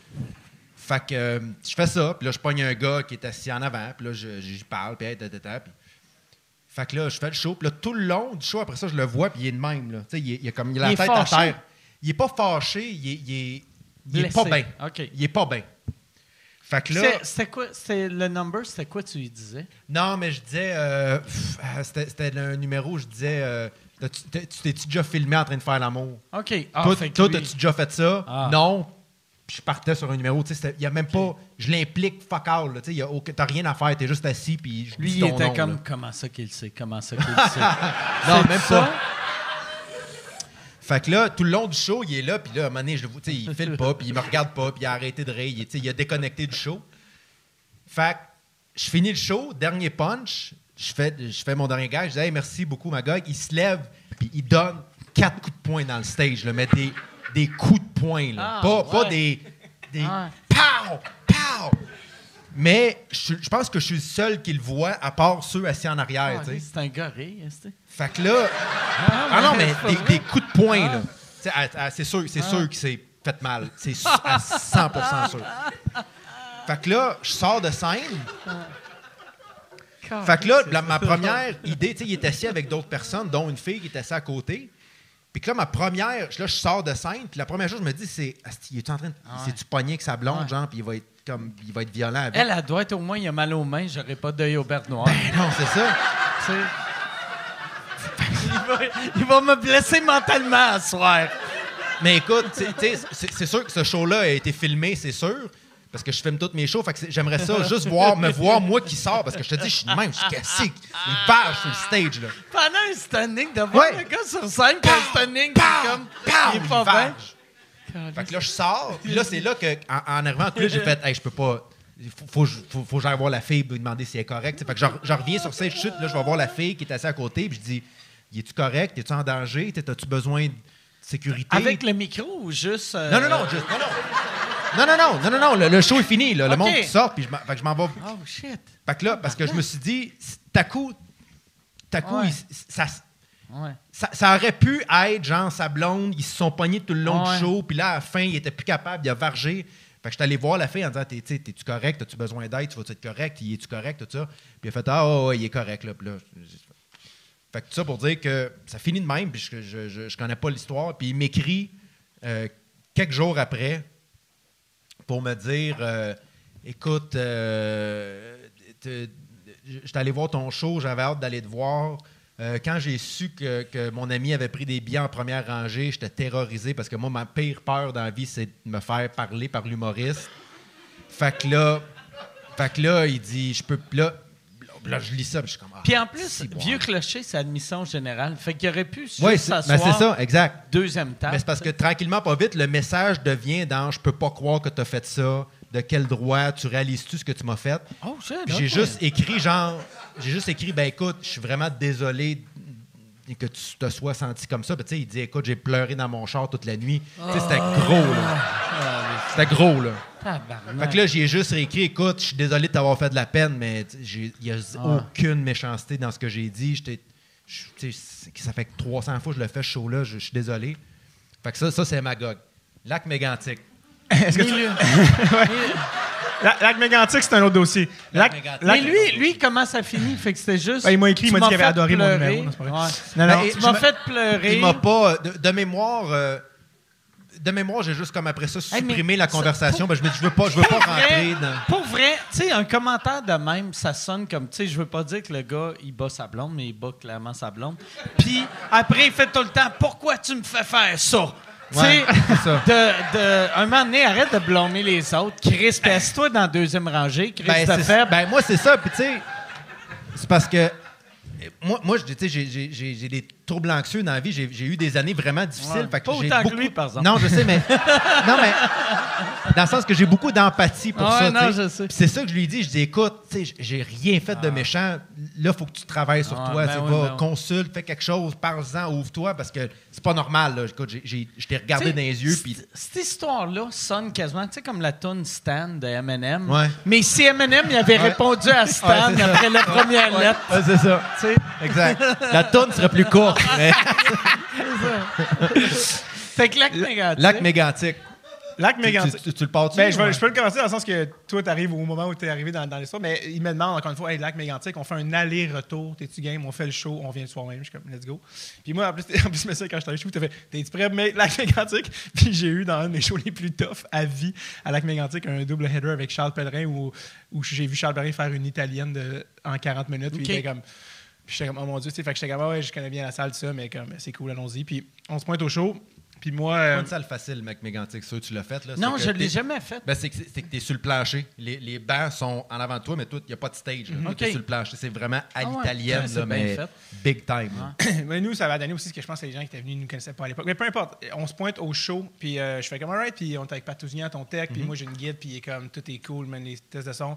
Fait que euh, je fais ça, puis là, je pogne un gars qui est assis en avant, puis là, je- j'y parle, puis hey, tata, puis... Fait que là, je fais le show, puis là, tout le long du show, après ça, je le vois, puis il est de même, là. Tu sais, il, est- il a comme, il a la tête fâché? à terre. Il est pas fâché, il est, il est, il est Blessé. pas bien. Il est pas bien. Fait que là... C'est- C'était quoi? C'est le number, c'était quoi tu lui disais? Non, mais je disais... euh, euh, C'était un numéro où je disais... euh, Tu t'es-tu déjà filmé en train de faire l'amour? OK. Ah, toi, lui- t'as-tu déjà fait ça? Ah. Non. Puis je partais sur un numéro. Tu sais, il y a même pas. Je l'implique fuck all. Tu sais, T'as rien à faire. T'es juste assis. Puis je Lui, dis il ton était nom, comme là. comment ça qu'il sait, comment ça qu'il sait? Non, même ça? pas. Fait que là, tout le long du show, il est là. Puis là, à un moment donné, je le vois, il file pas. Puis il me regarde pas. Puis il a arrêté de rire. Il, il a déconnecté du show. Fait que je finis le show. Dernier punch. Je fais, je fais mon dernier gars. Je dis, hey, merci beaucoup, ma gars. Il se lève. Puis il donne quatre coups de poing dans le stage. Là, mais des, des coups de poing. Là. Ah, pas, ouais. pas des. des Ouais. Pow! Pow! Mais je, je pense que je suis le seul qui le voit, à part ceux assis en arrière. Ah, c'est un gorille. Fait que là. Ah non, mais c'est pas des, des coups de poing, Ah. là. C'est sûr, c'est sûr qu'il s'est fait mal. C'est à 100% sûr. Fait que là, je sors de scène. Fait que là, la- ma première idée, tu sais, il est assis avec d'autres personnes, dont une fille qui est assise à côté. Puis que là, ma première, là, je sors de scène, puis la première chose, je me dis, c'est, Asti, il est en train de. Ah. C'est-tu pogné avec sa blonde, genre, puis il va être comme. Il va être violent avec. Elle, elle doit être au moins, il a mal aux mains, j'aurais pas d'œil au beurre noir. Ben non, c'est ça. Il, va, il va me blesser mentalement à soir. Mais écoute, c'est sûr que ce show-là a été filmé, c'est sûr. Parce que je filme tous mes shows. Fait que c'est- j'aimerais ça juste voir, me voir moi qui sors. Parce que je te dis, je suis de même, je suis cassé. Il page sur le stage, là. Pendant un standing, de voir Ouais. le gars sur scène, puis un standing, est comme. Pow! il est pas Il bien. Fait que là, je sors. Puis là, c'est là que, en, en arrivant en coulisses, j'ai fait, hey, je peux pas. Faut, faut, faut, faut que j'aille voir la fille et lui demander si elle est correcte. Fait que je, je reviens sur cette chute. Là, je vais voir la fille qui est assise à côté. Puis je dis, es-tu correct? Es-tu en danger? As-tu besoin de sécurité? Avec le micro ou juste. euh, Non, non, non, juste. Non, non. Non, non, non, non, non, non, le, le show est fini. Là. Le monde sort, puis je m'en- fait que je m'en vais. Oh shit. Fait que là, parce que je me suis dit, t'as coup, t'as coup, Ouais. il- ça, Ouais. ça, ça aurait pu être genre sa blonde, ils se sont pognés tout le long Ouais. du show, puis là, à la fin, il était plus capable, il a vargé. Fait que je suis allé voir la fille en disant T'es-tu correct? As-tu besoin d'aide? Tu vas-tu être correct? Il est-tu correct? Tout ça. Puis il a fait Ah, ouais, ouais, il est correct. Là. Puis là, je- fait que tout ça pour dire que ça finit de même, puis je, je, je, je connais pas l'histoire. Puis il m'écrit euh, quelques jours après pour me dire euh, Écoute, euh, te- j'étais allé voir ton show, j'avais hâte d'aller te voir. Euh, quand j'ai su que, que mon ami avait pris des billets en première rangée, j'étais terrorisé parce que moi, ma pire peur dans la vie, c'est de me faire parler par l'humoriste. Fait que là, fait que là, il dit Je peux. Là, là, je lis ça, puis je suis comme. Ah, Puis en plus, si, bon. Vieux Clocher, c'est admission générale. Fait qu'il aurait pu juste Ouais, c'est s'asseoir ben, c'est ça, exact. deuxième table. Mais c'est parce que tranquillement, pas vite, le message devient dans Je peux pas croire que tu as fait ça. De quel droit Tu réalises-tu ce que tu m'as fait? Oh, J'ai juste écrit genre. J'ai juste écrit Ben écoute, je suis vraiment désolé que tu te sois senti comme ça. Sais, il dit Écoute, j'ai pleuré dans mon char toute la nuit. Tu sais, c'était gros, là. C'était gros, là. Tabarnak. Fait que là, j'ai juste réécrit Écoute, je suis désolé de t'avoir fait de la peine, mais il n'y a aucune méchanceté dans ce que j'ai dit. Je- ça fait que 300 fois que je le fais, ce show-là. Je je suis désolé. Fait que ça, ça c'est Magog. Lac mégantique. Est-ce que tu... La- Lac Mégantic, c'est un autre dossier. Lac, Mégantic. Mais lui, lui, comment ça finit? Fait que c'était juste. Ben, il m'a écrit, il m'a dit qu'il avait fait adoré mon pleurer. numéro, non, c'est pas vrai. Ouais. Non, non, Ben, m'as me- fait pleurer. Il m'a pas. De, de mémoire. euh, de mémoire, j'ai juste comme après ça Hey, mais supprimé la ça- conversation. Ben, je me dis, je veux pas, je veux pas Pour vrai, rentrer dans. pour vrai, tu sais, un commentaire de même, ça sonne comme, tu sais, je veux pas dire que le gars, il bat sa blonde, mais il bat clairement sa blonde. Puis après, il fait tout le temps, pourquoi tu me fais faire ça? Tu sais, Ouais, ça. de, de, un moment donné, arrête de blâmer les autres. Chris, passe-toi dans la deuxième rangée. Chris, Ben, c'est- faible. ben, moi, c'est ça. Puis, tu sais, c'est parce que. Moi, moi j'ai des troubles anxieux dans la vie. J'ai eu des années vraiment difficiles. Ouais. Fait que Pas autant que lui, par exemple. Non, je sais, mais. non, mais. Dans le sens que j'ai beaucoup d'empathie pour Ouais, ça. non, je sais. C'est ça que je lui dis. Je dis, écoute, tu sais, j'ai rien fait de méchant. Là, il faut que tu travailles sur Ah, toi. ben oui, va, ben oui. consulte, fais quelque chose, parle-en, ouvre-toi, parce que c'est pas normal. Là. Écoute, je t'ai regardé T'sais, dans les yeux. Cette histoire-là sonne quasiment, tu sais, comme la tune Stan de Eminem. Ouais. Mais si Eminem il avait répondu à Stan Ouais, c'est ça. après la première lettre, c'est ça. tu sais. Exact. La tonne serait plus courte. Mais- Fait que Lac Mégantic. Lac mégantique. Lac Tu, Mégantic. tu- tu le portes Ben, je, je peux le commencer dans le sens que toi, tu arrives au moment où tu es arrivé dans, dans l'histoire, mais il me demande encore une fois, hey, Lac Mégantic, on fait un aller-retour, t'es-tu game, on fait le show, on vient le soir même. Je suis comme, let's go. Puis moi, en plus, en plus mais ça, quand je suis arrivé chez vous, t'as fait, t'es-tu prêt, mais Lac Mégantic? Puis j'ai eu dans un de mes shows les plus tough à vie à Lac Mégantic un double header avec Charles Pellerin où, où j'ai vu Charles Pellerin faire une italienne de, en 40 minutes. Puis il était comme. Puis j'étais comme, oh mon Dieu, tu sais, fait que j'étais comme, ah ouais, je connais bien la salle, tout ça, mais comme, c'est cool, allons-y. Puis on se pointe au show. Puis moi. C'est euh, pas une salle facile, mec mégantique. Ça, tu l'as fait. Là. Non, je que l'ai jamais fait. Ben, c'est que tu es sur le plancher. Les, les bancs sont en avant de toi, mais toi, il n'y a pas de stage. Toi, Ok. t'es sur le plancher. C'est vraiment à Ah ouais, l'italienne, bien mais fait. big time. Mais nous, ça va donner aussi ce que je pense que les gens qui étaient venus ne nous connaissaient pas à l'époque. Mais peu importe, on se pointe au show, puis euh, je fais comme alright, puis on est avec Patouzignan, ton tech, puis moi j'ai une guide, puis il est comme tout est cool, man, les tests de son.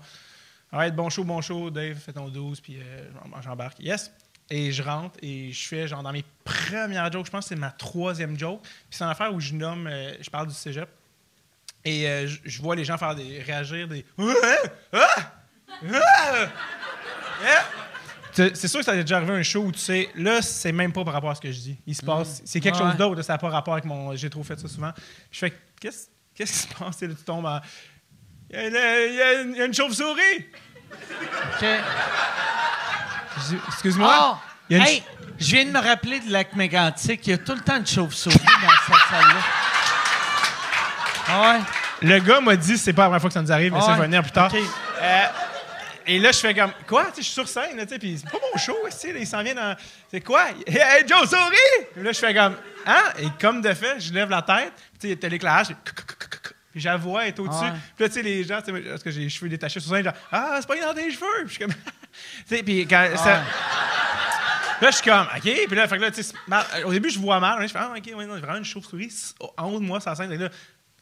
Alright, bon show, bon show, Dave, fais ton 12, puis euh, j'em- j'embarque. Yes! Et je rentre et je fais genre dans mes premières jokes, je pense que c'est ma troisième joke. Puis c'est une affaire où je nomme, euh, je parle du cégep. Et euh, je, je vois les gens faire des réagir des! Ah! Tu- C'est sûr que ça t'est déjà arrivé un show où tu sais, là, c'est même pas par rapport à ce que je dis. Il se passe, c'est quelque Ouais. chose d'autre, ça n'a pas rapport avec mon. J'ai trop fait ça souvent. Je fais, qu'est-ce qu'est-ce qui se passe? Là, tu tombes en. Il y a une, il y a il y a chauve-souris! OK. Excuse-moi? Ah! Il y a une Hey, je viens de me rappeler de Lac Mégantic. Il y a tout le temps une chauve-souris dans cette salle-là. Ah ouais? Le gars m'a dit, c'est pas la première fois que ça nous arrive, mais ça, Ouais. je vais venir plus tard. Euh, et là, je fais comme, quoi? Je suis sur scène, là, tu sais, puis c'est pas mon show, il s'en vient dans. C'est quoi? Hey, Joe Souris! Puis là, je fais comme, hein? Et comme de fait, je lève la tête, tu sais, t'as l'éclairage, puis la voix est au-dessus. Ouais. Puis là, tu sais, les gens, tu sais, parce que j'ai les cheveux détachés sur scène, genre, ah, c'est pas dans tes cheveux! Puis je suis comme, tu sais, puis quand. ça- Ouais. Là, je suis comme, OK. Puis là, fait que là, tu sais, au début, je vois mal. Je fais, ah, OK, ouais, non, vraiment une chauve-souris en haut de moi, ça scène. Et là,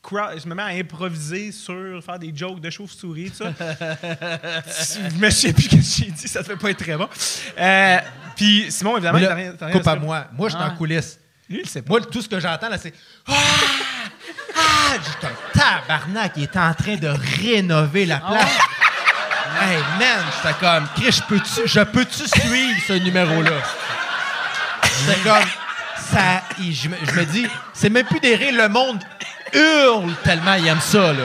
crowd- je me mets à improviser sur faire des jokes de chauve-souris, tout ça. je me souviens plus ce que j'ai dit, ça devait pas être très bon. Euh, puis Simon, évidemment, Mais là, rien. t'as rien coupe à moi. Moi, je suis Ah. en coulisses. Lui, il sait pas. Moi, tout ce que j'entends, là, c'est Ah! J'étais un tabarnak, il est en train de rénover la Ah place. Hey, man, j'étais comme, Chris, je peux-tu, je peux-tu suivre ce numéro-là? J'étais comme, ça, il- je, me, je me dis, c'est même plus des rires, le monde hurle tellement il aime ça, là.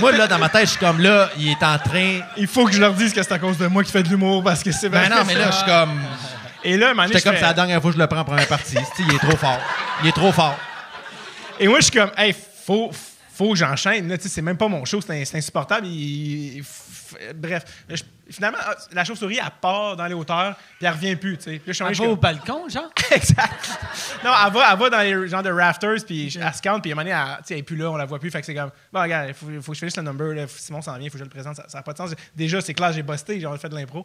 Moi, là, dans ma tête, je suis comme, là, il est en train... Il faut que je leur dise que c'est à cause de moi qui fait de l'humour parce que c'est Ben non, mais là, je suis comme... Et là, J'étais comme, c'est la dernière fois que je le prends en première partie. Il est trop fort. Il est trop fort. Et moi, je suis comme, hey, faut, faut que j'enchaîne. C'est même pas mon show, c'est insupportable. Il- il- f- bref, je- finalement, ah, la chauve-souris, elle part dans les hauteurs, puis elle revient plus. Puis là, Elle va suis au comme- balcon, genre? exact. Non, elle va, elle va dans les genres de rafters, puis elle se calme, puis à un moment donné, elle, elle est plus là, on la voit plus. Fait que c'est comme, bon, regarde, il faut, faut que je finisse le number, là, Simon s'en vient, il faut que je le présente, ça n'a pas de sens. Déjà, c'est clair, j'ai busté, j'ai fait de l'impro.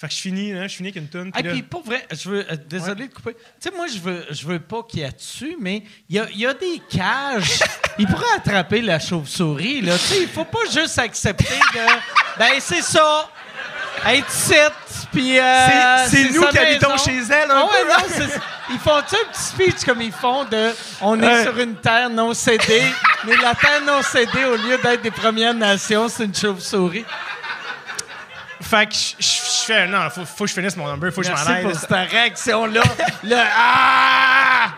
Fait que je finis, là, je finis avec une tune. Et là- puis pour vrai, je veux, euh, désolé de couper. Tu sais, moi, je veux, je veux pas qu'il y ait dessus, mais il y a, y a des cages. il pourrait attraper la chauve-souris, là. Tu sais, il faut pas juste accepter de. Ben, c'est ça. Être site, puis. euh, C'est- nous qui habitons chez elle, un Ah ouais, peu, non, Ils font-tu un petit speech comme ils font de. On est sur une terre non cédée, mais la terre non cédée, au lieu d'être des Premières Nations, c'est une chauve-souris. Fait que je, fais, non, faut, faut que je finisse mon number, faut que je m'en aille. pour là. cette réaction-là. Le Ah!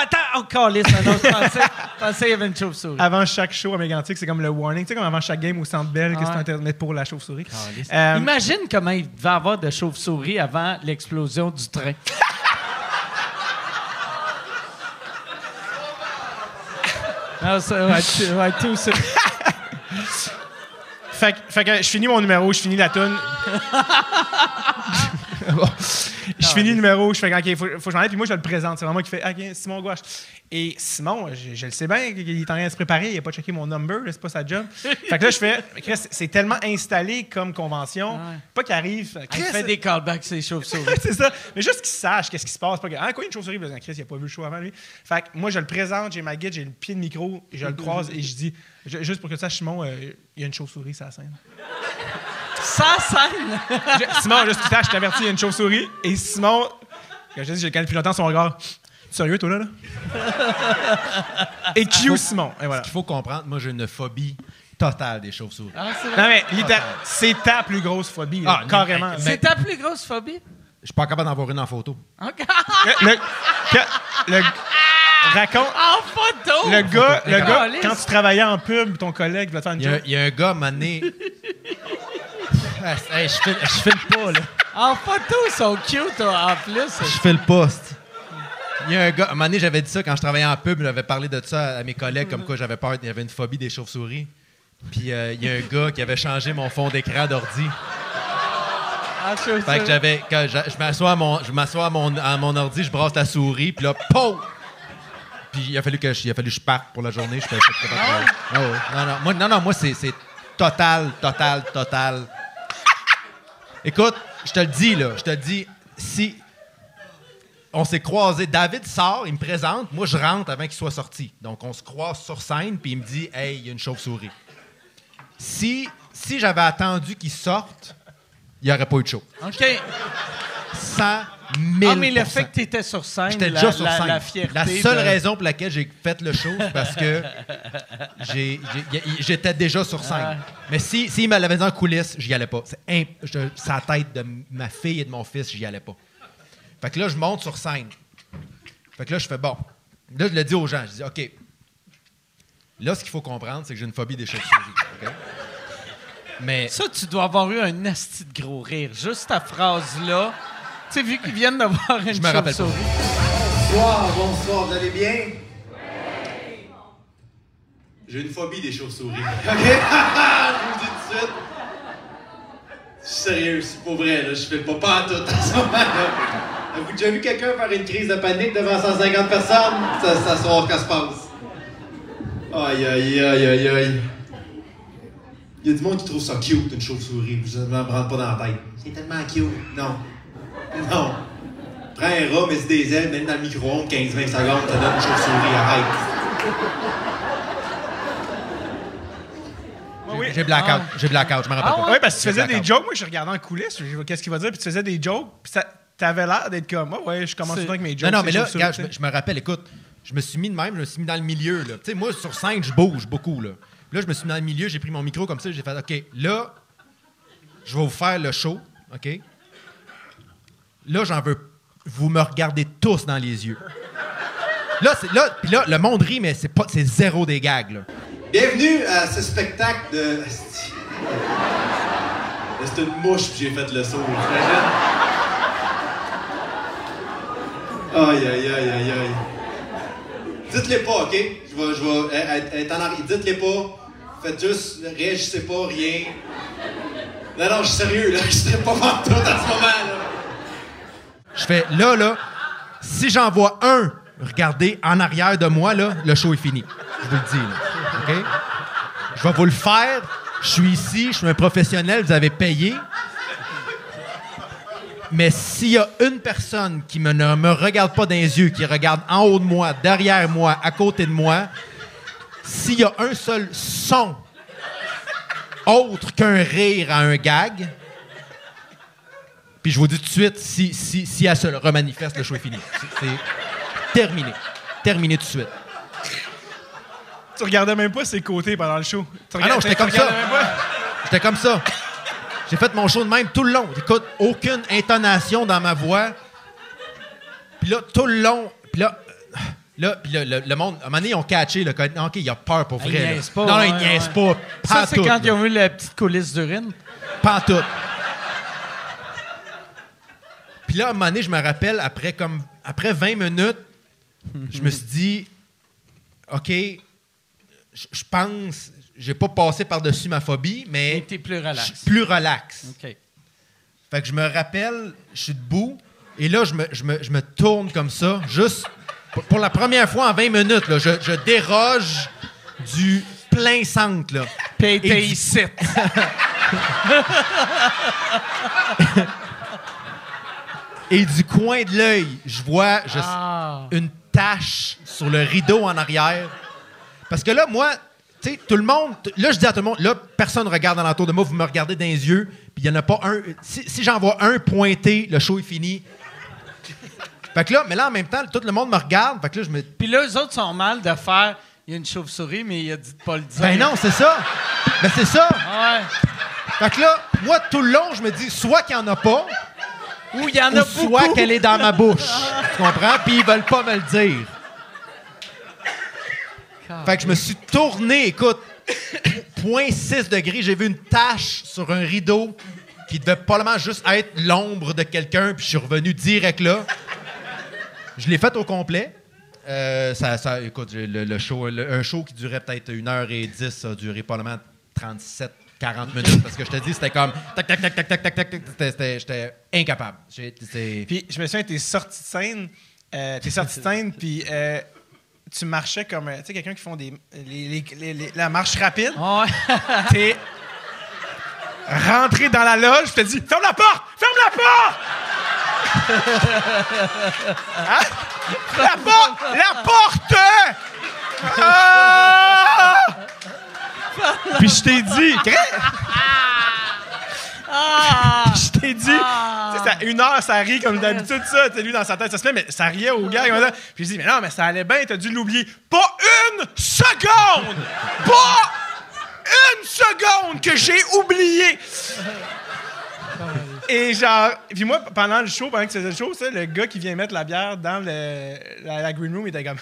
Attends, encore liste. Non, je pensais, je pensais qu'il y avait une chauve-souris. Avant chaque show à Mégantic, c'est comme le warning. Tu sais, comme avant chaque game au Centre Bell, que c'est Internet pour la chauve-souris. Euh, Imagine comment il devait avoir de chauve-souris avant l'explosion du train. non, ça va être, va être tout ça. Fait, que- fait que je finis mon numéro, je finis la. Bon. Je finis le numéro, je fais OK, faut, faut que j'en aille, puis moi je le présente. C'est vraiment moi qui fait OK, Simon Gouache. Et Simon, je, je le sais bien, il est en train de se préparer, il n'a pas checké mon number, c'est pas sa job. fait que là, je fais Chris, c'est tellement installé comme convention, Ouais. pas qu'il arrive. Il fait des callbacks, ces chauves-souris. c'est ça. Mais juste qu'il sache qu'est-ce qui se passe. Pas que, ah, quoi, une chauve-souris? Chris, il a pas vu le show avant lui. Fait que moi, je le présente, j'ai ma guide, j'ai le pied de micro, je le croise et je dis, je- juste pour que tu saches, Simon, euh, il y a une chauve-souris sur la scène. Sans scène! Je- Simon, juste pour que tu saches, je t'avertis, il y a une chauve-souris. Et Simon, quand je dis, je le connais depuis longtemps, son regard, sérieux, toi, là? là? et Q, Simon. Et voilà. Il faut comprendre, moi, j'ai une phobie totale des chauves-souris. Ah, c'est Non, mais littér- c'est ta plus grosse phobie, là, Ah, carrément. C'est ta plus grosse phobie? Je suis pas capable d'en voir une en photo. OK. Le, le- que- le- raconte. En photo! Le gars, le gars quand tu travaillais en pub, ton collègue va te faire une Il y, a, joke. il y a un gars. Ah, hey, je file, je file pas, là. En photo, ils sont cute en plus. Je fais le poste. Il y a un gars, à un moment donné, j'avais dit ça quand je travaillais en pub, j'avais parlé de ça à mes collègues, comme quoi j'avais peur, il y avait une phobie des chauves-souris. Puis euh, il y a un gars qui avait changé mon fond d'écran d'ordi. Chauve-souris. Fait que j'avais, quand je, je m'assois à mon, je m'assois à mon, à mon ordi, je brasse la souris, puis là, POU! Puis il a fallu que je, il a fallu que je parte pour la journée. Je fais, je fais pas. Ah ouais? Non, non, moi, non, non, moi c'est, c'est total, total, total. Écoute, je te le dis, là, je te le dis, si on s'est croisés, David sort, il me présente, moi je rentre avant qu'il soit sorti. Donc on se croise sur scène, puis il me dit, hey, il y a une chauve-souris. Si, si j'avais attendu qu'il sorte, il n'y aurait pas eu de show. OK. 100 000 Ah, mais le fait que tu étais sur scène, J'étais la, déjà sur la- scène. la fierté. La seule de- raison pour laquelle j'ai fait le show, c'est parce que j'ai- j'ai- y- j'étais déjà sur scène. Ouais. Mais si, s'il me l'avait dit en coulisses, j'y allais pas. C'est imp- je- c'est la tête de ma fille et de mon fils, j'y allais pas. Fait que là, je monte sur scène. Fait que là, je fais bon. Là, je le dis aux gens. Je dis, OK. Là, ce qu'il faut comprendre, c'est que j'ai une phobie des chauves-souris. OK? Mais Ça, tu dois avoir eu un asti de gros rire. Juste ta phrase-là. Tu sais, vu qu'ils viennent d'avoir une Je me rappelle chauve-souris. Bonsoir, bonsoir, vous allez bien? J'ai une phobie des chauves-souris. OK? je vous le dis tout de suite. Je suis sérieux, c'est pas vrai, là. Je fais pas pas tout à ce moment-là. Avez-vous déjà vu quelqu'un faire une crise de panique devant 150 personnes? Ça, ça soir qu'elle se passe. Aïe, aïe, aïe, aïe, aïe. Il y a du monde qui trouve ça cute, une chauve-souris. Vous ne me rentre pas dans la tête. C'est tellement cute. Non. Non. Prends un rat, mets des ailes, mets dans le micro-ondes 15-20 secondes, t'as donné une chauve-souris, arrête. oui. j'ai blackout. J'ai blackout, je me rappelle Ah pas. Oui, parce que tu J'ai faisais des blackout. jokes. Moi, je regardais en coulisses. je- Qu'est-ce qu'il va dire? Puis tu faisais des jokes. Puis ça- t'avais l'air d'être comme, ah ouais, je commence tout le temps avec mes jokes. Non, non, mais là, regarde, je, me- je me rappelle, écoute, je me suis mis de même, je me suis mis dans le milieu. là. Tu sais, moi, sur scène, je bouge beaucoup. Là. Là, je me suis mis dans le milieu, j'ai pris mon micro comme ça, j'ai fait, OK, là, je vais vous faire le show, OK? Là, j'en veux. Vous me regardez tous dans les yeux. Là, là, puis là, le monde rit, mais c'est, pas, c'est zéro des gags. Là. Bienvenue à ce spectacle de. Là, C'est une mouche, puis j'ai fait le saut. Aïe, aïe, aïe, aïe, aïe. Dites-les pas, OK? Je vais, je être- être en arrière. Dites-les pas. Faites juste, réagissez pas, rien. Non, non, je suis sérieux, là. Je serais pas pantoute à ce moment-là. Je fais là, là, si j'en vois un, regardez en arrière de moi, là, le show est fini. Je vous le dis, là. OK? Je vais vous le faire. Je suis ici, je suis un professionnel, vous avez payé. Mais s'il y a une personne qui me, ne me regarde pas dans les yeux, qui regarde en haut de moi, derrière moi, à côté de moi, s'il y a un seul son autre qu'un rire à un gag, puis je vous dis tout de suite, si, si, si elle se remanifeste, le show est fini. C'est- terminé. Terminé tout de suite. Tu regardais même pas ses côtés pendant le show. Tu Ah non, j'étais tu comme ça. J'étais comme ça. J'ai fait mon show de même tout le long. Écoute, aucune intonation dans ma voix. Puis là, tout le long, puis là, là, puis là, le, le monde, à un moment donné, ils ont catché, là, que- OK, il a peur pour vrai. Ils niaisent pas, non, non, ils niaisent ouais. pas. Ça, Pas c'est quand là. ils ont vu la petite coulisse d'urine. Pas tout. Puis là, à un moment donné, je me rappelle, après, comme, après 20 minutes, je me suis dit, OK, je je pense, j'ai pas passé par-dessus ma phobie, mais t'es plus je relax. suis plus relax. OK. Fait que je me rappelle, je suis debout, et là, je me, je me- je me tourne comme ça, juste pour, la première fois en 20 minutes, là, je, je déroge du plein centre. Là. Puis ici. Et du coin de l'œil, je vois je- Ah. une tache sur le rideau en arrière. Parce que là, moi, tu sais, tout le monde. Là, je dis à tout le monde, là, personne regarde alentour de moi, vous me regardez dans les yeux, puis il n'y en a pas un. Si, si j'en vois un pointer, le show est fini. Fait que là, mais là, en même temps, tout le monde me regarde. Fait que là, je me. Puis là, eux autres sont mal de faire. Il y a une chauve-souris, mais il a dit de pas le dire. Ben non, c'est ça. Ben c'est ça. Ouais. Fait que là, moi, tout le long, je me dis, soit qu'il n'y en a pas, Ou il y en ou a soit beaucoup. qu'elle est dans ma bouche. tu comprends? Puis ils veulent pas me le dire. Fait que je me suis tourné, écoute, 0.6 degrés, j'ai vu une tache sur un rideau qui devait probablement juste être l'ombre de quelqu'un, puis je suis revenu direct là. Je l'ai fait au complet. Euh, ça, ça- écoute, le, le show, le- un show qui durait peut-être 1h10, ça a duré probablement 37, 40 minutes, parce que je te dis, c'était comme tac, tac, tac, tac, tac, tac, tac, c'était- j'étais incapable. Puis je me souviens, t'es sorti de scène, euh, t'es sorti de scène, puis euh, tu marchais comme, euh, tu sais, quelqu'un qui font des, les- les- les- les- la marche rapide. Ouais. T'es rentré dans la loge, puis t'as dit, ferme la porte, ferme la porte. Hein? La porte, la porte. Ah! Puis je t'ai dit, Ah! je t'ai dit, tu sais, ça- une heure, ça rit comme d'habitude, ça. Tu lui, dans sa tête, ça se fait, mais ça riait au gars. comme ça. Puis je dis, mais non, mais ça allait bien, t'as dû l'oublier. Pas une seconde! Pas une seconde que j'ai oublié! Et genre, puis moi, pendant le show, pendant que tu faisais le show, ça, le gars qui vient mettre la bière dans le- la, la green room, il était comme,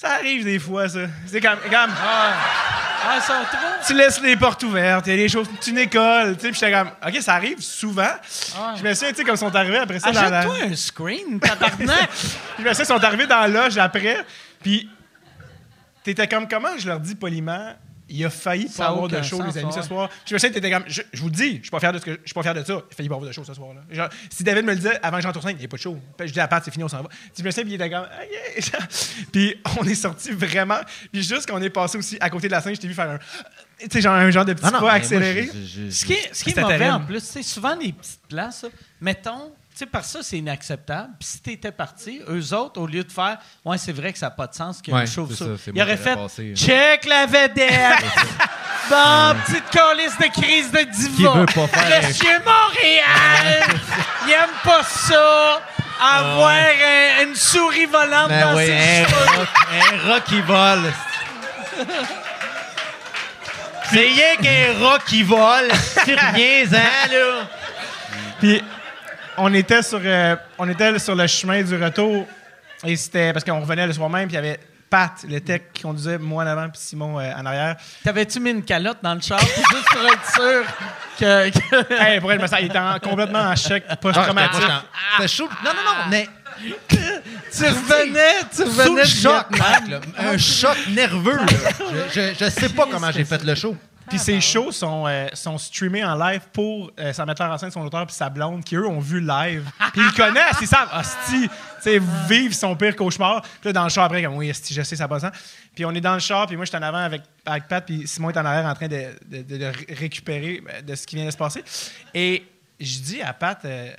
ça arrive des fois, ça. C'est comme, comme Ah, sont trop. tu laisses les portes ouvertes, il y a des choses, tu n'écoles, tu sais, puis j'étais comme, OK, ça arrive souvent. Je me souviens, tu sais, comme ils sont arrivés après ça dans la... Achète-toi un screen, tabarnak! Je me souviens, ils sont arrivés dans la loge après, puis t'étais comme, comment je leur dis poliment, il a failli pas avoir de show, sens, les amis, ouais. ce soir. Je me souviens, t'étais comme, je, je vous le dis, je suis pas fier de ce que, je suis pas fier de ça, il a failli pas avoir de show ce soir-là. Genre, si David me le disait avant que j'entre sur il n'y a pas de show. Je dis à Pat, c'est fini, on s'en va. Je me souviens, puis il était comme, Ah, yeah. Puis on est sorti vraiment, puis juste quand on est passé aussi à côté de la scène, je t'ai vu faire un, tu sais, genre un genre de petit Non, non, pas moi, accéléré. je- je- je- Ce qui est, ce qui est C'était mauvais terrible. en plus, c'est souvent les petites places, mettons, tu sais, par ça, c'est inacceptable. Puis si t'étais parti, eux autres, au lieu de faire, ouais, c'est vrai que ça n'a pas de sens qu'il y a Ouais, une chauve c'est ça, c'est Ils auraient fait, passé. check la vedette! bon, petite calice de crise de diva. Monsieur Montréal! il aime pas ça! Avoir un- une souris volante Ben dans oui, ses un cheveux. un rat qui vole. C'est rien qu'un rat qui vole. C'est rien, hein, là? Puis on était sur euh, on était sur le chemin du retour et c'était parce qu'on revenait le soir même puis il y avait Pat, le tech qui conduisait moi en avant puis Simon euh, en arrière. T'avais-tu mis une calotte dans le char juste pour être sûr que. que- hey, pour me sens- il était en- complètement en choc Ah, post-traumatique. C'était chaud. Non, non, non, mais tu Tu revenais, tu Sous revenais le de choc. Mac, là. Un choc nerveux. là. Je, je, je sais pas comment j'ai fait le show. Puis ces shows sont, euh, sont streamés en live pour euh, sa metteur en scène, son auteur, puis sa blonde, qui eux ont vu live. Puis ils connaissent, ils savent, hostie, tu sais, vivre son pire cauchemar. Puis là, dans le char après, comme, oui, hostie, je sais, ça passe. Hein? Puis on est dans le char, puis moi, je suis en avant avec, avec Pat, puis Simon est en arrière en train de, de- de- de ré- récupérer euh, de ce qui vient de se passer. Et je dis à Pat, euh,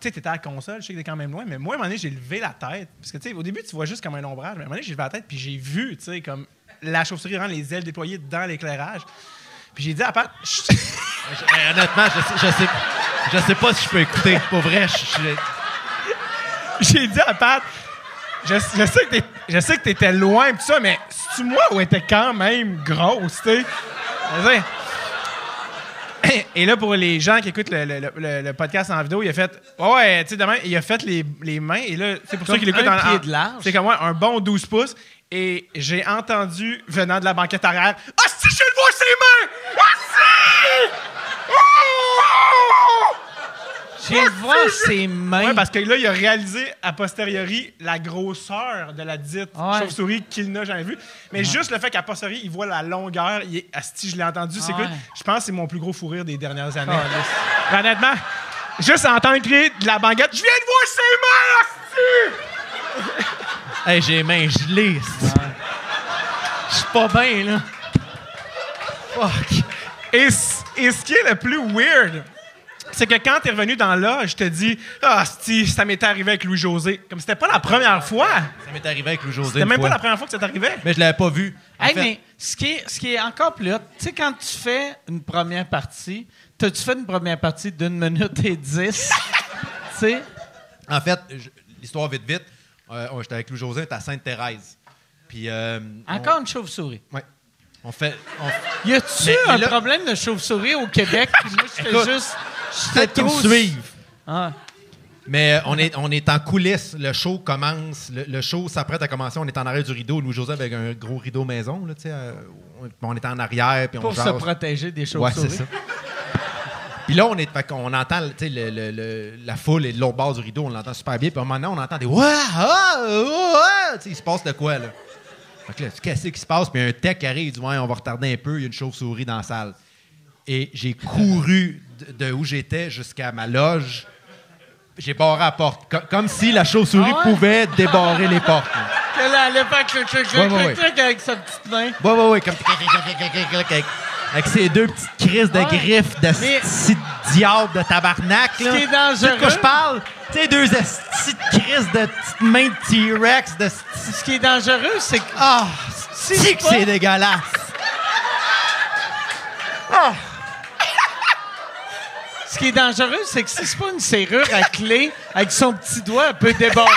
tu sais, t'étais à la console, je sais que t'es quand même loin, mais moi, à un moment donné, j'ai levé la tête. Parce que, tu sais, au début, tu vois juste comme un ombrage, mais à un moment donné, j'ai levé la tête, puis j'ai vu, tu sais, comme la chauve-souris rend les ailes déployées dans l'éclairage. Puis j'ai dit à Pat, je- honnêtement, je sais, je, sais, je sais pas si je peux écouter. Pour vrai, j'ai dit à Pat, je, je sais que t'es- je sais que t'étais loin, pis ça, mais c'est-tu moi ou était quand même grosse, tu sais? Et là, pour les gens qui écoutent le, le- le- le podcast en vidéo, il a fait. Ouais, ouais, tu sais, demain, il a fait les, les mains. Et là, c'est pour ça qu'il écoute un en- pied de large. C'est comme moi, un bon 12 pouces. Et j'ai entendu, venant de la banquette arrière, Ah, si, je viens de voir ses mains! Ah, si! Je viens de voir ses mains. Ouais, parce que là, il a réalisé a posteriori la grosseur de la dite Ouais. chauve-souris qu'il n'a jamais vue. Mais juste le fait qu'à posteriori, il voit la longueur, il est, asti, je l'ai entendu, c'est cool. Je pense que c'est mon plus gros fou rire des dernières années. Honnêtement, juste entendre crier de la banquette, je viens de voir ses mains, asti! Hey, j'ai les mains gelées. c'est- Je suis pas bien, là. Fuck. Et, ce qui est le plus weird, c'est que quand t'es revenu dans l'âge, je te dis, ah, asti, ça m'était arrivé avec Louis-José. Comme c'était pas la première fois. Ça m'est arrivé avec Louis José. C'était même fois. pas la première fois que ça t'arrivait. Mais je l'avais pas vu. En Hey, fait, mais ce qui, est, ce qui est encore plus hot, tu sais, quand tu fais une première partie, t'as-tu fait une première partie d'une minute et dix? tu sais? En fait, l'histoire vite, vite. Euh, J'étais avec Louis José, on était à Sainte-Thérèse. Puis. euh, on- Encore une chauve-souris. Ouais. On fait. on- Y a-tu un là- problème de chauve-souris au Québec? Puis moi, je fais Écoute, juste. Qu'ils me trop. suivent. Ah. Mais euh, on est, on est en coulisses. Le show commence. Le, le show s'apprête à commencer. On est en arrière du rideau. Louis-José avec un gros rideau maison. Là, euh, on, est en arrière. Puis on Pour se protéger des chauves-souris. c'est ça. Puis là, on, est, fait qu'on entend tu sais, le- le- le- la foule et de l'autre bord du rideau, on l'entend super bien. Puis maintenant, on entend des Ouah! Ah! Tu sais, Il se passe de quoi, là? Fait que là, qu'est-ce qui se passe? Puis un tech arrive, il dit Ouais, on va retarder un peu, il y a une chauve-souris dans la salle. Et j'ai couru de, de où j'étais jusqu'à ma loge. J'ai barré la porte. Co- comme si la chauve-souris Ah ouais? pouvait débarrer les portes. là. Qu'elle allait faire clic, clic, clic, Ouais, ouais, clic, ouais. clic avec sa petite main. Ouais, ouais, ouais, comme. Avec ses deux petites crises de griffes de sti diable de tabarnak, là. qui est sais de quoi dangereux. je parle? Tu sais, deux de crises de petites mains de T-Rex, de sti- Ce qui est dangereux, c'est que. Ah! Si c'est que c'est dégueulasse! Ce qui est dangereux, c'est que si c'est pas une serrure à clé, avec son petit doigt, elle peut débarrer.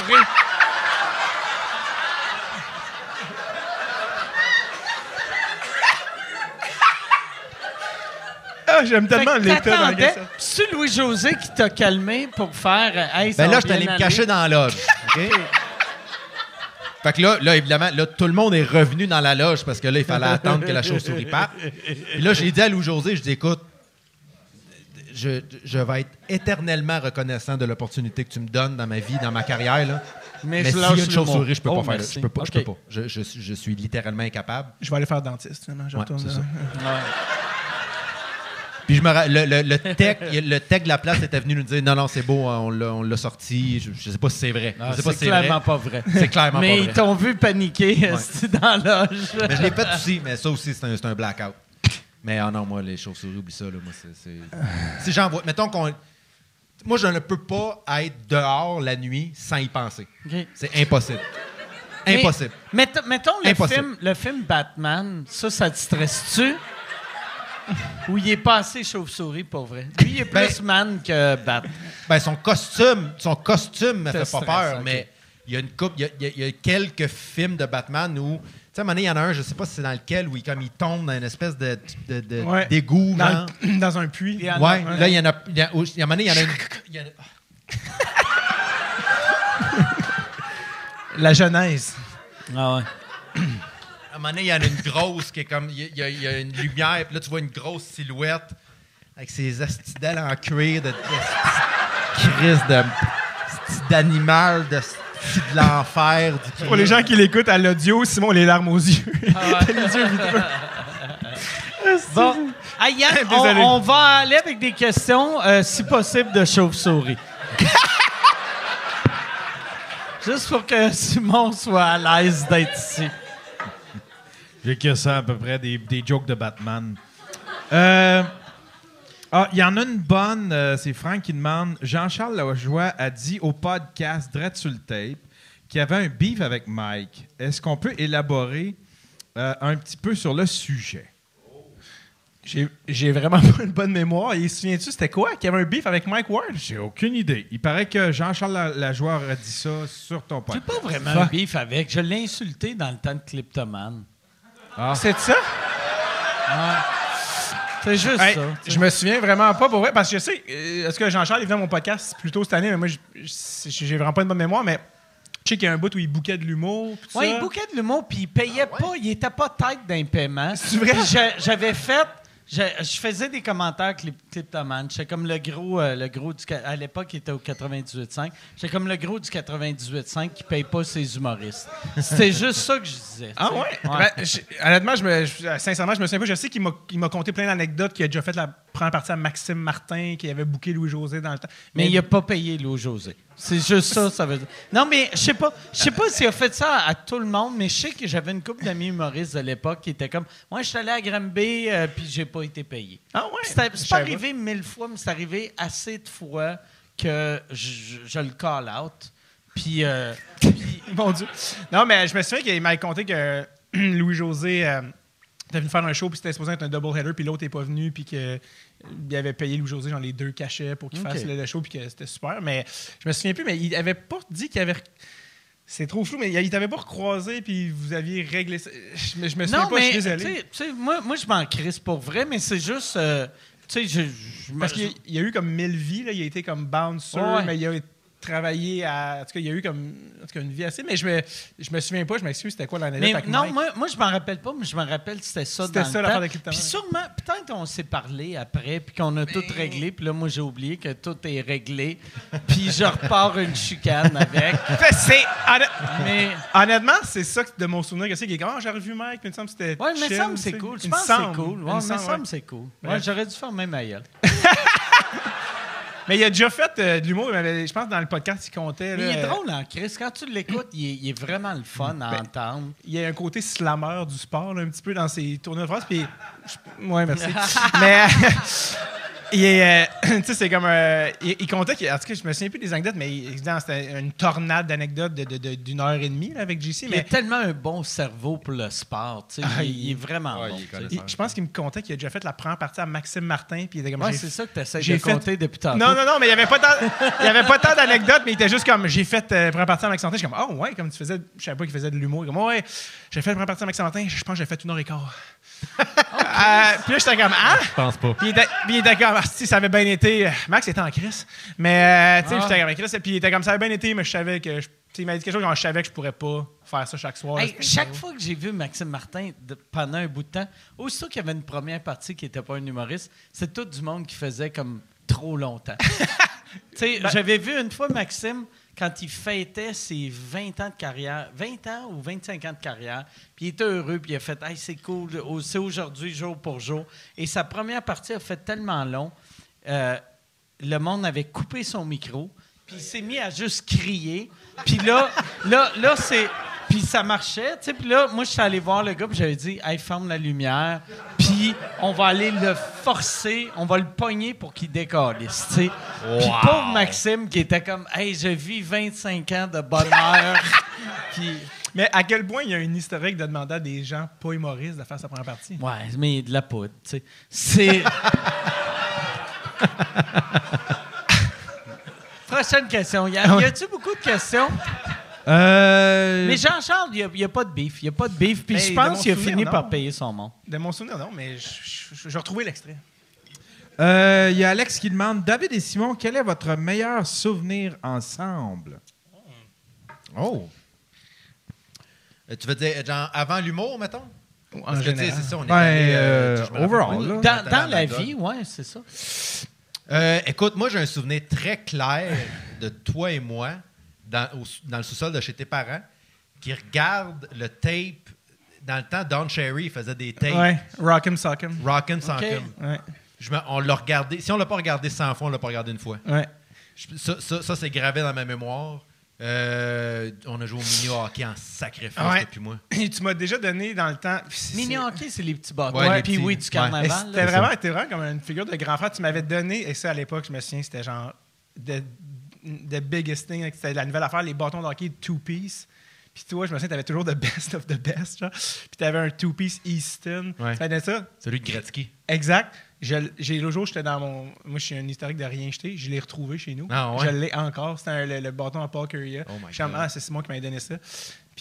Ah, j'aime tellement dans t'attendais. lequel ça- C'est Louis-José qui t'a calmé pour faire. euh, Hey, ça Ben là, je suis allé bien me cacher dans la loge. OK? Fait que là, là, évidemment, là, tout le monde est revenu dans la loge parce que là, il fallait attendre que la chauve-souris parte. Puis là, j'ai dit à Louis-José, je dis, écoute, je, je vais être éternellement reconnaissant de l'opportunité que tu me donnes dans ma vie, dans ma carrière. Là. Mais, Mais s'il y a une chauve-souris, je peux Oh, pas faire. merci. Je peux pas. Je, peux pas. Je, je suis- je suis littéralement incapable. Je vais aller faire dentiste, finalement. Je Ouais, retourne. Puis je me ra- le, le, le tech, le tech de la place était venu nous dire non non c'est beau on l'a on l'a sorti je, je sais pas si c'est vrai. C'est vrai. clairement pas vrai. c'est clairement Mais pas ils t'ont vu paniquer esti, dans la loge. mais je l'ai fait aussi mais ça aussi c'est un, blackout. Mais ah non moi les chauves-souris oublie ça là moi c'est si j'en vois mettons qu'on moi je ne peux pas être dehors la nuit sans y penser. C'est impossible. Mais- impossible. mettons- mettons le Impossible. film, le film Batman, ça, ça te stresse-tu? Ou il est pas assez chauve-souris pour vrai? Lui, il est Ben- plus man que Bat. Ben, son costume, son costume me fait pas peur, mais il y a une coupe, il y a, y y quelques films de Batman où, tu sais, à un moment donné, il y en a un, je sais pas si c'est dans lequel, où il, comme il tombe dans une espèce de, de, de- Ouais. d'égout, Dans, un puits. Il y en a Ouais, un. là, il y en a, il y a, où- a un moment donné, il y en a une. il y en a- La genèse. Ah ouais. moment donné, il y en a une grosse qui est comme. Il y a, il y a une lumière, puis là, tu vois une grosse silhouette avec ses astidales en cuir de. de crise de. d'animal, de de l'enfer. du Pour les gens qui l'écoutent à l'audio, Simon les larmes aux yeux. Ah Bon, Ah, Yann, on, Désolé. on va aller avec des questions, euh, si possible, de chauve-souris. Juste pour que Simon soit à l'aise d'être ici. J'ai que ça à peu près, des, des jokes de Batman. Euh, ah, il y en a une bonne, euh, c'est Franck qui demande Jean-Charles Lajoie a dit au podcast Dread sur le tape qu'il y avait un beef avec Mike. Est-ce qu'on peut élaborer euh, un petit peu sur le sujet? J'ai vraiment pas une bonne mémoire. Et souviens-tu, c'était quoi? Qu'il y avait un beef avec Mike Ward? J'ai aucune idée. Il paraît que Jean-Charles La- Lajoie aurait dit ça sur ton J'ai podcast. pas vraiment un beef avec. Je l'ai insulté dans le temps de Cliptoman. C'est ça? C'est juste Hey, ça. je me souviens vraiment pas pour vrai, parce que je sais, euh, est-ce que Jean-Charles est venu à mon podcast plus tôt cette année, mais moi, j'ai vraiment pas une bonne mémoire, mais je sais qu'il y a un bout où il bouquait de l'humour. Oui, il bouquait de l'humour, puis il payait pas. Il était pas tête d'un paiement. C'est vrai? J'avais fait. Je, je faisais des commentaires clip, Cliptoman. J'étais comme le gros, euh, le gros du, à l'époque, il était au 98.5. J'étais comme le gros du 98.5 qui paye pas ses humoristes. C'était juste ça que je disais. Ah ouais? Ben, je- honnêtement, je me, je- sincèrement, je me souviens pas. Je sais qu'il m'a, conté plein d'anecdotes, qu'il a déjà fait la première partie à Maxime Martin, qu'il avait booké Louis-José dans le temps. Mais il a pas payé Louis José. C'est juste ça, ça veut dire. Non, mais je sais pas, je sais pas s'il a fait ça à tout le monde, mais je sais que j'avais une couple d'amis humoristes de l'époque qui étaient comme, moi, je suis allé à Granby, euh, puis j'ai pas été payé. Ah ouais? C'est pas arrivé mille fois, mais c'est arrivé assez de fois que je, je le call out. Puis, euh, Mon Dieu. Non, mais je me souviens qu'il m'avait conté que Louis-José euh, était venu faire un show, puis c'était supposé être un double-header, puis l'autre n'est pas venu, puis qu'il avait payé Louis-José genre les deux cachets pour qu'il fasse le, le show, puis que c'était super. Mais je me souviens plus, mais il avait pas dit qu'il avait. C'est trop flou, mais il t'avait pas recroisé, puis vous aviez réglé ça. Je me, je me souviens non, pas, je suis désolé. moi, moi je m'en crisse pour vrai, mais c'est juste, euh, tu sais, je, je- Parce qu'il il y a eu comme mille vies, là. il a été comme bouncer, Ouais. mais il a travaillé à. En tout cas, il y a eu comme en tout cas, une vie assez. Mais je me, je me souviens pas, je m'excuse, c'était quoi l'anecdote Mais non, Mike? moi, moi je m'en rappelle pas, mais je me rappelle que c'était ça C'était ça, l'affaire de. Puis sûrement, peut-être qu'on s'est parlé après, puis qu'on a tout réglé, puis là, moi, j'ai oublié que tout est réglé, puis je repars une chicane avec. C'est. Mais, Honnêtement, c'est ça que- de mon souvenir que c'est qui est comme, Ah, j'ai revu Mike, puis il me semble que c'était. ouais, mais chill, ça me tu c'est cool. Je pense que c'est semble. cool. Ouais, me mais semble, ça me ouais. c'est cool. Ouais, j'aurais dû fermer ma gueule. Mais il a déjà fait euh, de l'humour, je pense dans le podcast, il comptait. Mais là, il est drôle, hein, Chris. Quand tu l'écoutes, il, est- il est vraiment le fun à entendre. Il y a un côté slammer du sport, là, un petit peu dans ses tournées de phrase. Puis, ouais, merci. mais, il est, euh, tu sais, c'est comme, euh, il, il comptait, qu'il- en tout cas, je me souviens plus des anecdotes, mais c'était une tornade d'anecdotes de- de- de- d'une heure et demie là, avec JC. Il a Mais tellement un bon cerveau pour le sport. tu sais. Ah, il, est vraiment Ouais, bon. je pense qu'il me comptait qu'il a déjà fait la première partie à Maxime Martin. Puis il était comme, Ouais, c'est ça que tu essaies j'ai de fait- compter depuis tantôt. Non, non, non, mais il n'y avait pas tant, il y avait pas tant d'anecdotes, mais il était juste comme j'ai fait euh, première partie à Max Martin. Je suis comme, oh ouais, comme tu faisais, je savais pas qu'il faisait de l'humour. Comme, ouais, j'ai fait la première partie à Max Martin, je pense que j'ai fait une heure et quart. Euh, puis là, j'étais comme, ah! Je pense pas. Puis il était, puis il était comme, ah, si ça avait bien été. euh, Max était en crise. Mais, euh, tu sais, Ah. j'étais comme, Chris. Puis il était comme, ça avait bien été, mais je savais que. je- tu sais, il m'a dit quelque chose quand je savais que je pourrais pas faire ça chaque soir. Hey, C'était- chaque fois que j'ai vu Maxime Martin de- pendant un bout de temps, aussitôt qu'il y avait une première partie qui n'était pas un humoriste, c'est tout du monde qui faisait comme trop longtemps. Tu sais, Ben J'avais vu une fois Maxime quand il fêtait ses 20 ans de carrière, 20 ans ou 25 ans de carrière, puis il était heureux, puis il a fait hey, c'est cool, c'est aujourd'hui jour pour jour. Et sa première partie a fait tellement long, euh, le monde avait coupé son micro, puis il s'est mis à juste crier. Puis là, là, là c'est. Puis ça marchait, tu sais. Puis là, moi, je suis allé voir le gars, puis j'avais dit, hey, ferme la lumière, puis on va aller le forcer, on va le pogner pour qu'il décalisse, tu sais. Puis pauvre Maxime qui était comme, hey, je vis 25 ans de bonheur. puis, Mais à quel point il y a une historique de demander à des gens pas humoristes de faire sa première partie? ouais, mais de la poudre, tu sais. C'est. Prochaine question. Y, a, y a-tu beaucoup de questions? Euh, Mais Jean-Charles, il n'y a, pas de beef. Il n'y a pas de beef. Puis Mais je pense qu'il a fini non. par payer son monde. De mon souvenir, non, mais je, vais retrouver l'extrait. euh, Il y a Alex qui demande David et Simon, quel est votre meilleur souvenir ensemble? Oh Euh, Tu veux dire, genre, avant l'humour, mettons? En Parce que, général. c'est ça, on est Ben, allé, euh, overall, là. Dans, la vie, ouais, c'est ça. Euh, écoute, moi, j'ai un souvenir très clair de toi et moi dans, au- dans le sous-sol de chez tes parents qui regardent le tape. Dans le temps, Don Cherry faisait des tapes. Ouais, Rock'em Sock'em. Ouais, Je me- on l'a regardé. Si on l'a pas regardé 100 fois, on l'a pas regardé une fois. ouais. Je- ça, ça- ça, c'est gravé dans ma mémoire. Euh, on a joué au mini hockey en sacrifice Ouais. depuis moi. Et tu m'as déjà donné dans le temps. Mini hockey, c'est les petits bâtons. Ouais, puis petits. oui, du carnaval. C'était vraiment, vraiment comme une figure de grand frère. Tu m'avais donné, et ça à l'époque, je me souviens, c'était genre the biggest thing. C'était la nouvelle affaire, les bâtons de hockey two-piece. Puis toi, je me souviens, tu avais toujours the best of the best. Genre. Puis tu avais un two-piece Easton. Ouais. Donné ça? Celui de Gretzky. Exact. J'ai le jour, j'étais dans mon. Moi, je suis un historique de rien jeté. Je l'ai retrouvé chez nous. Ah ouais? Je l'ai encore. C'était le, le bâton à Paul Currier. Oh my God. ah, c'est Simon qui m'avait donné ça.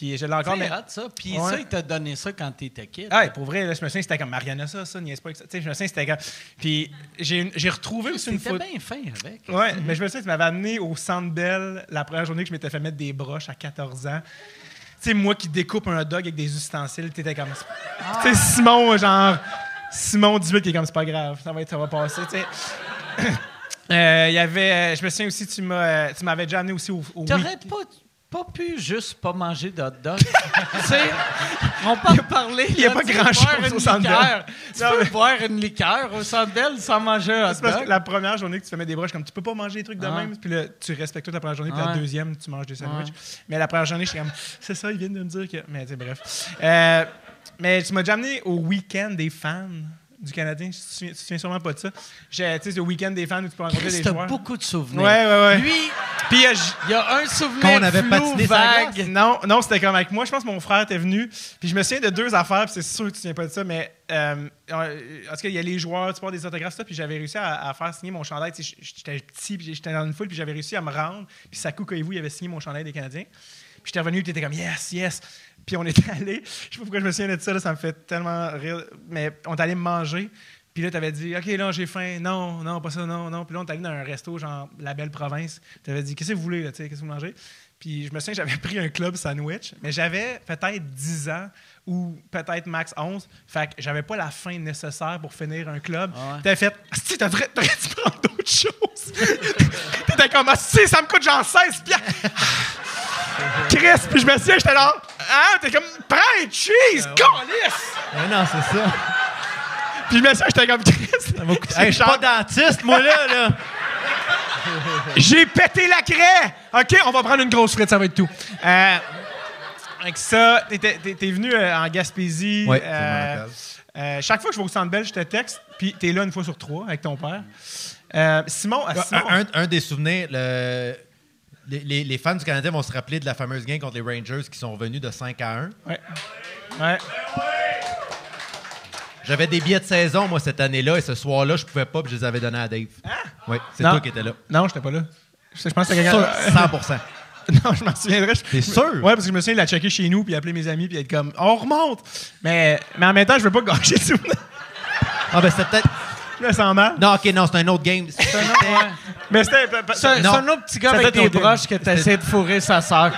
Puis je l'ai encore. C'est Mais, hot, ça. Puis Ouais. ça, il t'a donné ça quand t'étais kid. ah, pour vrai, là, je me souviens, c'était comme Mariana, ça, ça, niaise pas ça. Tu sais, je me souviens, c'était comme. Puis j'ai retrouvé aussi une C'était photo. bien fin avec. Ouais, mais je me souviens, tu m'avais amené au Centre Bell la première journée que je m'étais fait mettre des broches à 14 ans. Tu sais, moi qui découpe un hot dog avec des ustensiles, t'étais comme. Tu sais, Simon, genre. Simon 18 qui est comme, c'est pas grave, ça va, être, ça va passer, tu sais. Euh, Il y avait. Je me souviens aussi, tu m'avais déjà amené aussi au, au T'aurais pas, pas pu juste pas manger de hot dog. tu sais, on peut parler. il y a là, pas grand-chose au Centre Bell. Tu Non, peux mais- boire une liqueur au Centre Bell sans manger un hot C'est parce que dog. la première journée que tu te mets des broches, comme tu peux pas manger des trucs de Ah. même, puis là, tu respectes toute la première journée, puis la deuxième, tu manges des sandwichs. Mais la première journée, je suis comme, c'est ça, ils viennent de me dire que. Mais tu sais, bref. Euh, mais tu m'as déjà amené au week-end des fans du Canadien. Tu te souviens, tu te souviens sûrement pas de ça. J'ai- Tu sais, c'est le week-end des fans où tu peux rencontrer des joueurs. beaucoup de souvenirs. Ouais, ouais, ouais. Lui, Puis euh, il y a un souvenir Quand on avait flou, patiné vague. non, non, c'était comme avec moi. Je pense que mon frère était venu. Puis je me souviens de deux affaires, puis c'est sûr que tu ne te souviens pas de ça, mais euh, en tout cas, il y a les joueurs, tu parles des autographes, ça, puis j'avais réussi à, à faire signer mon chandail. Tu sais, J'étais petit, puis j'étais dans une foule, puis j'avais réussi à me rendre. Puis Sakou Koivu, il avait signé mon chandail des Canadiens. Puis j'étais revenu, puis t'étais comme yes, yes. Puis on était allé, je sais pas pourquoi je me souviens de ça, là, ça me fait tellement rire, mais on est allé manger. Puis là, t'avais dit, OK, là, j'ai faim. Non, non, pas ça, non, non. Puis là, on est allé dans un resto, genre La Belle Province. T'avais dit, qu'est-ce que vous voulez, là, tu sais, qu'est-ce que vous mangez? Puis je me souviens, j'avais pris un club sandwich, mais j'avais peut-être 10 ans ou peut-être max 11. Fait que j'avais pas la faim nécessaire pour finir un club. Ah ouais. T'avais fait, si t'aurais dû prendre d'autres choses. T'étais comme, si, ça me coûte genre 16 piastres. Chris, puis je me souviens, j'étais là, ah, t'es comme, prends un cheese, calice! Ah non, c'est ça. Puis je me souviens, j'étais comme, Chris, Hey, je suis pas dentiste, moi, là. là. J'ai pété la craie! OK, on va prendre une grosse frite, ça va être tout. Euh, avec ça, t'es- venu euh, en Gaspésie. Ouais, ça euh, euh, chaque fois que je vais au Centre Bell, je te texte, puis t'es là une fois sur trois avec ton père. Euh, Simon, ah, Simon- un- un des souvenirs, le- les, les- les fans du Canadien vont se rappeler de la fameuse game contre les Rangers qui sont revenus de 5 à 1. Ouais. Ouais. J'avais des billets de saison, moi, cette année-là, et ce soir-là, je pouvais pas, puis je les avais donnés à Dave. Oui, c'est toi qui étais là. Non, j'étais pas là. Je, je pense que c'était Sûr, quelqu'un. 100% non, je m'en souviendrai. T'es sûr? Ouais, parce que je me souviens de la checker chez nous, puis appeler mes amis, puis être comme, on remonte! Mais, mais en même temps, je veux pas gâcher souvenir. Ah, ben, c'était peut-être. Mal. Non, ok, non, c'est un autre game. C'était- Ouais. Mais c'était. C'est un, Non. c'est un autre petit gars Ça avec fait des ton broches que t'essaies de fourrer sa sœur.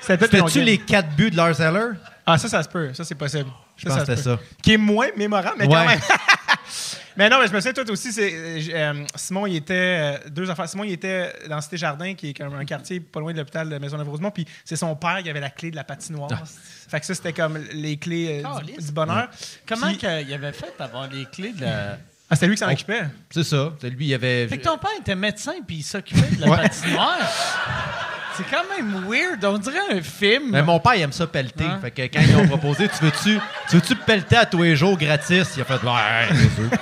C'était peut-être C'était-tu les game. quatre buts de Lars Eller? Ah, ça, ça se peut. Ça, c'est possible. Je pense que c'était ça. Qui est moins mémorable, mais quand Ouais. même. mais non, mais je me souviens, toi aussi, c'est, euh, euh, Simon, il était. euh, deux affaires. Simon, il était dans Cité Jardin, qui est comme un quartier pas loin de l'hôpital de Maisonneuve-Rosemont. Puis c'est son père qui avait la clé de la patinoire. Ah. Fait que ça, c'était comme les clés euh, du, bonheur. Comment Puis- qu'il avait fait d'avoir les clés de la... Ah, c'était lui qui s'en Oh. occupait? C'est ça. C'est Lui, il avait. Fait que ton père était médecin puis il s'occupait de la patinoire. C'est quand même weird. On dirait un film. Mais mon père, il aime ça pelleter. Hein? Fait que quand ils ont proposé, tu veux-tu tu veux-tu pelleter à tous les jours gratis? Il a fait, ouais, bien sûr.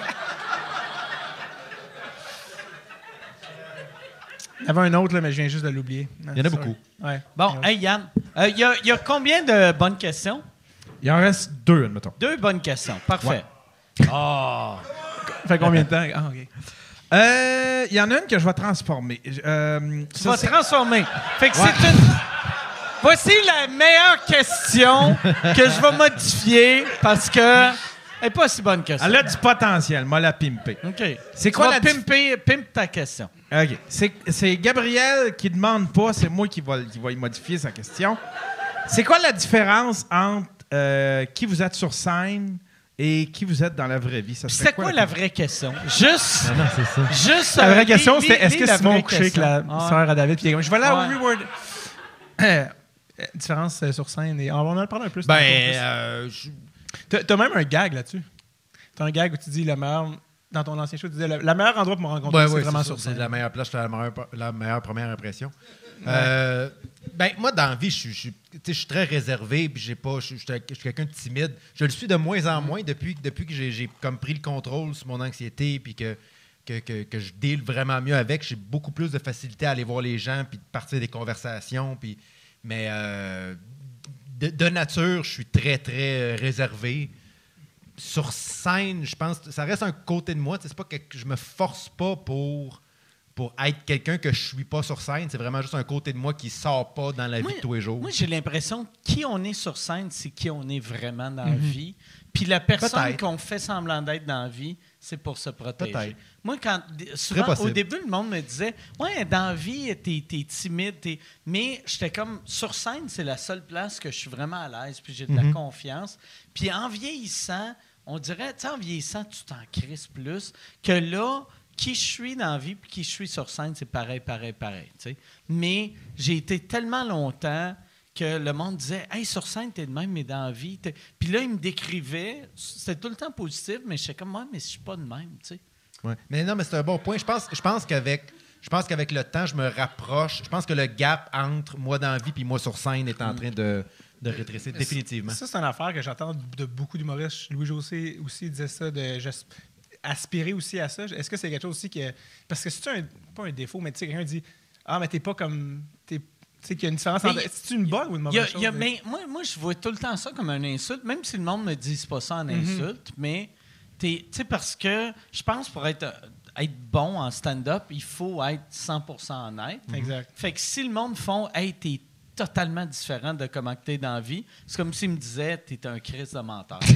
Il y avait un autre, là, mais je viens juste de l'oublier. Il y en a beaucoup. Ouais. Bon, hey Yann, il y, a- y a combien de bonnes questions? Il en reste deux, admettons. Deux bonnes questions. Parfait. Ah. Fait combien de temps? Ah, OK. Euh, Il y en a une que je vais transformer. Euh, Tu ça, vas transformer. Fait que c'est une. Voici la meilleure question que je vais modifier parce que. Elle n'est pas si bonne que ça. Elle a du potentiel, moi la pimper. OK. C'est quoi la pimper, pimp ta question. OK. C'est- C'est Gabriel qui demande pas, c'est moi qui va, qui va y modifier sa question. C'est quoi la différence entre euh, qui vous êtes sur scène et qui vous êtes dans la vraie vie? C'était quoi la vraie question? Juste, Non, non, c'est ça. juste. La euh, vraie question, c'était est-ce que Simon couché avec la. Ah. sœur à David? Puis il est comme, je vais là au reward. Euh, différence euh, sur scène. Et on en a parlé un peu. Ben, euh, je- T'as t'as même un gag là-dessus. T'as un gag où tu dis le meilleur. Dans ton ancien show, tu disais le, meilleur endroit pour me rencontrer, Ouais, c'est ouais, vraiment ça, sur C'est scène. la meilleure place, c'est la meilleure, la meilleure première impression. Euh, ben, moi, dans la vie, je suis- je très réservé, puis j'ai pas, je suis je quelqu'un de timide. Je le suis de moins en moins depuis, depuis que j'ai j'ai comme pris le contrôle sur mon anxiété, puis que, que, que, que je deal vraiment mieux avec. J'ai beaucoup plus de facilité à aller voir les gens, puis de partir des conversations, puis mais euh, de, de nature, je suis très, très euh, réservé sur scène, je pense que ça reste un côté de moi. C'est pas que je me force pas pour, pour être quelqu'un que je suis pas sur scène. C'est vraiment juste un côté de moi qui sort pas dans la Moi- vie de tous les jours. Moi, j'ai l'impression que qui on est sur scène, c'est qui on est vraiment dans la vie. Puis la personne qu'on fait semblant d'être dans la vie, c'est pour se protéger. Moi, quand souvent, au début, le monde me disait Ouais, dans la vie, t'es es timide. t'es- Mais j'étais comme sur scène, c'est la seule place que je suis vraiment à l'aise, puis j'ai de la confiance. Puis en vieillissant, on dirait, tu sais, en vieillissant, tu t'en crises plus que là. Qui je suis dans la vie puis qui je suis sur scène, c'est pareil, pareil, pareil. Mais j'ai été tellement longtemps que le monde disait Hey, sur scène, t'es de même, mais dans la vie. t'es- Puis là, il me décrivait, c'était tout le temps positif, mais j'étais comme moi, mais je suis pas de même. tu sais. Ouais. Mais non, mais c'est un bon point. Je pense, je pense qu'avec. Je pense qu'avec le temps, je me rapproche. Je pense que le gap entre moi dans la vie et moi sur scène est en train de, de rétrécir définitivement. Ça, c'est une affaire que j'entends de beaucoup d'humoristes. Louis José aussi disait ça, de aspirer aussi à ça. Est-ce que c'est quelque chose aussi que. Parce que c'est un, pas un défaut, mais tu sais, quelqu'un dit Ah, mais t'es pas comme. t'es- Tu sais qu'il y a une différence entre. y- C'est une bonne ou une y a- mauvaise y a- chose? mais moi, moi, je vois tout le temps ça comme une insulte, même si le monde ne me dit pas ça en Mhm. insulte, mais tu sais, parce que je pense pour être, euh, être bon en stand-up, il faut être 100% honnête. Exact. Fait que si le monde font Hey, t'es totalement différent de comment tu es dans la vie, c'est comme s'ils me disaient T'es un Christ de menteur.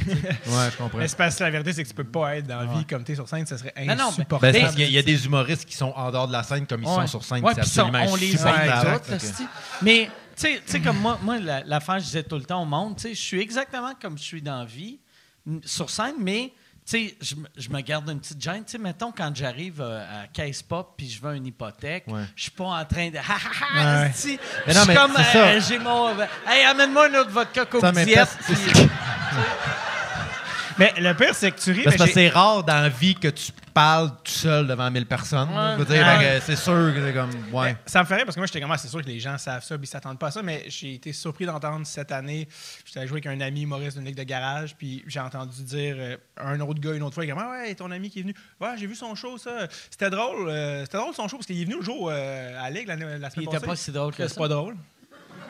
Ouais, je comprends. Mais parce que la vérité, c'est que tu peux pas être dans la vie comme t'es sur scène, ça serait Non, non, mais- insupportable. Ben, c'est Ben, parce qu'il y a- il y, a des humoristes qui sont en dehors de la scène comme ils Ouais. sont sur scène. Ouais, c'est absolument on les. Mais, tu sais- tu sais, comme moi, moi la- l'affaire, je disais tout le temps au monde, tu sais, je suis exactement comme je suis dans la vie, sur scène, mais, tu sais, je, me- je me garde une petite gêne. Tu sais, mettons, quand j'arrive euh, à Caisse Pop puis je veux une hypothèque, Ouais. je suis pas en train de. Ha, Je suis comme, euh, j'ai mon. euh, hey, amène-moi un autre vodka Coke Ça, mais c'est- le pire, c'est que tu ris. C'est parce que c'est rare dans la vie que tu parles tout seul devant 1000 personnes. Ouais. Ouais. c'est sûr que c'est comme. Ouais. Ça me fait rire parce que moi, j'étais comme, Ah, c'est sûr que les gens savent ça, puis ils s'attendent pas à ça, mais j'ai été surpris d'entendre cette année. J'étais jouer avec un ami humoriste d'une ligue de garage, puis j'ai entendu dire euh, un autre gars une autre fois, il est comme, Ah ouais, ton ami qui est venu, ouais, j'ai vu son show, ça. C'était drôle, euh, c'était drôle son show, parce qu'il est venu le jour euh, à la ligue la, semaine il était passée. pas si drôle que C'est ça. pas drôle.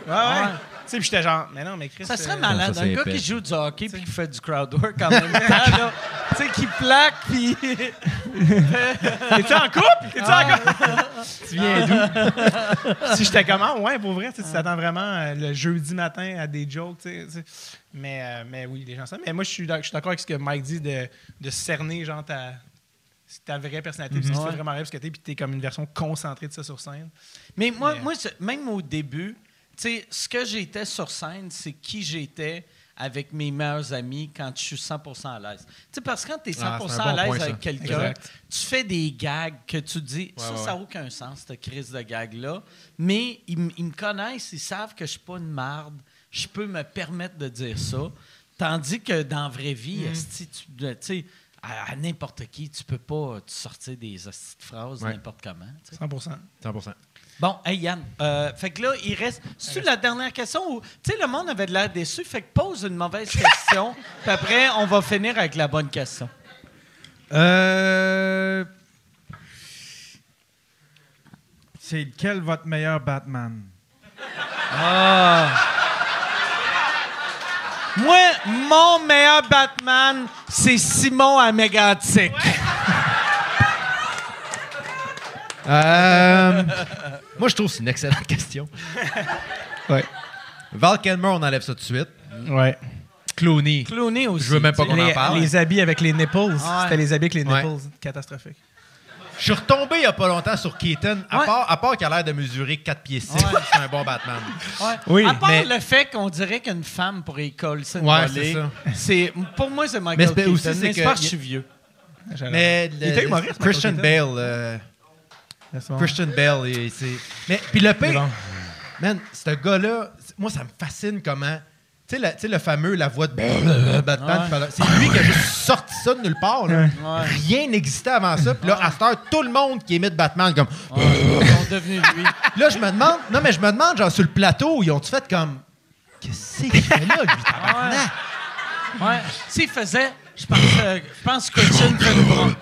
Ouais, ouais. Ouais. Tu sais, puis j'étais genre, mais non, mais Chris. Ça serait euh, malade. ça, un gars épais. qui joue du hockey puis qui fait du crowd work en même temps, là. Tu sais, qui plaque puis. T'es-tu en couple? T'es-tu en couple? tu viens d'où? si j'étais comment? Ouais, pour vrai, tu tu t'attends vraiment euh, le jeudi matin à des jokes, tu sais, tu. Mais, euh, mais oui, les gens savent. Mais moi, je suis d'accord avec ce que Mike dit de, de cerner, genre, ta, ta vraie personnalité, puis ce te Ouais. fait vraiment rire, parce que t'es, puis t'es comme une version concentrée de ça sur scène. Mais moi, Mais- moi même au début, tu sais, ce que j'étais sur scène, c'est qui j'étais avec mes meilleurs amis quand je suis 100% à l'aise. Tu sais, parce que quand tu es 100% Ah, c'est un bon à l'aise point, avec quelqu'un, tu fais des gags que tu dis, ça, ouais, ça n'a aucun sens, cette crise de gag-là. Mais ils, ils me connaissent, ils savent que je suis pas une marde, je peux me permettre de dire ça. Tandis que dans la vraie vie, Mm. esti, tu à, à n'importe qui, tu peux pas te sortir des phrases Ouais. n'importe comment. tu sais. 100 100 Bon, hey Yann, euh, fait que là, il reste. C'est la dernière question où, tu sais, le monde avait de l'air déçu, fait que pose une mauvaise question, puis après, on va finir avec la bonne question. Euh... C'est quel votre meilleur Batman? Moi, mon meilleur Batman, c'est Simon à Mégantic. Euh, moi, je trouve que c'est une excellente question. Ouais. Val Kilmer, on enlève ça tout de suite. Ouais. Clooney. Clooney aussi. Je veux même pas qu'on en parle. les habits avec les nipples. Ouais. C'était les habits avec les Ouais. nipples. Catastrophique. Je suis retombé il n'y a pas longtemps sur Keaton, à Ouais. part, à part qu'il a l'air de mesurer 4 pieds 6, Ouais. c'est un bon Batman. Ouais. Oui, à part mais- le fait qu'on dirait qu'une femme pourrait y coller ça c'est pour moi c'est Michael Mais c'est Keaton. aussi, c'est mais que- parce que je suis vieux. Mais Il était le- humoriste, Christian Bale, euh, Christian il- c'est. Mais puis le pire, bon. man, ce gars-là, moi ça me fascine comment. Tu sais, le, tu sais, le fameux la voix de Batman, Ouais. c'est lui qui a juste sorti ça de nulle part. là. Ouais. Rien n'existait avant ça. Puis là, à cette heure, tout le monde qui imite Batman, comme. Ouais, ils sont devenus lui. Là, je me demande, non, mais je me demande, genre, sur le plateau, ils ont-tu fait comme. Qu'est-ce qu'il fait là, lui, tabarnak? Ouais. S'il faisait, je pense, euh, je pense que Christian fait une bron-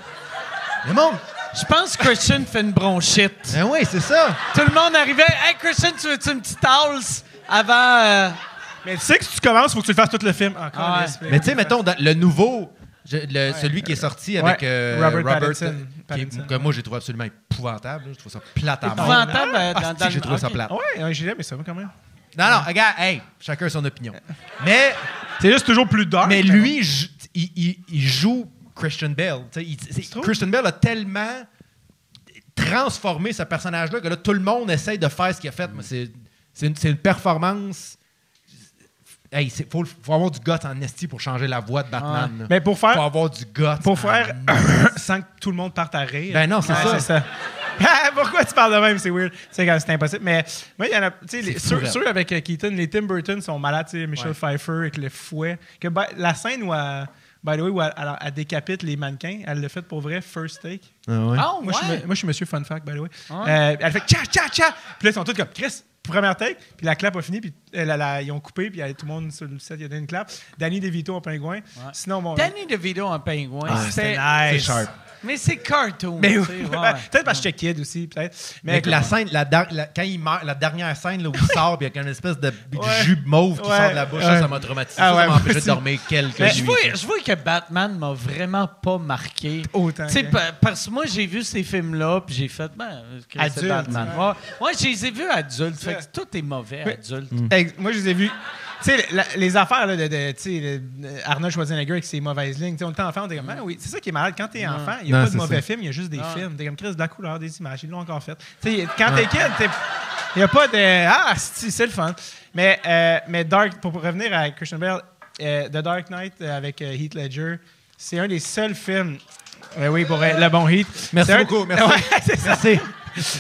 Le monde. Je pense que Christian fait une bronchite. Ben oui, c'est ça. Tout le monde arrivait. Hey Christian, tu veux-tu une petite house avant. euh, Mais tu sais que si tu commences, il faut que tu le fasses tout le film. Encore Ah ouais. yes, Mais tu sais, mettons, dans le nouveau, je- le- celui qui est sorti avec Ouais, euh, Robert Robert, Pattinson. euh, qui- Pattinson. que moi j'ai trouvé absolument épouvantable. là. Je trouve ça plate à mort. épouvantable euh, Ah, dans, dans j'ai trouvé ça ok. plate. Ouais, ouais, j'ai aimé ça, quand même. Non, non, regarde, hey, chacun son opinion. Mais, C'est juste toujours plus dark. mais lui, je- il, il- il joue Christian sais, il-? Christian Bale a tellement transformé ce personnage-là que là, tout le monde essaye de faire ce qu'il a fait. Mais c'est, une, une performance. Il faut, faut avoir du guts en esti pour changer la voix de Batman. Mais pour faire, faut avoir du guts. pour faire sans que tout le monde parte à rire. Ben non, c'est Ouais, ça. Pourquoi tu parles de même? C'est weird. C'est impossible. Mais moi, il y en a. Les- ceux, avec euh, Keaton, les Tim Burton sont malades. Tu sais, Michelle Ouais. Pfeiffer avec le fouet. Que, by- la scène où elle, by the way, où elle, elle- elle décapite les mannequins, elle l'a fait pour vrai, first take. Oh, Moi, je suis, ouais. moi, je suis Monsieur Fun Fact, by the way. Ouais. Euh, elle fait tcha, tcha, tcha. Puis là, ils sont tous comme Chris, première take. Puis la clap a fini. Puis euh, la- la- ils ont coupé. Puis euh, tout le monde sur le set, il a donné une clap. Danny DeVito en pingouin. Sinon, bon. Danny DeVito en pingouin. Ah, c'était nice. C'est sharp. Mais c'est cartoon. Mais tu oui, sais, ouais. peut-être parce que j'étais kid aussi, peut-être. Mais Avec la scène, la, quand il meurt, la dernière scène là, où il sort, puis il y a une espèce de Ouais. jus mauve qui sort de la bouche, ça, m'a traumatisé. Ah Ça, m'a moi empêché de dormir quelques Mais je, vois, ça. je vois que Batman m'a vraiment pas marqué. Autant. Pa- parce que moi, j'ai vu ces films-là, puis j'ai fait, ben, c'est Batman? Ouais, je les ai vus adultes. Fait que tout est mauvais adulte. Ex- Moi, je les ai vus. Tu sais, la- les affaires là, de, de- sais, le- Arnold Schwarzenegger avec ses mauvaises lignes. On était enfant, on était comme, ah oui, c'est ça qui est malade. Quand t'es enfant, il n'y a Non, pas de mauvais ça. films, il y a juste des Ah. films. T'es comme, Chris, de la couleur, des images, ils l'ont encore fait. Quand t'es kid, t'es- il n'y a pas de, ah, c'est le fun. Mais, euh, mais Dark, pour revenir à Christian Bale, euh, The Dark Knight euh, avec euh, Heath Ledger, c'est un des seuls films. Ouais, oui, pour euh, le bon Heath. Merci C'est un- beaucoup. Ouais. Merci.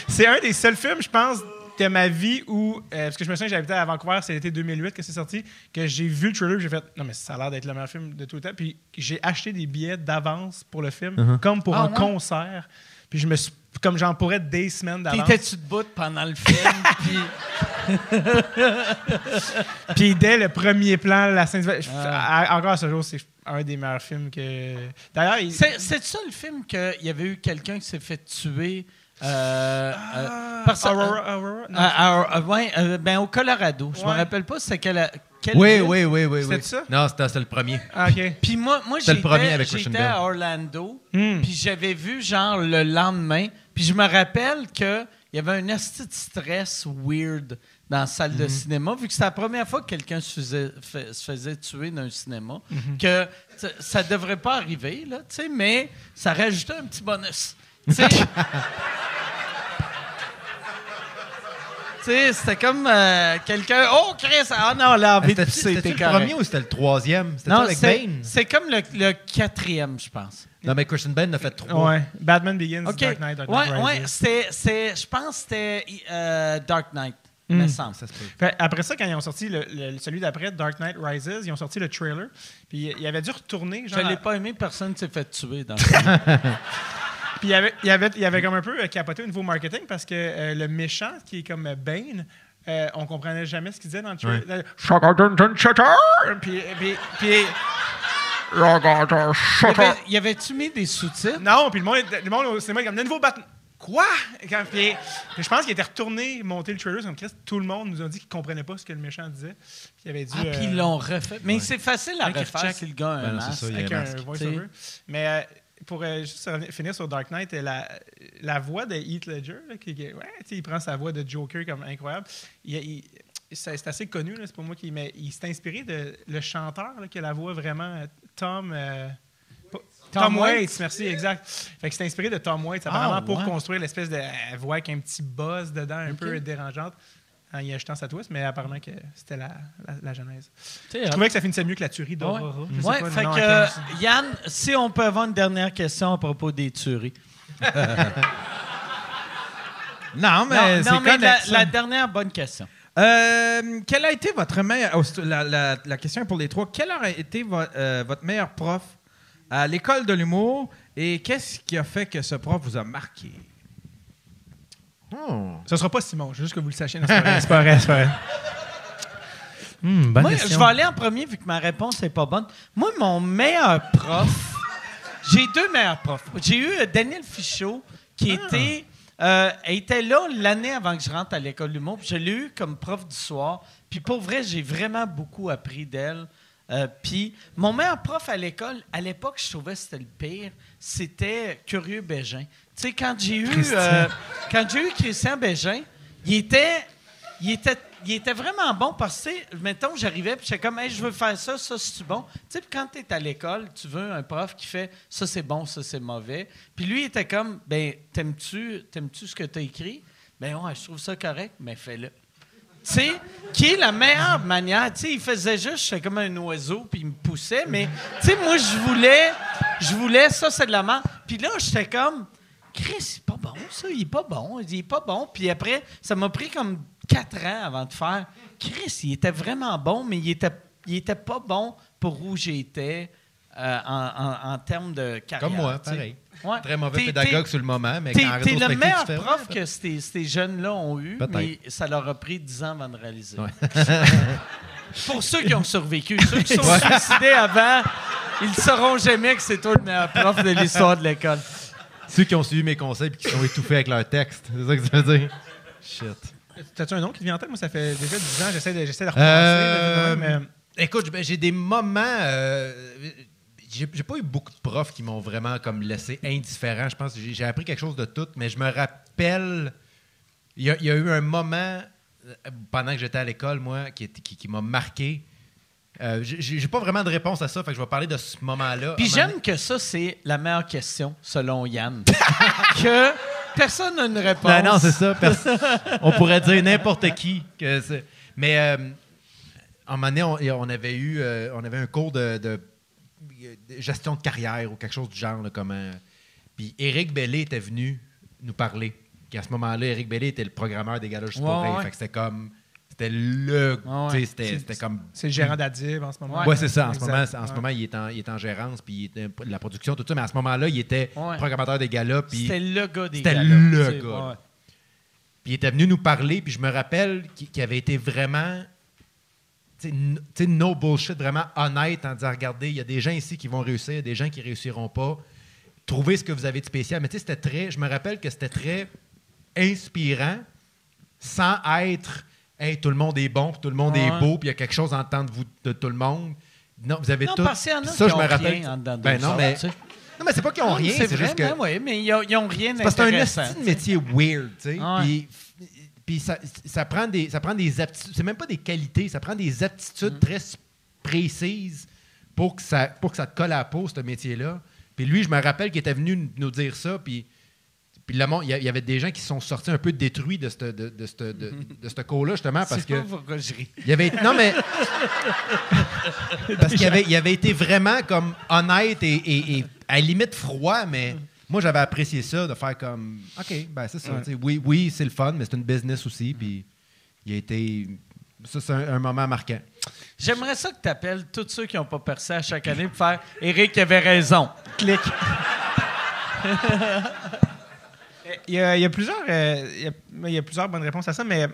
C'est un des seuls films, je pense, de ma vie où. euh, parce que je me souviens que j'habitais à Vancouver, c'est l'été 2008 que c'est sorti, que j'ai vu le trailer, j'ai fait non, mais ça a l'air d'être le meilleur film de tout le temps. Puis j'ai acheté des billets d'avance pour le film, comme pour Ah, un ouais? concert. Puis je me suis. Comme j'en pourrais des semaines d'avance. T'étais-tu debout pendant le film? puis Puis dès le premier plan, la scène. Ah. à- encore à ce jour, c'est un des meilleurs films que. D'ailleurs, il- c'est c'est ça le film qu'il y avait eu quelqu'un qui s'est fait tuer? Euh, Ah, parce- Aurora, Aurora? Non. Ouais, ben au Colorado. Je me Ouais. rappelle pas c'est quelle, quelle Oui, oui, oui, oui. C'était oui. ça? Non, c'était c'était le premier. Ah, ok. Puis moi, moi C'était le j'étais premier avec Christian j'étais Bale. à Orlando, Hmm. puis j'avais vu genre le lendemain, puis je me rappelle que il y avait un esti de stress weird dans la salle de cinéma, vu que c'était la première fois que quelqu'un se faisait, fait- se faisait tuer dans un cinéma, Mhm. que ça- ça devrait pas arriver, là, tu sais, mais ça rajoutait un petit bonus. Tu sais, c'était comme euh, quelqu'un. Oh, Chris! Ah non, là, envie de C'était pisser, c'était t'es le correct. premier ou c'était le troisième? C'était Non, avec c'est Bane? c'est comme le, le quatrième, je pense. Non, mais Christian Bale en a fait trois. Ouais. Batman Begins, OK. Dark Knight, Dark ouais, Knight ouais, Rises. c'était, c'est, je pense que c'était euh, Dark Knight, me semble. Ça se peut. Fait, après ça, quand ils ont sorti le, le- celui d'après, Dark Knight Rises, ils ont sorti le trailer. Puis il avait dû retourner. Je Genre, l'ai pas aimé, personne ne s'est fait tuer dans le film. Puis il avait, il avait, il avait comme un peu euh, capoté au niveau marketing parce que euh, le méchant, qui est comme euh, Bane, euh, on comprenait jamais ce qu'il disait dans le trailer. Euh, Puis, puis, puis- y avait- y avait-tu mis des sous-titres? non, puis le monde, le monde au cinéma est comme, le nouveau Batman. Quoi? Quand- puis, puis je pense qu'il était retourné monter le trailer comme Christ. Tout le monde nous a dit qu'il comprenait pas ce que le méchant disait. Puis il avait dû. Ah, puis ils l'ont refait. Mais c'est facile à refaire si le gars a un Ben masque. ça, il avec un un voice-over. Mais euh, pour euh, juste finir sur Dark Knight, la, la voix de Heath Ledger, là, qui, qui- ouais, il prend sa voix de Joker comme incroyable. Il, il- c'est assez connu, c'est pas moi qui. Mais il s'est inspiré de le chanteur là, qui a la voix vraiment euh, Tom. euh, Tom, Tom Waits, Waits. merci, exact. Fait que c'est inspiré de Tom Waits, Ah, apparemment, pour ouais. construire l'espèce de euh, voix avec un petit buzz dedans, un peu dérangeante, en y ajoutant sa twist, mais apparemment que c'était la, la, la genèse. Je hot. trouvais que ça finissait mieux que la tuerie Ouais, d'Aurora. Ouais, pas, fait que, euh, Yann, si on peut avoir une dernière question à propos des tueries. Non, mais non, c'est non, mais la, dernière bonne question. Euh, quelle a été votre meilleure... oh, la, la- la question est pour les trois. Quel a été vo- euh, votre meilleur prof à l'école de l'humour et qu'est-ce qui a fait que ce prof vous a marqué? Oh. Ce sera pas Simon, juste que vous le sachiez. Non, C'est pas vrai, c'est pas vrai. Hmm, bonne Moi, question. je vais aller en premier vu que ma réponse n'est pas bonne. Moi, mon meilleur prof, j'ai deux meilleurs profs. J'ai eu euh, Daniel Fichot qui était, euh, était là l'année avant que je rentre à l'école d'humour. puis Je l'ai eu comme prof du soir. Puis pour vrai, j'ai vraiment beaucoup appris d'elle. Euh, puis mon meilleur prof à l'école, à l'époque, je trouvais que c'était le pire, c'était Curieux Bégin. Tu sais, quand j'ai eu, euh, quand j'ai eu Christian Bégin, il était, il était, il était vraiment bon parce que, mettons, j'arrivais puis j'étais comme, hey, je veux faire ça, ça, c'est bon? Tu sais, puis quand tu es à l'école, tu veux un prof qui fait ça, c'est bon, ça, c'est mauvais. Puis lui, il était comme, ben, t'aimes-tu, t'aimes-tu ce que tu as écrit? Ben, ouais, je trouve ça correct, mais fais-le. Tu sais, qui est la meilleure manière? Tu sais, il faisait juste, j'étais comme un oiseau, puis il me poussait, mais, tu sais, moi, je voulais, je voulais, ça, c'est de la merde. Puis là, j'étais comme, Chris, c'est pas bon, ça, il est pas bon, il est pas bon. Puis après, ça m'a pris comme quatre ans avant de faire, Chris, il était vraiment bon, mais il était, il était pas bon pour où j'étais euh, en, en- en termes de carrière. Comme moi, pareil. Ouais. Très mauvais pédagogue sur le moment, mais quand t'es le meilleur prof ouais, que ces, ces jeunes-là ont eu, mais ça leur a pris 10 ans avant de réaliser. Ouais. Pour ceux qui ont survécu, ceux qui sont suicidés avant, ils ne sauront jamais que c'est toi le meilleur prof de l'histoire de l'école. Ceux qui ont suivi mes conseils et qui sont étouffés avec leur texte. C'est ça que tu veux dire? Shit. T'as-tu un nom qui te vient en tête? Moi, ça fait déjà 10 ans, j'essaie de, j'essaie de Euh, mais- Écoute, ben, j'ai des moments. euh, j'ai pas eu beaucoup de profs qui m'ont vraiment comme laissé indifférent. Je pense que j'ai appris quelque chose de tout, mais je me rappelle. Il y, a- il y a eu un moment euh, pendant que j'étais à l'école, moi, qui, est- qui, qui m'a marqué. Euh, j'ai pas vraiment de réponse à ça, fait que je vais parler de ce moment-là. Puis un j'aime que ça, c'est la meilleure question, selon Yann. que personne n'a une réponse. Non, non, c'est ça. On pourrait dire n'importe qui. Que Mais euh, en moment donné, on, on avait eu euh, on avait un cours de, de- de gestion de carrière ou quelque chose du genre. Là, comment... Puis Éric Bellé était venu nous parler. Puis à ce moment-là, Éric Bellé était le programmeur des galas juste ouais. Fait que c'était comme. C'était le. Ouais. C'était c'était comme. C'est le gérant d'Adib en ce moment. Ouais, c'est ça. En ce moment, en ce moment il, est en, il est en gérance, puis il est de la production, tout ça. Mais à ce moment-là, il était Ouais. programmateur des galas. C'était le gars des C'était galas, le tu sais, gars. ouais. Puis il était venu nous parler, puis je me rappelle qu'il avait été vraiment, tu no bullshit, vraiment honnête en disant, regardez, il y a des gens ici qui vont réussir, il y a des gens qui réussiront pas. Trouvez ce que vous avez de spécial. Mais tu sais, c'était très, je me rappelle que c'était très inspirant, sans être, hey, tout le monde est bon, puis tout le monde Ouais. est beau, puis il y a quelque chose en temps de vous, de tout le monde. Non, vous avez Non, tout. parce y en a Puis qui ça, je ont me rappelle. rien en ben non, mais, tu sais. non, mais c'est pas qu'ils ont Non, rien, c'est juste que. vrai, oui, mais ils ont, ils ont rien C'est parce que c'est un de métier weird, tu sais. Puis, puis ça, ça prend des, ça prend des aptitudes. C'est même pas des qualités, ça prend des Mm. aptitudes très s- précises pour que, ça, pour que ça te colle à la peau, ce métier-là. Puis lui, je me rappelle qu'il était venu nous dire ça, puis. Puis le monde, il y y avait des gens qui sont sortis un peu détruits de ce de, de, de, de, de ce cours-là, justement, parce que. Il avait non mais parce qu'il avait, il avait été vraiment comme honnête et, et- et à la limite froid, mais moi j'avais apprécié ça de faire comme ok ben c'est ça. tu sais, Oui oui c'est le fun, mais c'est une business aussi puis il a été ça c'est un, un moment marquant. J'aimerais ça que tu appelles tous ceux qui n'ont pas percé à chaque année pour faire Eric avait raison. Clic. Il y, a, il y a plusieurs, euh, il y a- il y a plusieurs bonnes réponses à ça, mais euh,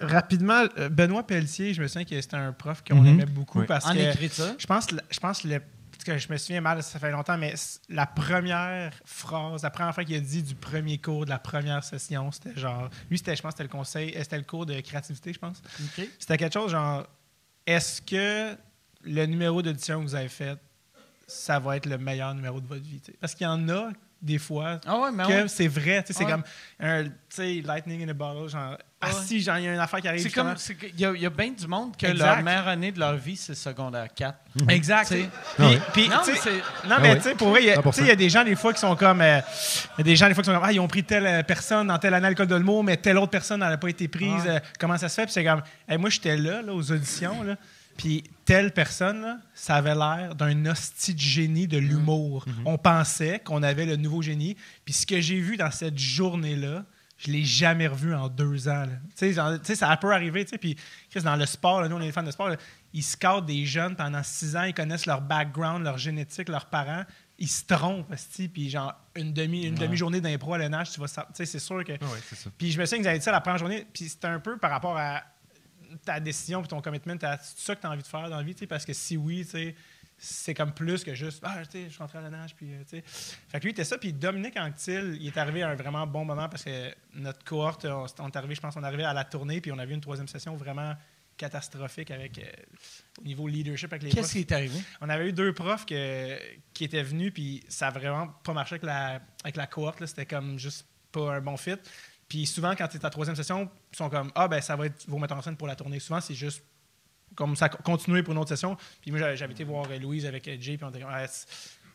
rapidement, euh, Benoît Pelletier, je me souviens que c'était un prof qu'on Mhm. aimait beaucoup Oui. parce En que écriture. je pense, je pense le, parce que je me souviens mal, ça fait longtemps, mais c- la première phrase, la première fois qu'il a dit du premier cours de la première session, c'était genre, lui c'était, je pense, c'était le conseil, euh, c'était le cours de créativité, je pense. OK. C'était quelque chose genre, est-ce que le numéro d'audition que vous avez fait, ça va être le meilleur numéro de votre vie? tu sais? Parce qu'il y en a des fois Ah ouais, mais que ouais. c'est vrai. tu sais, C'est Ouais. comme un tu sais, lightning in a bottle. Genre, ah si, genre, il y a une affaire qui arrive. C'est comme, il y a, il y a bien du monde que Exact. leur meilleure année de leur vie, c'est secondaire 4. Exact. Tu sais. Puis, Non, tu mais. Non, Ah tu sais, pour vrai, il y a- 100%. tu sais, il y a des gens, des fois, qui sont comme. euh, Il y a des gens, des fois, qui sont comme. Ah, ils ont pris telle euh, personne dans telle année à l'école de l'humour, mais telle autre personne n'avait pas été prise. Ouais. euh, comment ça se fait? Puis c'est comme. Hey, moi, j'étais là, là, aux auditions, là. Puis telle personne, là, ça avait l'air d'un hostie de génie de l'humour. On pensait qu'on avait le nouveau génie. Puis ce que j'ai vu dans cette journée-là, je l'ai jamais revu en deux ans. Tu sais, ça peut arriver. Puis Chris, dans le sport, là, nous, on est fans de sport. là, ils scoutent des jeunes pendant six ans. Ils connaissent leur background, leur génétique, leurs parents. Ils se trompent, puis genre une demi une demi-journée d'impro à l'ENH, tu vas sa- tu sais c'est sûr que puis je me souviens qu'ils avaient dit ça la première journée, puis c'était un peu par rapport à ta décision puis ton commitment, à- c'est ça que tu as envie de faire dans la vie, parce que si oui, c'est comme plus que juste ah, je suis rentré à la nage puis euh, sais. Fait que lui il était ça puis Dominique Anctil, il est arrivé à un vraiment bon moment parce que notre cohorte on, on est arrivé, je pense on est arrivé à la tournée puis on a vu une troisième session vraiment catastrophique avec euh, au niveau leadership avec les Qu'est-ce profs. qui est arrivé? On avait eu deux profs que- qui étaient venus, puis ça a vraiment pas marché avec la, avec la cohorte. là. C'était comme juste pas un bon fit. Puis souvent, quand tu es à la troisième session, ils sont comme Ah, ben ça va être vos metteurs en scène pour la tournée. Souvent, c'est juste comme ça, continuer pour une autre session. Puis moi, j'avais été voir euh, Louise avec euh, Jay, puis on était comme Ah, c'est-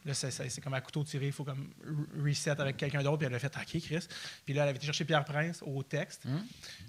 Là, c'est- c'est c'est comme à couteau tiré, il faut comme re- reset avec quelqu'un d'autre. Puis elle a fait OK, Chris. Puis là, elle avait été chercher Pierre Prince au texte.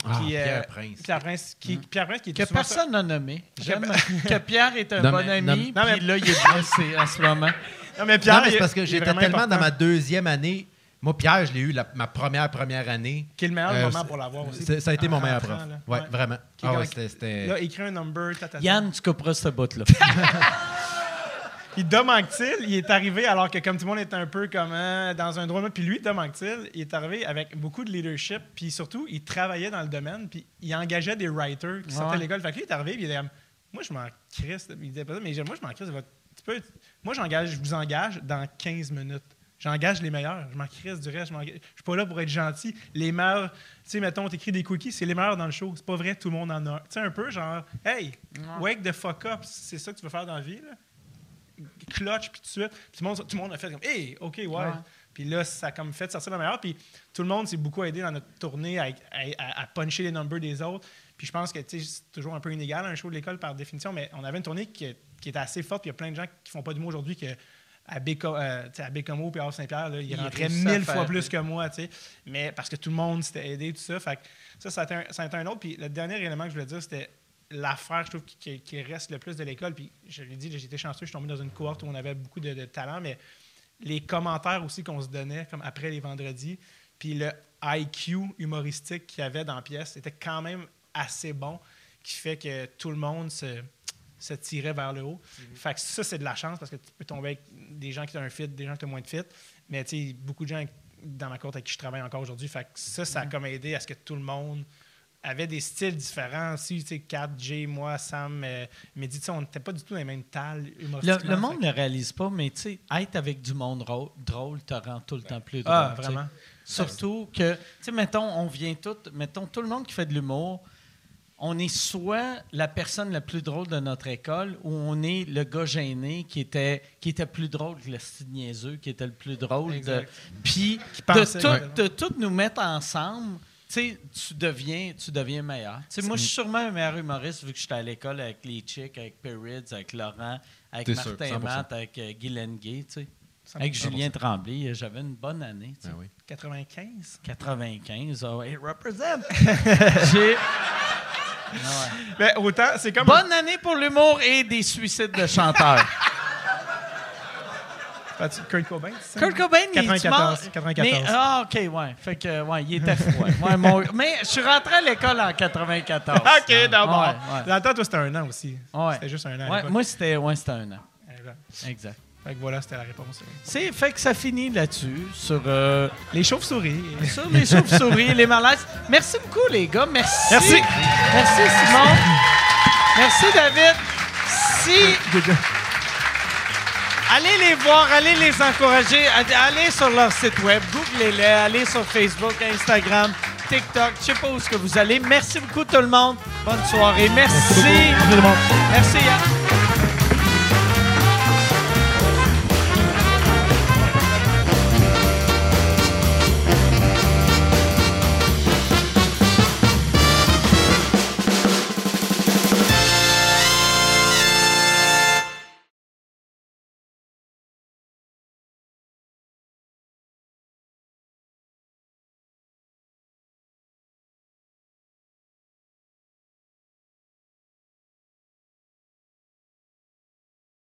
Ah, Puis, euh, Pierre Prince. Pierre Prince, qui, Pierre Prince qui Que était souvent personne n'a nommé. J'aime Que- que Pierre est un Non, bon mais- ami, non, puis mais- là, il est blessé en ce moment. Non, mais Pierre, non, mais il- c'est parce que est j'étais tellement dans ma deuxième année. Moi, Pierre, je l'ai eu la- ma première, première année. Qui est le meilleur Euh, moment pour l'avoir aussi? Ça a été mon En meilleur prof. là. Ouais, vraiment. Est Ah ouais. Là, un number, tata. Yann, tu couperas ce bout-là. Puis Dom Anctil, il est arrivé alors que comme tout le monde était un peu comme hein, dans un drôle. Puis lui, Dom Anctil, il est arrivé avec beaucoup de leadership. Puis surtout, il travaillait dans le domaine. Puis il engageait des writers qui sortaient Ouais. de l'école. Fait que lui, il est arrivé. Puis il était comme, moi, je m'en crisse. Il disait pas ça, mais moi, je m'en crisse. votre- tu peux- moi, j'engage, je vous engage dans 15 minutes. J'engage les meilleurs. Je m'en crisse du reste. Je je suis pas là pour être gentil. Les meilleurs, tu sais, mettons, t'écris des cookies, c'est les meilleurs dans le show. C'est pas vrai, tout le monde en a. un. Tu sais, un peu genre, hey, wake the fuck up. C'est ça que tu veux faire dans la vie, là? clutch, puis tout de suite. Puis tout le monde, tout le monde a fait comme, hey, OK, ouais. Ouais. Puis là, ça a comme fait sortir le meilleur. Puis tout le monde s'est beaucoup aidé dans notre tournée à, à- à puncher les numbers des autres. Puis je pense que tu sais, c'est toujours un peu inégal un show de l'école par définition, mais on avait une tournée qui, qui était assez forte. Puis il y a plein de gens qui font pas du mot aujourd'hui que à euh, à Bécomo puis à Ils rentraient réussissent à mille fois plus que moi. Mais parce que tout le monde s'était aidé, tout ça. Fait que ça, ça a, été un, ça a été un autre. Puis le dernier élément que je voulais dire, c'était l'affaire, je trouve, qui, qui- qui reste le plus de l'école. Puis je l'ai dit, j'étais chanceux, je suis tombé dans une cohorte où on avait beaucoup de, de talent, mais les commentaires aussi qu'on se donnait, comme après les vendredis, puis le IQ humoristique qu'il y avait dans la pièce était quand même assez bon, qui fait que tout le monde se, se tirait vers le haut. Fait que ça, c'est de la chance parce que tu peux tomber avec des gens qui ont un fit, des gens qui ont moins de fit. Mais tu sais, beaucoup de gens dans ma cohorte avec qui je travaille encore aujourd'hui. Fait que ça, ça a comme aidé à ce que tout le monde avait des styles différents aussi. Tu sais, Kat, Jay, moi, Sam, euh, tu sais, on n'était pas du tout dans les mêmes talles Le, le monde ne réalise pas, mais tu sais, être avec du monde ro- drôle te rend tout le temps plus que- drôle. Ah, vraiment. Surtout que, tu sais, mettons, on vient tout, mettons, tout le monde qui fait de l'humour, on est soit la personne la plus drôle de notre école ou on est le gars gêné qui était, qui était plus drôle que le style niaiseux, qui était le plus drôle. de-. Puis, Qui de, tout, ouais. de tout nous mettre ensemble, tu sais, tu deviens, tu deviens meilleur. Tu sais, moi, je suis sûrement un meilleur humoriste vu que j'étais à l'école avec les chicks, avec Perrids, avec Laurent, avec sûr, Martin 100%. Matt, avec euh, Guy sais. Avec 100%. Julien Tremblay, euh, j'avais une bonne année. Ah oui. 95. 95, oh, it represent. Mais autant, c'est comme. Bonne année pour l'humour et des suicides de chanteurs. Kurt Cobain, c'est ça? Kurt Cobain, il est 94, mort. 94. Mais, ah, OK, ouais. Fait que, ouais, il était fou. ouais. Ouais, mon- mais je suis rentré à l'école en 94. OK, d'abord. Ouais. Dans le temps, toi, c'était un an aussi. Ouais. C'était juste un an. moi, c'était ouais, c'était un an. Exact. Exact. Fait que voilà, c'était la réponse. C'est fait que ça finit là-dessus sur, euh, Les chauves-souris. sur les chauves-souris, les malaises. Merci beaucoup, les gars. Merci. Merci. Merci, Simon. Merci, David. Si. Allez les voir, allez les encourager, allez- sur leur site web, googlez-les, allez sur Facebook, Instagram, TikTok, je sais pas où est-ce que vous allez. Merci beaucoup tout le monde. Bonne soirée. Merci. Merci Yann.